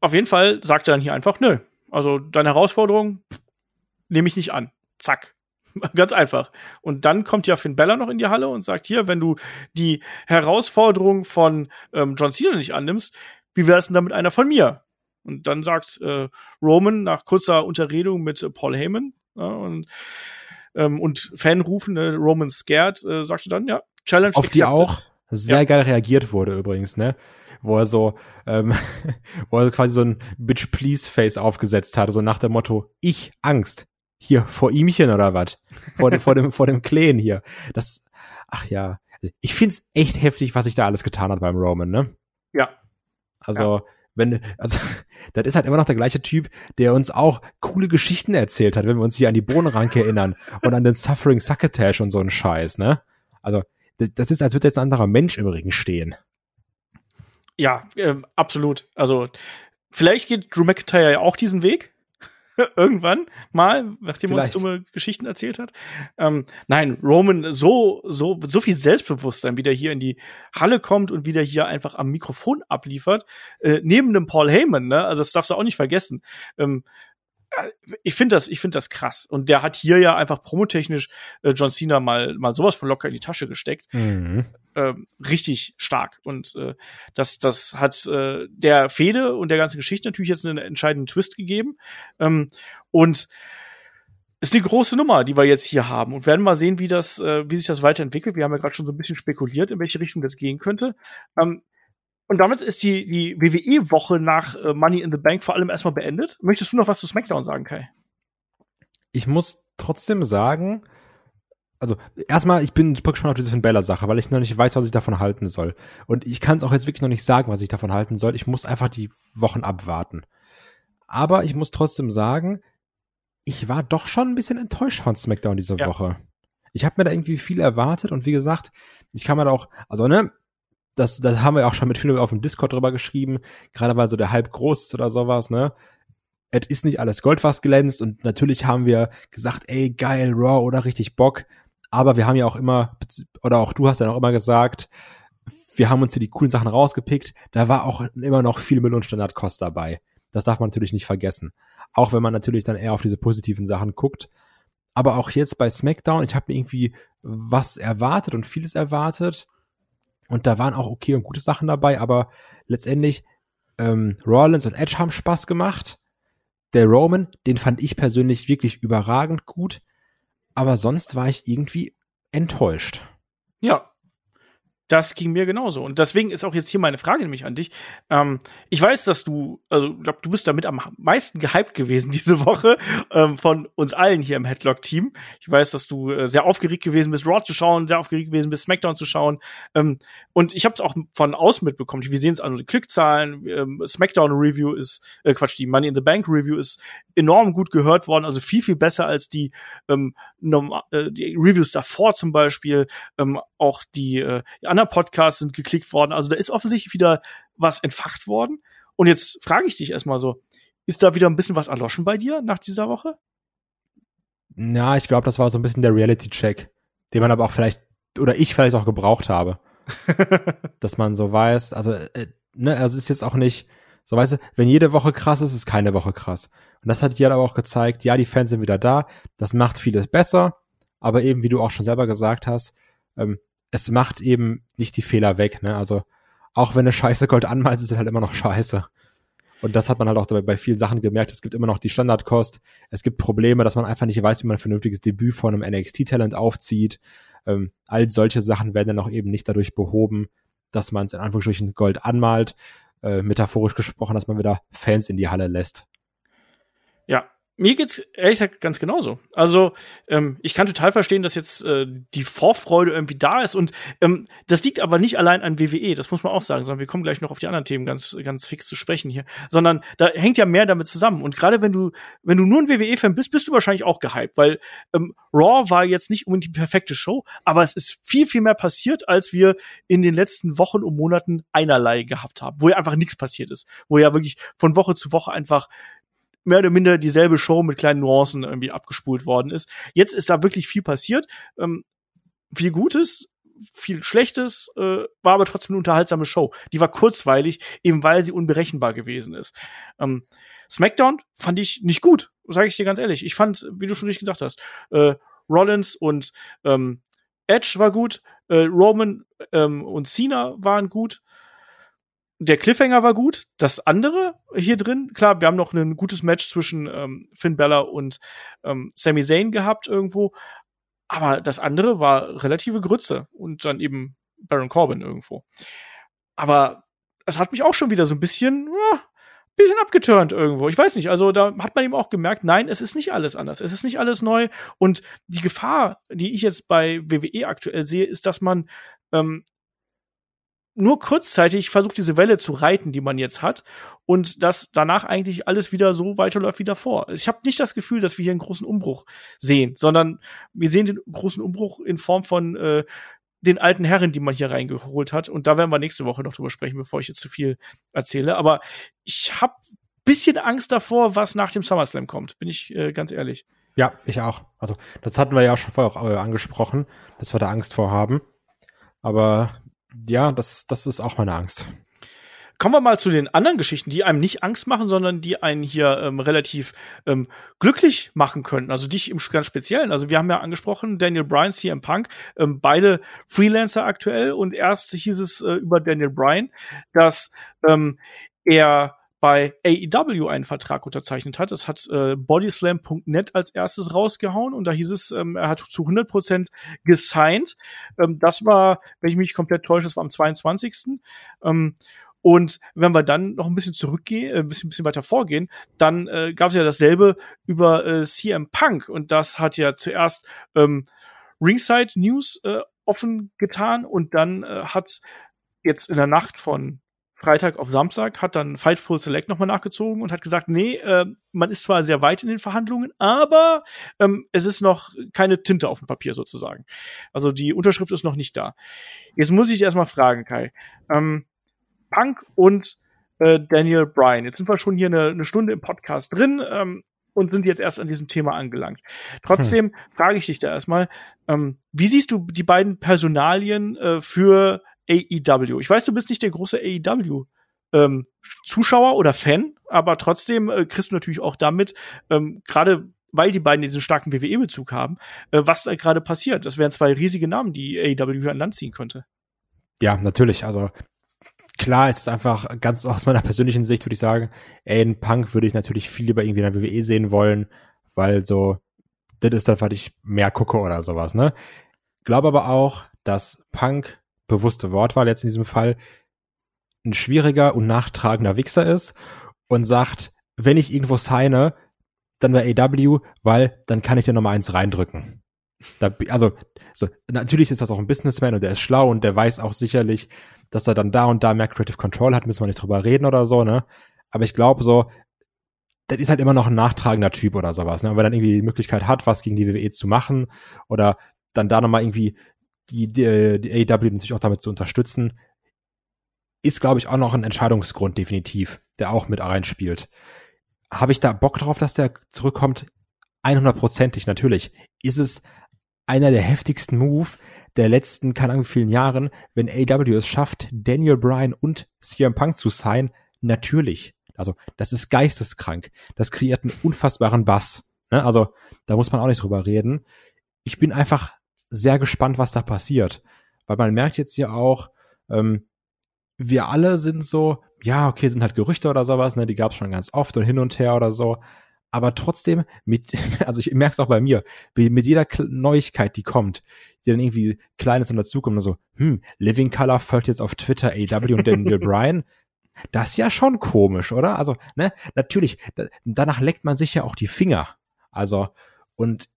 auf jeden Fall sagt er dann hier einfach, nö. Also deine Herausforderung nehme ich nicht an. Zack. *laughs* Ganz einfach. Und dann kommt ja Finn Bella noch in die Halle und sagt hier, wenn du die Herausforderung von ähm, John Cena nicht annimmst, wie wär's denn damit einer von mir? Und dann sagt äh, Roman nach kurzer Unterredung mit äh, Paul Heyman ja, und ähm, und Fanrufen, äh, Roman Scared, äh, sagte dann, ja, Challenge Auf accepted. die auch sehr ja. geil reagiert wurde übrigens, ne? Wo er so, ähm, *laughs* wo er quasi so ein Bitch Please Face aufgesetzt hatte, so nach dem Motto, ich Angst, hier vor ihmchen oder was? Vor dem, vor dem, vor dem Kleen hier. Das, ach ja. Ich find's echt heftig, was sich da alles getan hat beim Roman, ne? Ja. Also, ja. wenn, also, *laughs* das ist halt immer noch der gleiche Typ, der uns auch coole Geschichten erzählt hat, wenn wir uns hier an die Bohnenranke erinnern *laughs* und an den Suffering Succotash und so einen Scheiß, ne? Also, das ist, als würde jetzt ein anderer Mensch im Ring stehen. Ja, äh, absolut. Also, vielleicht geht Drew McIntyre ja auch diesen Weg. *laughs* irgendwann mal, nachdem er uns dumme Geschichten erzählt hat. Ähm, nein, Roman so so so viel Selbstbewusstsein, wie der hier in die Halle kommt und wie der hier einfach am Mikrofon abliefert, äh, neben dem Paul Heyman, ne? Also das darfst du auch nicht vergessen. Ähm, ich finde das, ich finde das krass. Und der hat hier ja einfach promotechnisch äh, John Cena mal, mal sowas von locker in die Tasche gesteckt. Mhm. Ähm, richtig stark. Und äh, das, das hat äh, der Fehde und der ganzen Geschichte natürlich jetzt einen entscheidenden Twist gegeben. Ähm, und ist eine große Nummer, die wir jetzt hier haben und werden mal sehen, wie das, äh, wie sich das weiterentwickelt. Wir haben ja gerade schon so ein bisschen spekuliert, in welche Richtung das gehen könnte. Ähm, und damit ist die, die WWE-Woche nach äh, Money in the Bank vor allem erstmal beendet. Möchtest du noch was zu SmackDown sagen, Kai? Ich muss trotzdem sagen, also erstmal, ich bin super gespannt auf diese Finn Balor-Sache, weil ich noch nicht weiß, was ich davon halten soll. Und ich kann es auch jetzt wirklich noch nicht sagen, was ich davon halten soll. Ich muss einfach die Wochen abwarten. Aber ich muss trotzdem sagen, ich war doch schon ein bisschen enttäuscht von SmackDown diese Ja. Woche. Ich habe mir da irgendwie viel erwartet und wie gesagt, ich kann mir da auch, also ne, das, das haben wir auch schon mit vielen auf dem Discord drüber geschrieben, gerade weil so der Hype groß ist oder sowas, ne. Es ist nicht alles Gold, was glänzt und natürlich haben wir gesagt, ey, geil, Raw oder richtig Bock, aber wir haben ja auch immer, oder auch du hast ja auch immer gesagt, wir haben uns hier die coolen Sachen rausgepickt, da war auch immer noch viel Müll und Standardkost dabei. Das darf man natürlich nicht vergessen. Auch wenn man natürlich dann eher auf diese positiven Sachen guckt. Aber auch jetzt bei SmackDown, ich habe mir irgendwie was erwartet und vieles erwartet. Und da waren auch okay und gute Sachen dabei, aber letztendlich ähm, Rollins und Edge haben Spaß gemacht. Der Roman, den fand ich persönlich wirklich überragend gut. Aber sonst war ich irgendwie enttäuscht. Ja. Das ging mir genauso. Und deswegen ist auch jetzt hier meine Frage nämlich an dich. Ähm, ich weiß, dass du, also ich glaube, du bist damit am meisten gehypt gewesen *laughs* diese Woche ähm, von uns allen hier im Headlock-Team. Ich weiß, dass du äh, sehr aufgeregt gewesen bist, Raw zu schauen, sehr aufgeregt gewesen bist, SmackDown zu schauen. Ähm, und ich habe es auch von außen mitbekommen. Wir sehen es an den Klickzahlen. Ähm, SmackDown-Review ist, äh, Quatsch, die Money in the Bank-Review ist enorm gut gehört worden. Also viel, viel besser als die, ähm, äh, die Reviews davor zum Beispiel. Ähm, auch die, äh, die anderen Podcasts sind geklickt worden. Also da ist offensichtlich wieder was entfacht worden. Und jetzt frage ich dich erstmal so, ist da wieder ein bisschen was erloschen bei dir nach dieser Woche? Na, ich glaube, das war so ein bisschen der Reality-Check, den man aber auch vielleicht, oder ich vielleicht auch gebraucht habe. *laughs* dass man so weiß, also, äh, ne, also es ist jetzt auch nicht, so weißt du, wenn jede Woche krass ist, ist keine Woche krass. Und das hat hier aber auch gezeigt, ja, die Fans sind wieder da, das macht vieles besser, aber eben, wie du auch schon selber gesagt hast, ähm, es macht eben nicht die Fehler weg, ne, also, auch wenn eine Scheiße Gold anmalt, ist es halt immer noch Scheiße. Und das hat man halt auch dabei bei vielen Sachen gemerkt. Es gibt immer noch die Standardkost. Es gibt Probleme, dass man einfach nicht weiß, wie man ein vernünftiges Debüt von einem NXT-Talent aufzieht. Ähm, all solche Sachen werden dann auch eben nicht dadurch behoben, dass man es in Anführungsstrichen Gold anmalt. Äh, metaphorisch gesprochen, dass man wieder Fans in die Halle lässt. Ja, mir geht's ehrlich gesagt ganz genauso. Also ähm, ich kann total verstehen, dass jetzt äh, die Vorfreude irgendwie da ist und ähm, das liegt aber nicht allein an WWE, das muss man auch sagen, sondern wir kommen gleich noch auf die anderen Themen ganz ganz fix zu sprechen hier, sondern da hängt ja mehr damit zusammen und gerade wenn du wenn du nur ein WWE-Fan bist, bist du wahrscheinlich auch gehypt, weil ähm, Raw war jetzt nicht unbedingt die perfekte Show, aber es ist viel viel mehr passiert, als wir in den letzten Wochen und Monaten einerlei gehabt haben, wo ja einfach nichts passiert ist, wo ja wirklich von Woche zu Woche einfach mehr oder minder dieselbe Show mit kleinen Nuancen irgendwie abgespult worden ist. Jetzt ist da wirklich viel passiert. Ähm, viel Gutes, viel Schlechtes, äh, war aber trotzdem eine unterhaltsame Show. Die war kurzweilig, eben weil sie unberechenbar gewesen ist. Ähm, SmackDown fand ich nicht gut, sage ich dir ganz ehrlich. Ich fand, wie du schon richtig gesagt hast, äh, Rollins und ähm, Edge war gut, äh, Roman ähm, und Cena waren gut der Cliffhanger war gut. Das andere hier drin, klar, wir haben noch ein gutes Match zwischen ähm, Finn Balor und ähm, Sami Zayn gehabt irgendwo. Aber das andere war relative Grütze und dann eben Baron Corbin irgendwo. Aber es hat mich auch schon wieder so ein bisschen, ja, bisschen abgeturnt irgendwo. Ich weiß nicht, also da hat man eben auch gemerkt, nein, es ist nicht alles anders. Es ist nicht alles neu. Und die Gefahr, die ich jetzt bei WWE aktuell sehe, ist, dass man ähm, nur kurzzeitig versucht, diese Welle zu reiten, die man jetzt hat, und dass danach eigentlich alles wieder so weiterläuft wie davor. Ich habe nicht das Gefühl, dass wir hier einen großen Umbruch sehen, sondern wir sehen den großen Umbruch in Form von äh, den alten Herren, die man hier reingeholt hat. Und da werden wir nächste Woche noch drüber sprechen, bevor ich jetzt zu viel erzähle. Aber ich habe bisschen Angst davor, was nach dem SummerSlam kommt, bin ich äh, ganz ehrlich. Ja, ich auch. Also, das hatten wir ja schon vorher auch äh, angesprochen, dass wir da Angst vor haben. Aber ja, das, das ist auch meine Angst. kommen wir mal zu den anderen Geschichten, die einem nicht Angst machen, sondern die einen hier ähm, relativ ähm, glücklich machen können. Also dich im ganz Speziellen. Also wir haben ja angesprochen, Daniel Bryan, CM Punk, ähm, beide Freelancer aktuell. Und erst hieß es äh, über Daniel Bryan, dass ähm, er bei AEW einen Vertrag unterzeichnet hat. Das hat äh, Bodyslam.net als erstes rausgehauen und da hieß es, ähm, er hat zu 100 Prozent gesigned. Ähm, das war, wenn ich mich komplett täusche, das war am 22. Ähm, und wenn wir dann noch ein bisschen zurückgehen, äh, ein bisschen, ein bisschen weiter vorgehen, dann äh, gab es ja dasselbe über äh, CM Punk und das hat ja zuerst ähm, Ringside News äh, offen getan und dann äh, hat jetzt in der Nacht von Freitag auf Samstag hat dann Fightful Select nochmal nachgezogen und hat gesagt, nee, äh, man ist zwar sehr weit in den Verhandlungen, aber ähm, es ist noch keine Tinte auf dem Papier sozusagen. Also die Unterschrift ist noch nicht da. Jetzt muss ich erstmal fragen, Kai. Ähm, Punk und äh, Daniel Bryan. Jetzt sind wir schon hier eine, eine Stunde im Podcast drin ähm, und sind jetzt erst an diesem Thema angelangt. Trotzdem hm. frage ich dich da erstmal, ähm, wie siehst du die beiden Personalien äh, für AEW. Ich weiß, du bist nicht der große AEW ähm, Zuschauer oder Fan, aber trotzdem äh, kriegst du natürlich auch damit, ähm, gerade weil die beiden diesen starken WWE-Bezug haben, äh, was da gerade passiert. Das wären zwei riesige Namen, die AEW an Land ziehen könnte. Ja, natürlich. Also klar ist es einfach ganz aus meiner persönlichen Sicht, würde ich sagen, Aiden Punk würde ich natürlich viel lieber irgendwie in der WWE sehen wollen, weil so, das ist dann, was ich mehr gucke oder sowas, ne? Glaube aber auch, dass Punk bewusste Wortwahl jetzt in diesem Fall, ein schwieriger und nachtragender Wichser ist und sagt, wenn ich irgendwo signe, dann bei AW, weil dann kann ich dir nochmal eins reindrücken. Da, also, so, natürlich ist das auch ein Businessman und der ist schlau und der weiß auch sicherlich, dass er dann da und da mehr Creative Control hat, müssen wir nicht drüber reden oder so, ne? Aber ich glaube so, das ist halt immer noch ein nachtragender Typ oder sowas, ne? Und wenn er dann irgendwie die Möglichkeit hat, was gegen die WWE zu machen oder dann da nochmal irgendwie die, die, die AEW natürlich auch damit zu unterstützen, ist, glaube ich, auch noch ein Entscheidungsgrund definitiv, der auch mit reinspielt. Habe ich da Bock drauf, dass der zurückkommt? 100%ig natürlich. Ist es einer der heftigsten Move der letzten, keine Ahnung, vielen Jahren, wenn AEW es schafft, Daniel Bryan und CM Punk zu sein? Natürlich. Also, das ist geisteskrank. Das kreiert einen unfassbaren Bass. Ne? Also, da muss man auch nicht drüber reden. Ich bin einfach sehr gespannt, was da passiert. Weil man merkt jetzt ja auch, ähm, wir alle sind so, ja, okay, sind halt Gerüchte oder sowas, ne, die gab es schon ganz oft und hin und her oder so. Aber trotzdem, mit, *laughs* also ich merke es auch bei mir, mit jeder Neuigkeit, die kommt, die dann irgendwie Kleines und dazukommt, und so, hm, Living Color folgt jetzt auf Twitter AW und Daniel *laughs* Bryan. Das ist ja schon komisch, oder? Also, ne, natürlich, da, danach leckt man sich ja auch die Finger. Also, und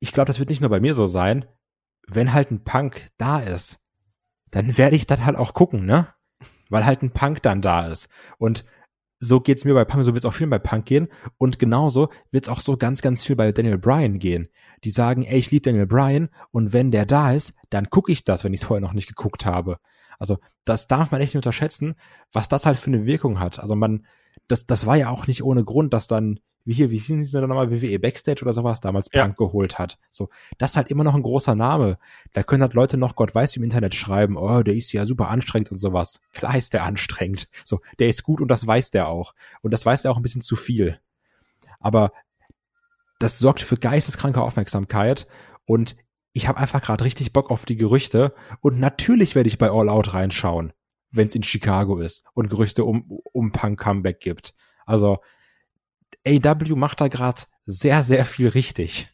ich glaube, das wird nicht nur bei mir so sein wenn halt ein Punk da ist, dann werde ich das halt auch gucken, ne? Weil halt ein Punk dann da ist. Und so geht's mir bei Punk, so wird's auch viel bei Punk gehen. Und genauso wird's auch so ganz, ganz viel bei Daniel Bryan gehen. Die sagen, ey, ich liebe Daniel Bryan und wenn der da ist, dann gucke ich das, wenn ich es vorher noch nicht geguckt habe. Also das darf man echt nicht unterschätzen, was das halt für eine Wirkung hat. Also man, das, das war ja auch nicht ohne Grund, dass dann wie hier, wie hieß denn nochmal, WWE Backstage oder sowas, damals Punk ja. geholt hat. So, das ist halt immer noch ein großer Name. Da können halt Leute noch Gott weiß im Internet schreiben, oh, der ist ja super anstrengend und sowas. Klar ist der anstrengend. So, der ist gut und das weiß der auch. Und das weiß der auch ein bisschen zu viel. Aber das sorgt für geisteskranke Aufmerksamkeit und ich habe einfach gerade richtig Bock auf die Gerüchte und natürlich werde ich bei All Out reinschauen, wenn es in Chicago ist und Gerüchte um, um Punk Comeback gibt. Also AW macht da gerade sehr, sehr viel richtig.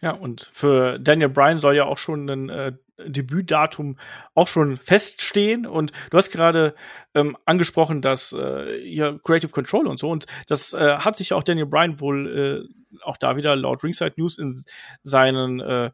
Ja, und für Daniel Bryan soll ja auch schon ein äh, Debütdatum auch schon feststehen. Und du hast gerade ähm, angesprochen, dass äh, ja Creative Control und so. Und das äh, hat sich auch Daniel Bryan wohl äh, auch da wieder laut Ringside News in seinen äh,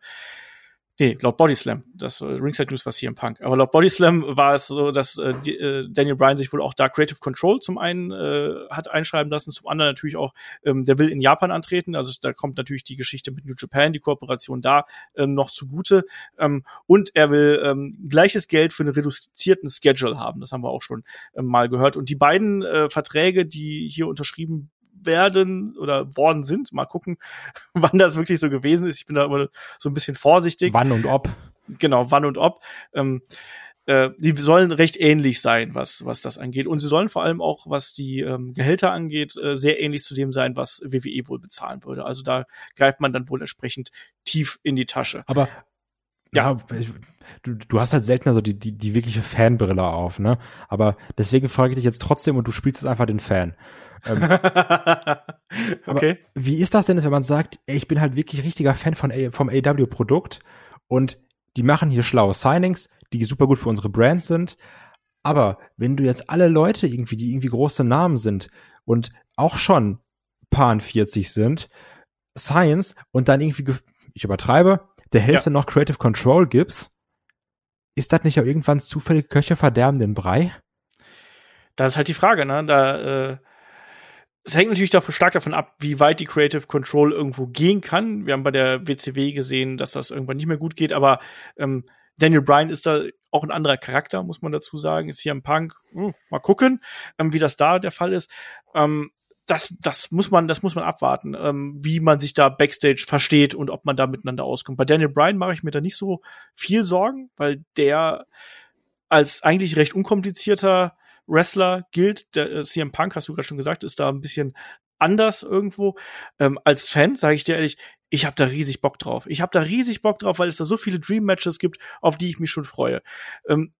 Nee, laut Bodyslam. Das äh, Ringside News war CM Punk. Aber laut Bodyslam war es so, dass äh, die, äh, Daniel Bryan sich wohl auch da Creative Control zum einen äh, hat einschreiben lassen, zum anderen natürlich auch, ähm, der will in Japan antreten. Also da kommt natürlich die Geschichte mit New Japan, die Kooperation da ähm, noch zugute. Ähm, und er will ähm, gleiches Geld für einen reduzierten Schedule haben. Das haben wir auch schon ähm, mal gehört. Und die beiden äh, Verträge, die hier unterschrieben werden oder worden sind. Mal gucken, *laughs* wann das wirklich so gewesen ist. Ich bin da immer so ein bisschen vorsichtig. Wann und ob. Genau, wann und ob. Ähm, äh, die sollen recht ähnlich sein, was, was das angeht. Und sie sollen vor allem auch, was die ähm, Gehälter angeht, äh, sehr ähnlich zu dem sein, was WWE wohl bezahlen würde. Also da greift man dann wohl entsprechend tief in die Tasche. Aber ja, du, du hast halt selten also die, die, die wirkliche Fanbrille auf, ne? Aber deswegen frage ich dich jetzt trotzdem und du spielst jetzt einfach den Fan. ähm, *laughs* okay. wie ist das denn, wenn man sagt, ey, ich bin halt wirklich richtiger Fan von A, vom AW-Produkt und die machen hier schlaue Signings, die super gut für unsere Brands sind. Aber wenn du jetzt alle Leute irgendwie, die irgendwie große Namen sind und auch schon paar 40 sind, Science und dann irgendwie, ich übertreibe, der Hälfte ja. noch Creative Control gibst, ist das nicht auch irgendwann zufällig Köche verderben den Brei? Das ist halt die Frage, ne? Da, äh, es hängt natürlich davon, stark davon ab, wie weit die Creative Control irgendwo gehen kann. Wir haben bei der WCW gesehen, dass das irgendwann nicht mehr gut geht, aber ähm, Daniel Bryan ist da auch ein anderer Charakter, muss man dazu sagen. Ist hier im Punk. Hm, mal gucken, ähm, wie das da der Fall ist. Ähm, das, das muss man, das muss man abwarten, ähm, wie man sich da backstage versteht und ob man da miteinander auskommt. Bei Daniel Bryan mache ich mir da nicht so viel Sorgen, weil der als eigentlich recht unkomplizierter Wrestler gilt. Der äh, CM Punk, hast du gerade schon gesagt, ist da ein bisschen anders irgendwo. Ähm, als Fan sage ich dir ehrlich, ich habe da riesig Bock drauf. Ich habe da riesig Bock drauf, weil es da so viele Dream Matches gibt, auf die ich mich schon freue. Ähm,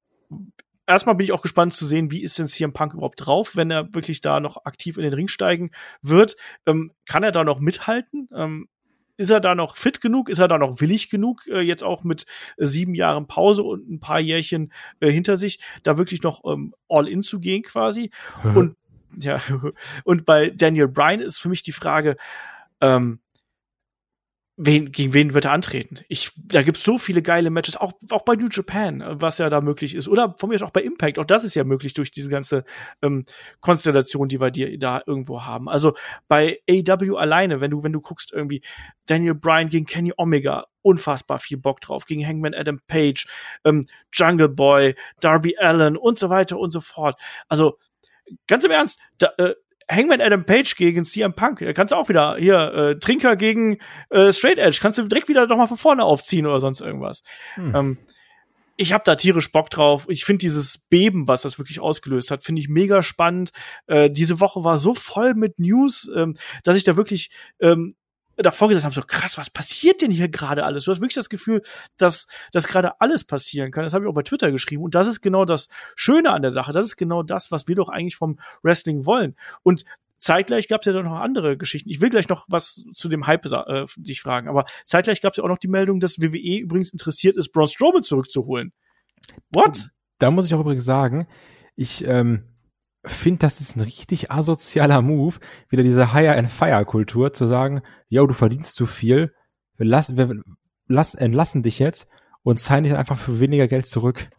erstmal bin ich auch gespannt zu sehen, wie ist denn CM Punk überhaupt drauf, wenn er wirklich da noch aktiv in den Ring steigen wird. Ähm, kann er da noch mithalten? Ähm, ist er da noch fit genug? Ist er da noch willig genug, äh, jetzt auch mit äh, sieben Jahren Pause und ein paar Jährchen äh, hinter sich, da wirklich noch ähm, all in zu gehen quasi? und ja, *laughs* und bei Daniel Bryan ist für mich die Frage, ähm, wen, gegen wen wird er antreten? Ich, da gibt's so viele geile Matches, auch, auch bei New Japan, was ja da möglich ist. Oder von mir auch bei Impact, auch das ist ja möglich durch diese ganze ähm, Konstellation, die wir dir da irgendwo haben. Also bei AW alleine, wenn du, wenn du guckst, irgendwie Daniel Bryan gegen Kenny Omega, unfassbar viel Bock drauf, gegen Hangman Adam Page, ähm, Jungle Boy, Darby Allen und so weiter und so fort. Also ganz im Ernst, da, äh, Hangman Adam Page gegen CM Punk. Da kannst du auch wieder hier äh, Trinker gegen äh, Straight Edge. Kannst du direkt wieder noch mal von vorne aufziehen oder sonst irgendwas. Hm. Ähm, ich habe da tierisch Bock drauf. Ich finde dieses Beben, was das wirklich ausgelöst hat, finde ich mega spannend. Äh, diese Woche war so voll mit News, ähm, dass ich da wirklich ähm, davor gesessen habe, so krass, was passiert denn hier gerade alles? Du hast wirklich das Gefühl, dass, dass gerade alles passieren kann. Das habe ich auch bei Twitter geschrieben. Und das ist genau das Schöne an der Sache. Das ist genau das, was wir doch eigentlich vom Wrestling wollen. Und zeitgleich gab es ja dann noch andere Geschichten. Ich will gleich noch was zu dem Hype äh, dich fragen, aber zeitgleich gab es ja auch noch die Meldung, dass WWE übrigens interessiert ist, Braun Strowman zurückzuholen. What? Da muss ich auch übrigens sagen, ich ähm, finde, das ist ein richtig asozialer Move, wieder diese Hire-and-Fire-Kultur, zu sagen, yo, du verdienst zu viel, wir, lassen, wir lass, entlassen dich jetzt und zahlen dich einfach für weniger Geld zurück.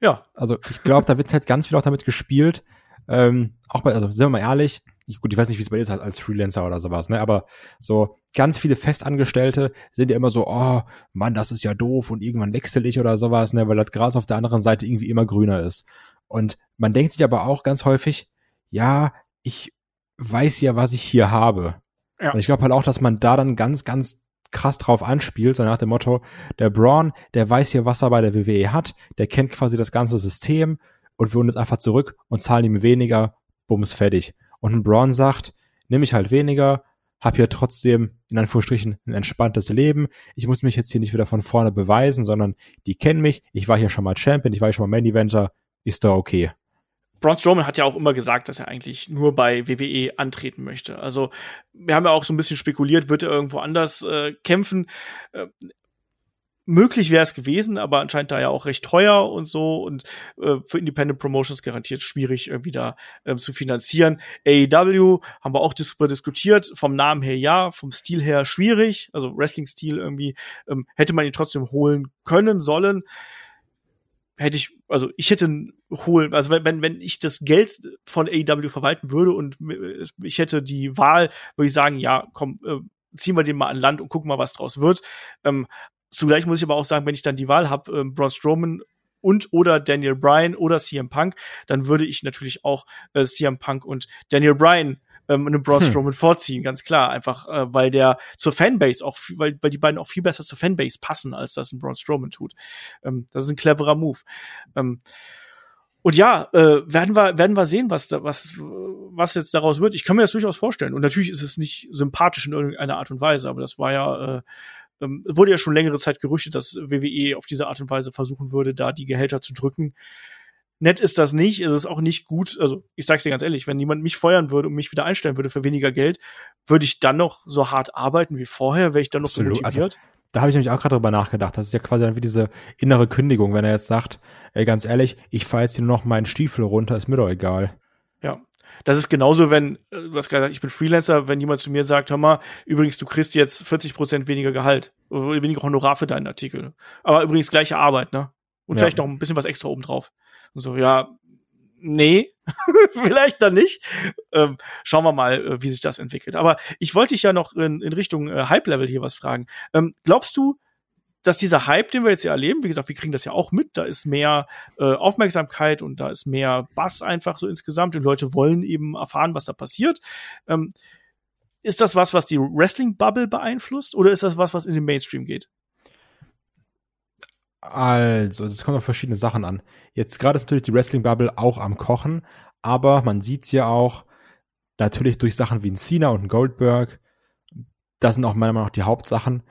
Ja. Also ich glaube, da wird halt ganz viel auch damit gespielt. Ähm, auch bei, also sind wir mal ehrlich, ich, gut, ich weiß nicht, wie es bei dir ist als Freelancer oder sowas, ne? Aber so ganz viele Festangestellte sind ja immer so, oh, Mann, das ist ja doof und irgendwann wechsel ich oder sowas, ne? Weil das Gras auf der anderen Seite irgendwie immer grüner ist. Und man denkt sich aber auch ganz häufig, ja, ich weiß ja, was ich hier habe. Ja. Und ich glaube halt auch, dass man da dann ganz, ganz krass drauf anspielt, so nach dem Motto, der Braun, der weiß hier, was er bei der WWE hat, der kennt quasi das ganze System und wir holen jetzt einfach zurück und zahlen ihm weniger, bums, fertig. Und ein Braun sagt, nehme ich halt weniger, hab hier trotzdem in Anführungsstrichen ein entspanntes Leben. Ich muss mich jetzt hier nicht wieder von vorne beweisen, sondern die kennen mich. Ich war hier schon mal Champion, ich war hier schon mal Main Eventer ist da okay. Braun Strowman hat ja auch immer gesagt, dass er eigentlich nur bei WWE antreten möchte. Also wir haben ja auch so ein bisschen spekuliert, wird er irgendwo anders äh, kämpfen. Äh, möglich wäre es gewesen, aber anscheinend da ja auch recht teuer und so und äh, für Independent Promotions garantiert schwierig irgendwie da äh, zu finanzieren. AEW haben wir auch darüber diskutiert, vom Namen her ja, vom Stil her schwierig, also Wrestling-Stil irgendwie ähm, hätte man ihn trotzdem holen können sollen hätte ich, also ich hätte holen, also wenn, wenn ich das Geld von AEW verwalten würde und ich hätte die Wahl, würde ich sagen, ja, komm, äh, ziehen wir den mal an Land und gucken mal, was draus wird. Ähm, zugleich muss ich aber auch sagen, wenn ich dann die Wahl habe, ähm, Braun Strowman und oder Daniel Bryan oder CM Punk, dann würde ich natürlich auch äh, CM Punk und Daniel Bryan ähm, einem Braun hm. Strowman vorziehen, ganz klar. Einfach, äh, weil der zur Fanbase auch, weil, weil die beiden auch viel besser zur Fanbase passen, als das ein Braun Strowman tut. Ähm, das ist ein cleverer Move. Ähm, und ja, äh, werden wir werden wir sehen, was da, was was jetzt daraus wird. Ich kann mir das durchaus vorstellen. Und natürlich ist es nicht sympathisch in irgendeiner Art und Weise, aber das war ja äh, ähm, wurde ja schon längere Zeit gerüchtet, dass WWE auf diese Art und Weise versuchen würde, da die Gehälter zu drücken. Nett ist das nicht, es ist auch nicht gut. Also, ich sag's dir ganz ehrlich, wenn jemand mich feuern würde und mich wieder einstellen würde für weniger Geld, würde ich dann noch so hart arbeiten wie vorher, wäre ich dann noch Absolut. so also, motiviert. Also, da habe ich nämlich auch gerade drüber nachgedacht. Das ist ja quasi dann wie diese innere Kündigung, wenn er jetzt sagt, ey, ganz ehrlich, ich fahre jetzt hier nur noch meinen Stiefel runter, ist mir doch egal. Ja. Das ist genauso, wenn, äh, du hast gesagt, ich bin Freelancer, wenn jemand zu mir sagt, hör mal, übrigens, du kriegst jetzt 40 Prozent weniger Gehalt, weniger Honorar für deinen Artikel. Aber übrigens gleiche Arbeit, ne? Und ja. vielleicht noch ein bisschen was extra obendrauf. Und so, ja, nee, *laughs* vielleicht dann nicht. Ähm, schauen wir mal, äh, wie sich das entwickelt. Aber ich wollte dich ja noch in, in Richtung äh, Hype-Level hier was fragen. Ähm, glaubst du, dass dieser Hype, den wir jetzt ja erleben, wie gesagt, wir kriegen das ja auch mit, da ist mehr äh, Aufmerksamkeit und da ist mehr Bass einfach so insgesamt und Leute wollen eben erfahren, was da passiert. Ähm, ist das was, was die Wrestling-Bubble beeinflusst oder ist das was, was in den Mainstream geht? Also, es kommt auf verschiedene Sachen an. Jetzt gerade ist natürlich die Wrestling-Bubble auch am Kochen, aber man sieht's ja auch natürlich durch Sachen wie ein Cena und ein Goldberg. Das sind auch meiner Meinung nach die Hauptsachen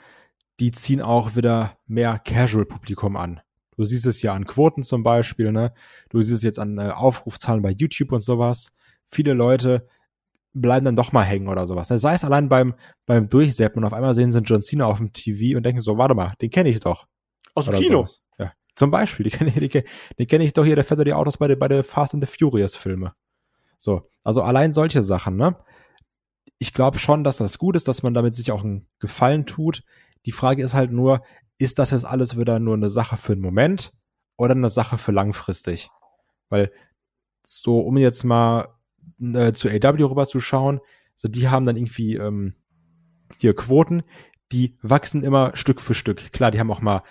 die ziehen auch wieder mehr Casual-Publikum an. Du siehst es ja an Quoten zum Beispiel, ne? Du siehst es jetzt an äh, Aufrufzahlen bei YouTube und sowas. Viele Leute bleiben dann doch mal hängen oder sowas. Ne? Sei es allein beim, beim Durchseppen und auf einmal sehen sie John Cena auf dem TV und denken so, warte mal, den kenne ich doch. Aus dem Kino? Sowas. Ja. Zum Beispiel, den kenne ich, den, den kenn ich doch hier, der fährt die Autos bei der, bei der Fast and the Furious Filme. So. Also allein solche Sachen, ne? Ich glaube schon, dass das gut ist, dass man damit sich auch einen Gefallen tut. Die Frage ist halt nur, ist das jetzt alles wieder nur eine Sache für einen Moment oder eine Sache für langfristig? Weil so, um jetzt mal äh, zu AW rüber zu schauen, so die haben dann irgendwie ähm, hier Quoten, die wachsen immer Stück für Stück. Klar, die haben auch mal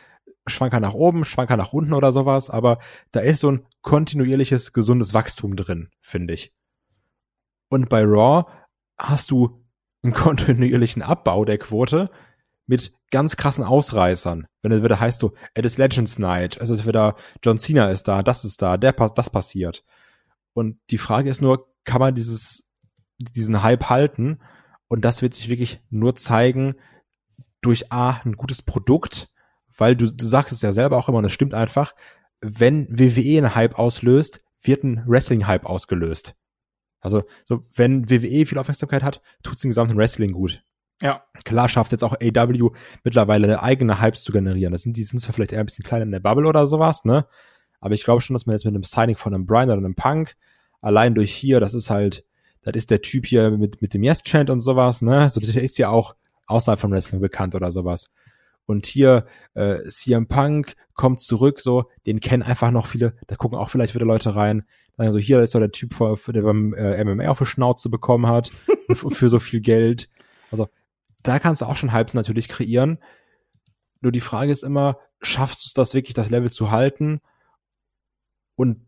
Schwanker nach oben, Schwanker nach unten oder sowas, aber da ist so ein kontinuierliches, gesundes Wachstum drin, finde ich. Und bei Raw hast du einen *laughs* kontinuierlichen Abbau der Quote, mit ganz krassen Ausreißern. Wenn es wieder heißt so, it is Legends Night, also es ist wieder John Cena ist da, das ist da, der das passiert. Und die Frage ist nur, kann man dieses, diesen Hype halten? Und das wird sich wirklich nur zeigen durch A, ein gutes Produkt, weil du, du sagst es ja selber auch immer, und es stimmt einfach, wenn WWE einen Hype auslöst, wird ein Wrestling-Hype ausgelöst. Also, so, wenn WWE viel Aufmerksamkeit hat, tut es dem gesamten Wrestling gut. Ja. Klar schafft jetzt auch AW mittlerweile eigene Hypes zu generieren. Das sind, die sind zwar vielleicht eher ein bisschen kleiner in der Bubble oder sowas, ne? Aber ich glaube schon, dass man jetzt mit einem Signing von einem Brian oder einem Punk allein durch hier, das ist halt, das ist der Typ hier mit, mit dem Yes-Chant und sowas, ne? So, der ist ja auch außerhalb von Wrestling bekannt oder sowas. Und hier äh, CM Punk kommt zurück, so, den kennen einfach noch viele, da gucken auch vielleicht wieder Leute rein. Also hier ist so der Typ, der beim äh, MMA auf die Schnauze bekommen hat *laughs* für so viel Geld. Also da kannst du auch schon Hypes natürlich kreieren. Nur die Frage ist immer, schaffst du es das wirklich, das Level zu halten? Und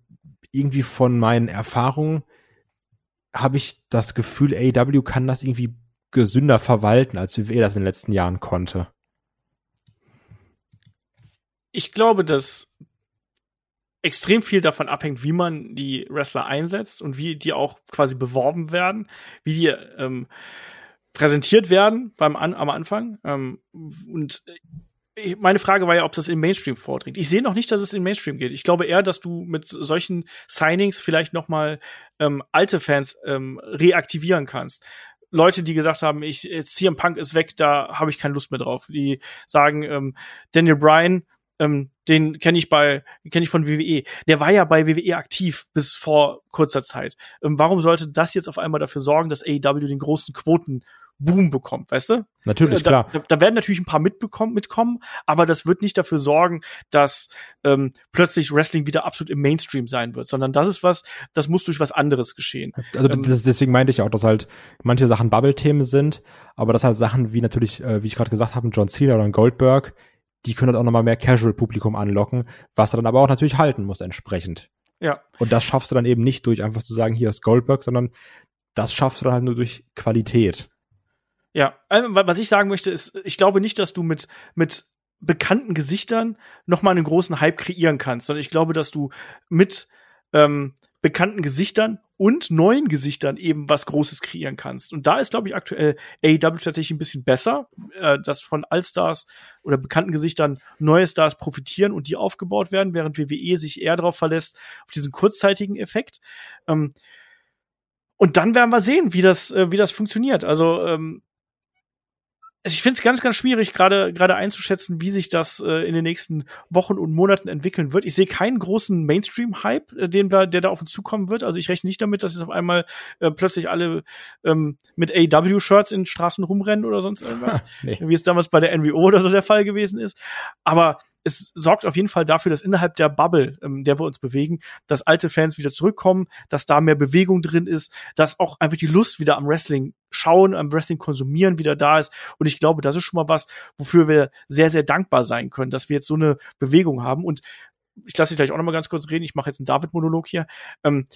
irgendwie von meinen Erfahrungen habe ich das Gefühl, AW kann das irgendwie gesünder verwalten, als WWE das in den letzten Jahren konnte. Ich glaube, dass extrem viel davon abhängt, wie man die Wrestler einsetzt und wie die auch quasi beworben werden, wie die ähm, präsentiert werden beim An am Anfang. Ähm, und ich, meine Frage war ja, ob das in Mainstream vordringt. Ich sehe noch nicht, dass es in Mainstream geht. Ich glaube eher, dass du mit solchen Signings vielleicht noch mal ähm, alte Fans ähm, reaktivieren kannst. Leute, die gesagt haben, ich CM Punk ist weg, da habe ich keine Lust mehr drauf. Die sagen, ähm, Daniel Bryan, ähm, den kenne ich bei, kenne ich von WWE. Der war ja bei WWE aktiv bis vor kurzer Zeit. Ähm, warum sollte das jetzt auf einmal dafür sorgen, dass AEW den großen Quoten Boom bekommt, weißt du? Natürlich, da, klar. Da, da, werden natürlich ein paar mitbekommen, mitkommen, aber das wird nicht dafür sorgen, dass ähm, plötzlich Wrestling wieder absolut im Mainstream sein wird, sondern das ist was, das muss durch was anderes geschehen. Also ähm, das, deswegen meinte ich auch, dass halt manche Sachen Bubble-Themen sind, aber dass halt Sachen wie natürlich, äh, wie ich gerade gesagt habe, John Cena oder ein Goldberg, die können halt auch nochmal mehr Casual-Publikum anlocken, was er dann aber auch natürlich halten muss entsprechend. Ja. Und das schaffst du dann eben nicht durch einfach zu sagen, hier ist Goldberg, sondern das schaffst du dann halt nur durch Qualität. Ja, also, was ich sagen möchte, ist, ich glaube nicht, dass du mit, mit bekannten Gesichtern noch mal einen großen Hype kreieren kannst, sondern ich glaube, dass du mit ähm, bekannten Gesichtern und neuen Gesichtern eben was Großes kreieren kannst. Und da ist, glaube ich, aktuell AEW tatsächlich ein bisschen besser, äh, dass von Allstars oder bekannten Gesichtern neue Stars profitieren und die aufgebaut werden, während WWE sich eher darauf verlässt, auf diesen kurzzeitigen Effekt. Ähm, und dann werden wir sehen, wie das, äh, wie das funktioniert. Also ähm, also ich finde es ganz, ganz schwierig, gerade gerade einzuschätzen, wie sich das äh, in den nächsten Wochen und Monaten entwickeln wird. Ich sehe keinen großen Mainstream-Hype, äh, den wir, der da auf uns zukommen wird. Also ich rechne nicht damit, dass jetzt auf einmal äh, plötzlich alle ähm, mit AW-Shirts in Straßen rumrennen oder sonst irgendwas, *laughs* nee. wie es damals bei der NWO oder so der Fall gewesen ist. Aber es sorgt auf jeden Fall dafür, dass innerhalb der Bubble, in ähm, der wir uns bewegen, dass alte Fans wieder zurückkommen, dass da mehr Bewegung drin ist, dass auch einfach die Lust wieder am Wrestling schauen, am Wrestling konsumieren wieder da ist. Und ich glaube, das ist schon mal was, wofür wir sehr, sehr dankbar sein können, dass wir jetzt so eine Bewegung haben. Und ich lasse dich gleich auch noch mal ganz kurz reden. Ich mache jetzt einen David-Monolog hier. Ähm,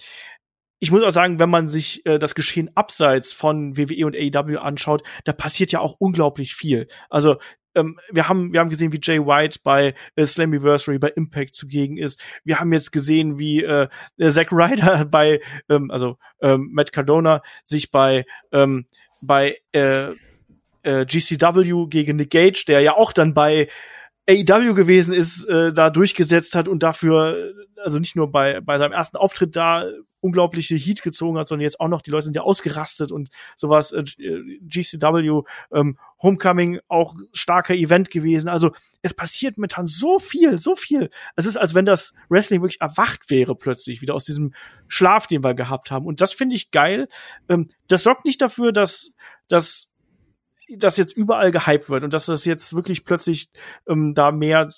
ich muss auch sagen, wenn man sich äh, das Geschehen abseits von WWE und AEW anschaut, da passiert ja auch unglaublich viel. Also ähm, wir haben wir haben gesehen, wie Jay White bei äh, Slammiversary bei Impact zugegen ist. Wir haben jetzt gesehen, wie äh, Zack Ryder *laughs* bei ähm, also ähm, Matt Cardona sich bei ähm, bei äh, äh, GCW gegen Nick Gage, der ja auch dann bei AEW gewesen ist, äh, da durchgesetzt hat und dafür, also nicht nur bei, bei seinem ersten Auftritt da unglaubliche Heat gezogen hat, sondern jetzt auch noch, die Leute sind ja ausgerastet und sowas, äh, GCW, ähm, Homecoming auch starker Event gewesen. Also es passiert momentan so viel, so viel. Es ist, als wenn das Wrestling wirklich erwacht wäre plötzlich, wieder aus diesem Schlaf, den wir gehabt haben. Und das finde ich geil. Ähm, das sorgt nicht dafür, dass, dass das jetzt überall gehypt wird und dass das jetzt wirklich plötzlich ähm, da mehr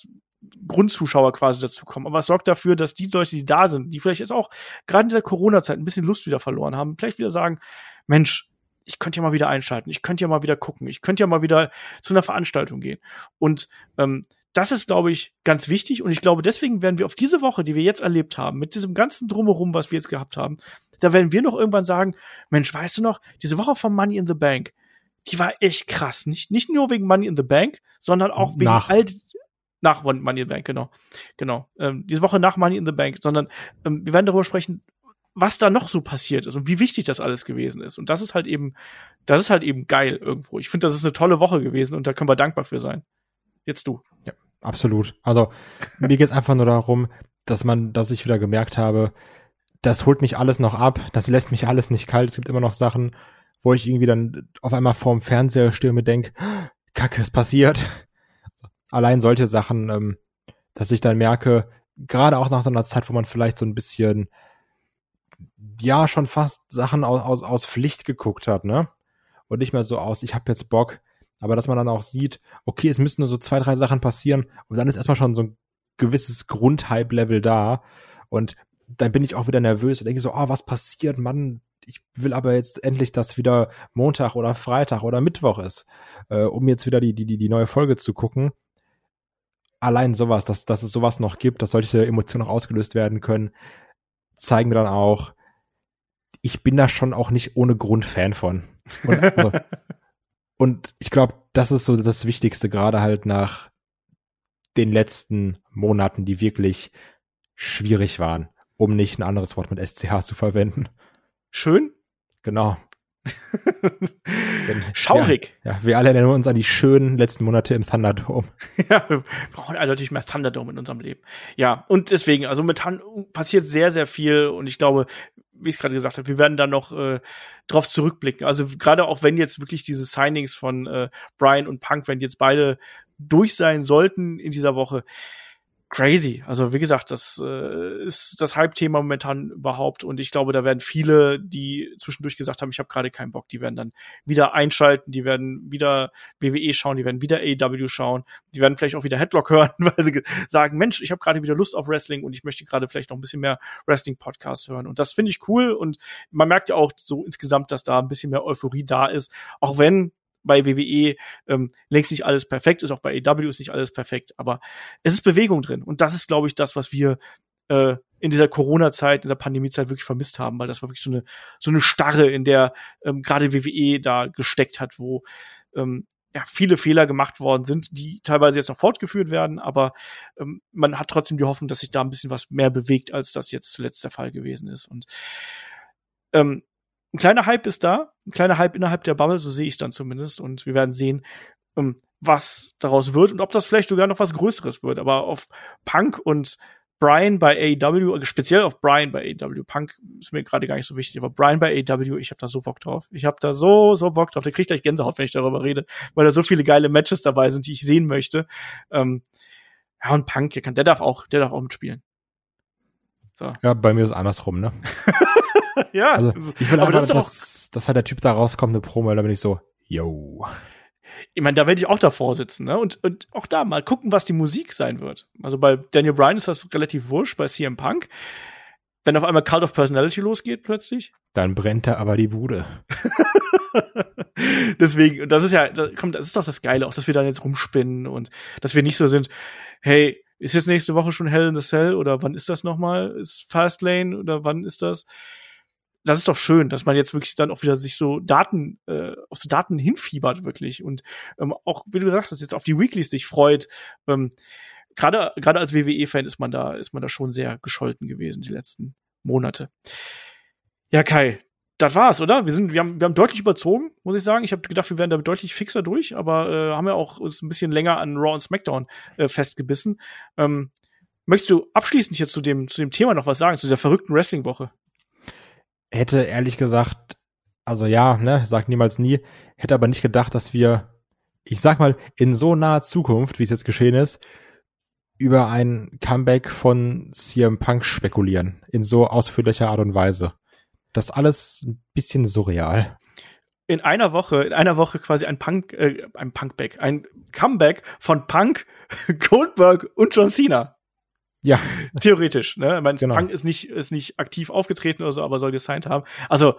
Grundzuschauer quasi dazu kommen. Aber es sorgt dafür, dass die Leute, die da sind, die vielleicht jetzt auch gerade in dieser Corona-Zeit ein bisschen Lust wieder verloren haben, vielleicht wieder sagen, Mensch, ich könnte ja mal wieder einschalten, ich könnte ja mal wieder gucken, ich könnte ja mal wieder zu einer Veranstaltung gehen. Und ähm, das ist, glaube ich, ganz wichtig. Und ich glaube, deswegen werden wir auf diese Woche, die wir jetzt erlebt haben, mit diesem ganzen Drumherum, was wir jetzt gehabt haben, da werden wir noch irgendwann sagen, Mensch, weißt du noch, diese Woche von Money in the Bank, die war echt krass. Nicht, nicht nur wegen Money in the Bank, sondern auch wegen nach. all nach Money in the Bank, genau. Genau. Ähm, diese Woche nach Money in the Bank, sondern ähm, wir werden darüber sprechen, was da noch so passiert ist und wie wichtig das alles gewesen ist. Und das ist halt eben, das ist halt eben geil irgendwo. Ich finde, das ist eine tolle Woche gewesen und da können wir dankbar für sein. Jetzt du. Ja, absolut. Also mir geht es einfach nur darum, dass man, dass ich wieder gemerkt habe, das holt mich alles noch ab, das lässt mich alles nicht kalt. Es gibt immer noch Sachen, wo ich irgendwie dann auf einmal vorm Fernseher stürme denke, Kacke, es passiert. Allein solche Sachen, ähm, dass ich dann merke, gerade auch nach so einer Zeit, wo man vielleicht so ein bisschen, ja, schon fast Sachen aus, aus, aus Pflicht geguckt hat, ne? Und nicht mehr so aus, ich habe jetzt Bock, aber dass man dann auch sieht, okay, es müssen nur so zwei, drei Sachen passieren und dann ist erstmal schon so ein gewisses Grundhype-Level da und dann bin ich auch wieder nervös und denke so, oh, was passiert, Mann, ich will aber jetzt endlich, dass wieder Montag oder Freitag oder Mittwoch ist, äh, um jetzt wieder die, die, die, neue Folge zu gucken. Allein sowas, dass, dass es sowas noch gibt, dass solche Emotionen noch ausgelöst werden können, zeigen mir dann auch, ich bin da schon auch nicht ohne Grund Fan von. Und, also, *laughs* und ich glaube, das ist so das Wichtigste, gerade halt nach den letzten Monaten, die wirklich schwierig waren, um nicht ein anderes Wort mit SCH zu verwenden. Schön? Genau. *laughs* Schaurig. Ja, ja, wir alle erinnern uns an die schönen letzten Monate im Thunderdome. *laughs* ja, wir brauchen eindeutig mehr Thunderdome in unserem Leben. Ja, und deswegen, also momentan passiert sehr, sehr viel und ich glaube, wie ich es gerade gesagt habe, wir werden da noch äh, drauf zurückblicken. Also gerade auch wenn jetzt wirklich diese Signings von äh, Brian und Punk, wenn jetzt beide durch sein sollten in dieser Woche, crazy. Also wie gesagt, das äh, ist das Hype-Thema momentan überhaupt und ich glaube, da werden viele, die zwischendurch gesagt haben, ich habe gerade keinen Bock, die werden dann wieder einschalten, die werden wieder WWE schauen, die werden wieder AEW schauen, die werden vielleicht auch wieder Headlock *laughs* hören, weil sie sagen, Mensch, ich habe gerade wieder Lust auf Wrestling und ich möchte gerade vielleicht noch ein bisschen mehr Wrestling-Podcasts hören und das finde ich cool und man merkt ja auch so insgesamt, dass da ein bisschen mehr Euphorie da ist, auch wenn bei WWE ähm, längst nicht alles perfekt ist, auch bei AW ist nicht alles perfekt, aber es ist Bewegung drin. Und das ist, glaube ich, das, was wir äh, in dieser Corona-Zeit, in der Pandemie-Zeit wirklich vermisst haben, weil das war wirklich so eine so eine Starre, in der ähm, gerade WWE da gesteckt hat, wo ähm, ja, viele Fehler gemacht worden sind, die teilweise jetzt noch fortgeführt werden, aber ähm, man hat trotzdem die Hoffnung, dass sich da ein bisschen was mehr bewegt, als das jetzt zuletzt der Fall gewesen ist. Und ähm, ein kleiner Hype ist da, ein kleiner Hype innerhalb der Bubble, so sehe ich dann zumindest. Und wir werden sehen, ähm, was daraus wird und ob das vielleicht sogar noch was Größeres wird. Aber auf Punk und Brian bei AEW, speziell auf Brian bei AEW, Punk ist mir gerade gar nicht so wichtig, aber Brian bei AEW, ich habe da so Bock drauf. Ich habe da so, so Bock drauf. Der kriegt gleich Gänsehaut, wenn ich darüber rede, weil da so viele geile Matches dabei sind, die ich sehen möchte. Ähm, ja, und Punk, der, kann, der darf auch, der darf auch mitspielen. So. Ja, bei mir ist andersrum, ne? *laughs* *laughs* ja. Also, ich will aber einfach, das dass, dass halt der Typ da rauskommt, eine Promo, da bin ich so, yo. Ich meine, da werde ich auch davor sitzen, ne? Und, und auch da mal gucken, was die Musik sein wird. Also bei Daniel Bryan ist das relativ wurscht, bei CM Punk. Wenn auf einmal Cult of Personality losgeht plötzlich. Dann brennt er aber die Bude. *laughs* Deswegen, und das ist ja, das, komm, das ist doch das Geile, auch dass wir dann jetzt rumspinnen und dass wir nicht so sind, hey, ist jetzt nächste Woche schon Hell in the Cell oder wann ist das nochmal? Ist Fastlane oder wann ist das? Das ist doch schön, dass man jetzt wirklich dann auch wieder sich so Daten, äh, auf so Daten hinfiebert wirklich und ähm, auch, wie du gesagt hast, jetzt auf die Weeklies sich freut. Ähm, Gerade gerade als WWE-Fan ist man da, ist man da schon sehr gescholten gewesen die letzten Monate. Ja, Kai, das war's, oder? Wir sind, wir haben, wir haben deutlich überzogen, muss ich sagen. Ich habe gedacht, wir wären da deutlich fixer durch, aber äh, haben ja auch uns ein bisschen länger an Raw und SmackDown äh, festgebissen. Ähm, möchtest du abschließend jetzt zu dem, zu dem Thema noch was sagen, zu dieser verrückten Wrestling-Woche? Hätte ehrlich gesagt, also ja, ne, sagt niemals nie, hätte aber nicht gedacht, dass wir, ich sag mal, in so naher Zukunft, wie es jetzt geschehen ist, über ein Comeback von CM Punk spekulieren. In so ausführlicher Art und Weise. Das alles ein bisschen surreal. In einer Woche, in einer Woche quasi ein Punk, äh, ein Punkback, ein Comeback von Punk, *laughs* Goldberg und John Cena. Ja. Theoretisch, ne? Ich meine, genau. Punk ist nicht, ist nicht aktiv aufgetreten oder so, aber soll gesigned haben. Also,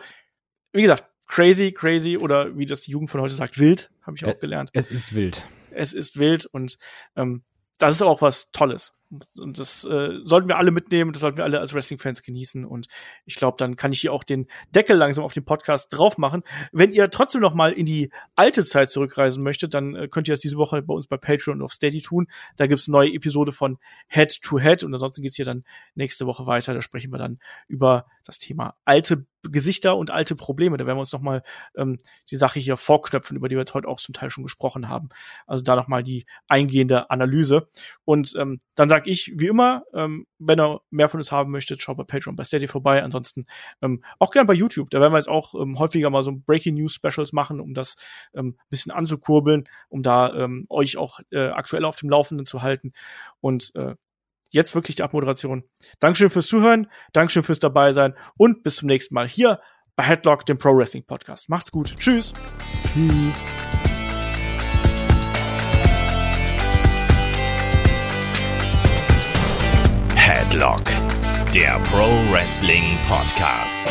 wie gesagt, crazy, crazy oder wie das die Jugend von heute sagt, wild, habe ich auch gelernt. Es ist wild. Es ist wild und ähm, das ist auch was Tolles. Und das äh, sollten wir alle mitnehmen, das sollten wir alle als Wrestling-Fans genießen. Und ich glaube, dann kann ich hier auch den Deckel langsam auf den Podcast drauf machen. Wenn ihr trotzdem noch mal in die alte Zeit zurückreisen möchtet, dann äh, könnt ihr das diese Woche bei uns bei Patreon und auf Steady tun. Da gibt's eine neue Episode von Head to Head und ansonsten geht's hier dann nächste Woche weiter. Da sprechen wir dann über das Thema alte Gesichter und alte Probleme. Da werden wir uns noch mal ähm, die Sache hier vorknöpfen, über die wir jetzt heute auch zum Teil schon gesprochen haben. Also da noch mal die eingehende Analyse. Und ähm, dann sage ich, wie immer, ähm, wenn ihr mehr von uns haben möchtet, schaut bei Patreon, bei Steady vorbei. Ansonsten ähm, auch gern bei YouTube. Da werden wir jetzt auch ähm, häufiger mal so Breaking News Specials machen, um das ähm, bisschen anzukurbeln, um da ähm, euch auch äh, aktuell auf dem Laufenden zu halten. Und äh, jetzt wirklich die Abmoderation. Dankeschön fürs Zuhören, Dankeschön fürs dabei sein und bis zum nächsten Mal hier bei Headlock, dem Pro Wrestling Podcast. Macht's gut. Tschüss. Tschüss. Headlock, der Pro Wrestling Podcast.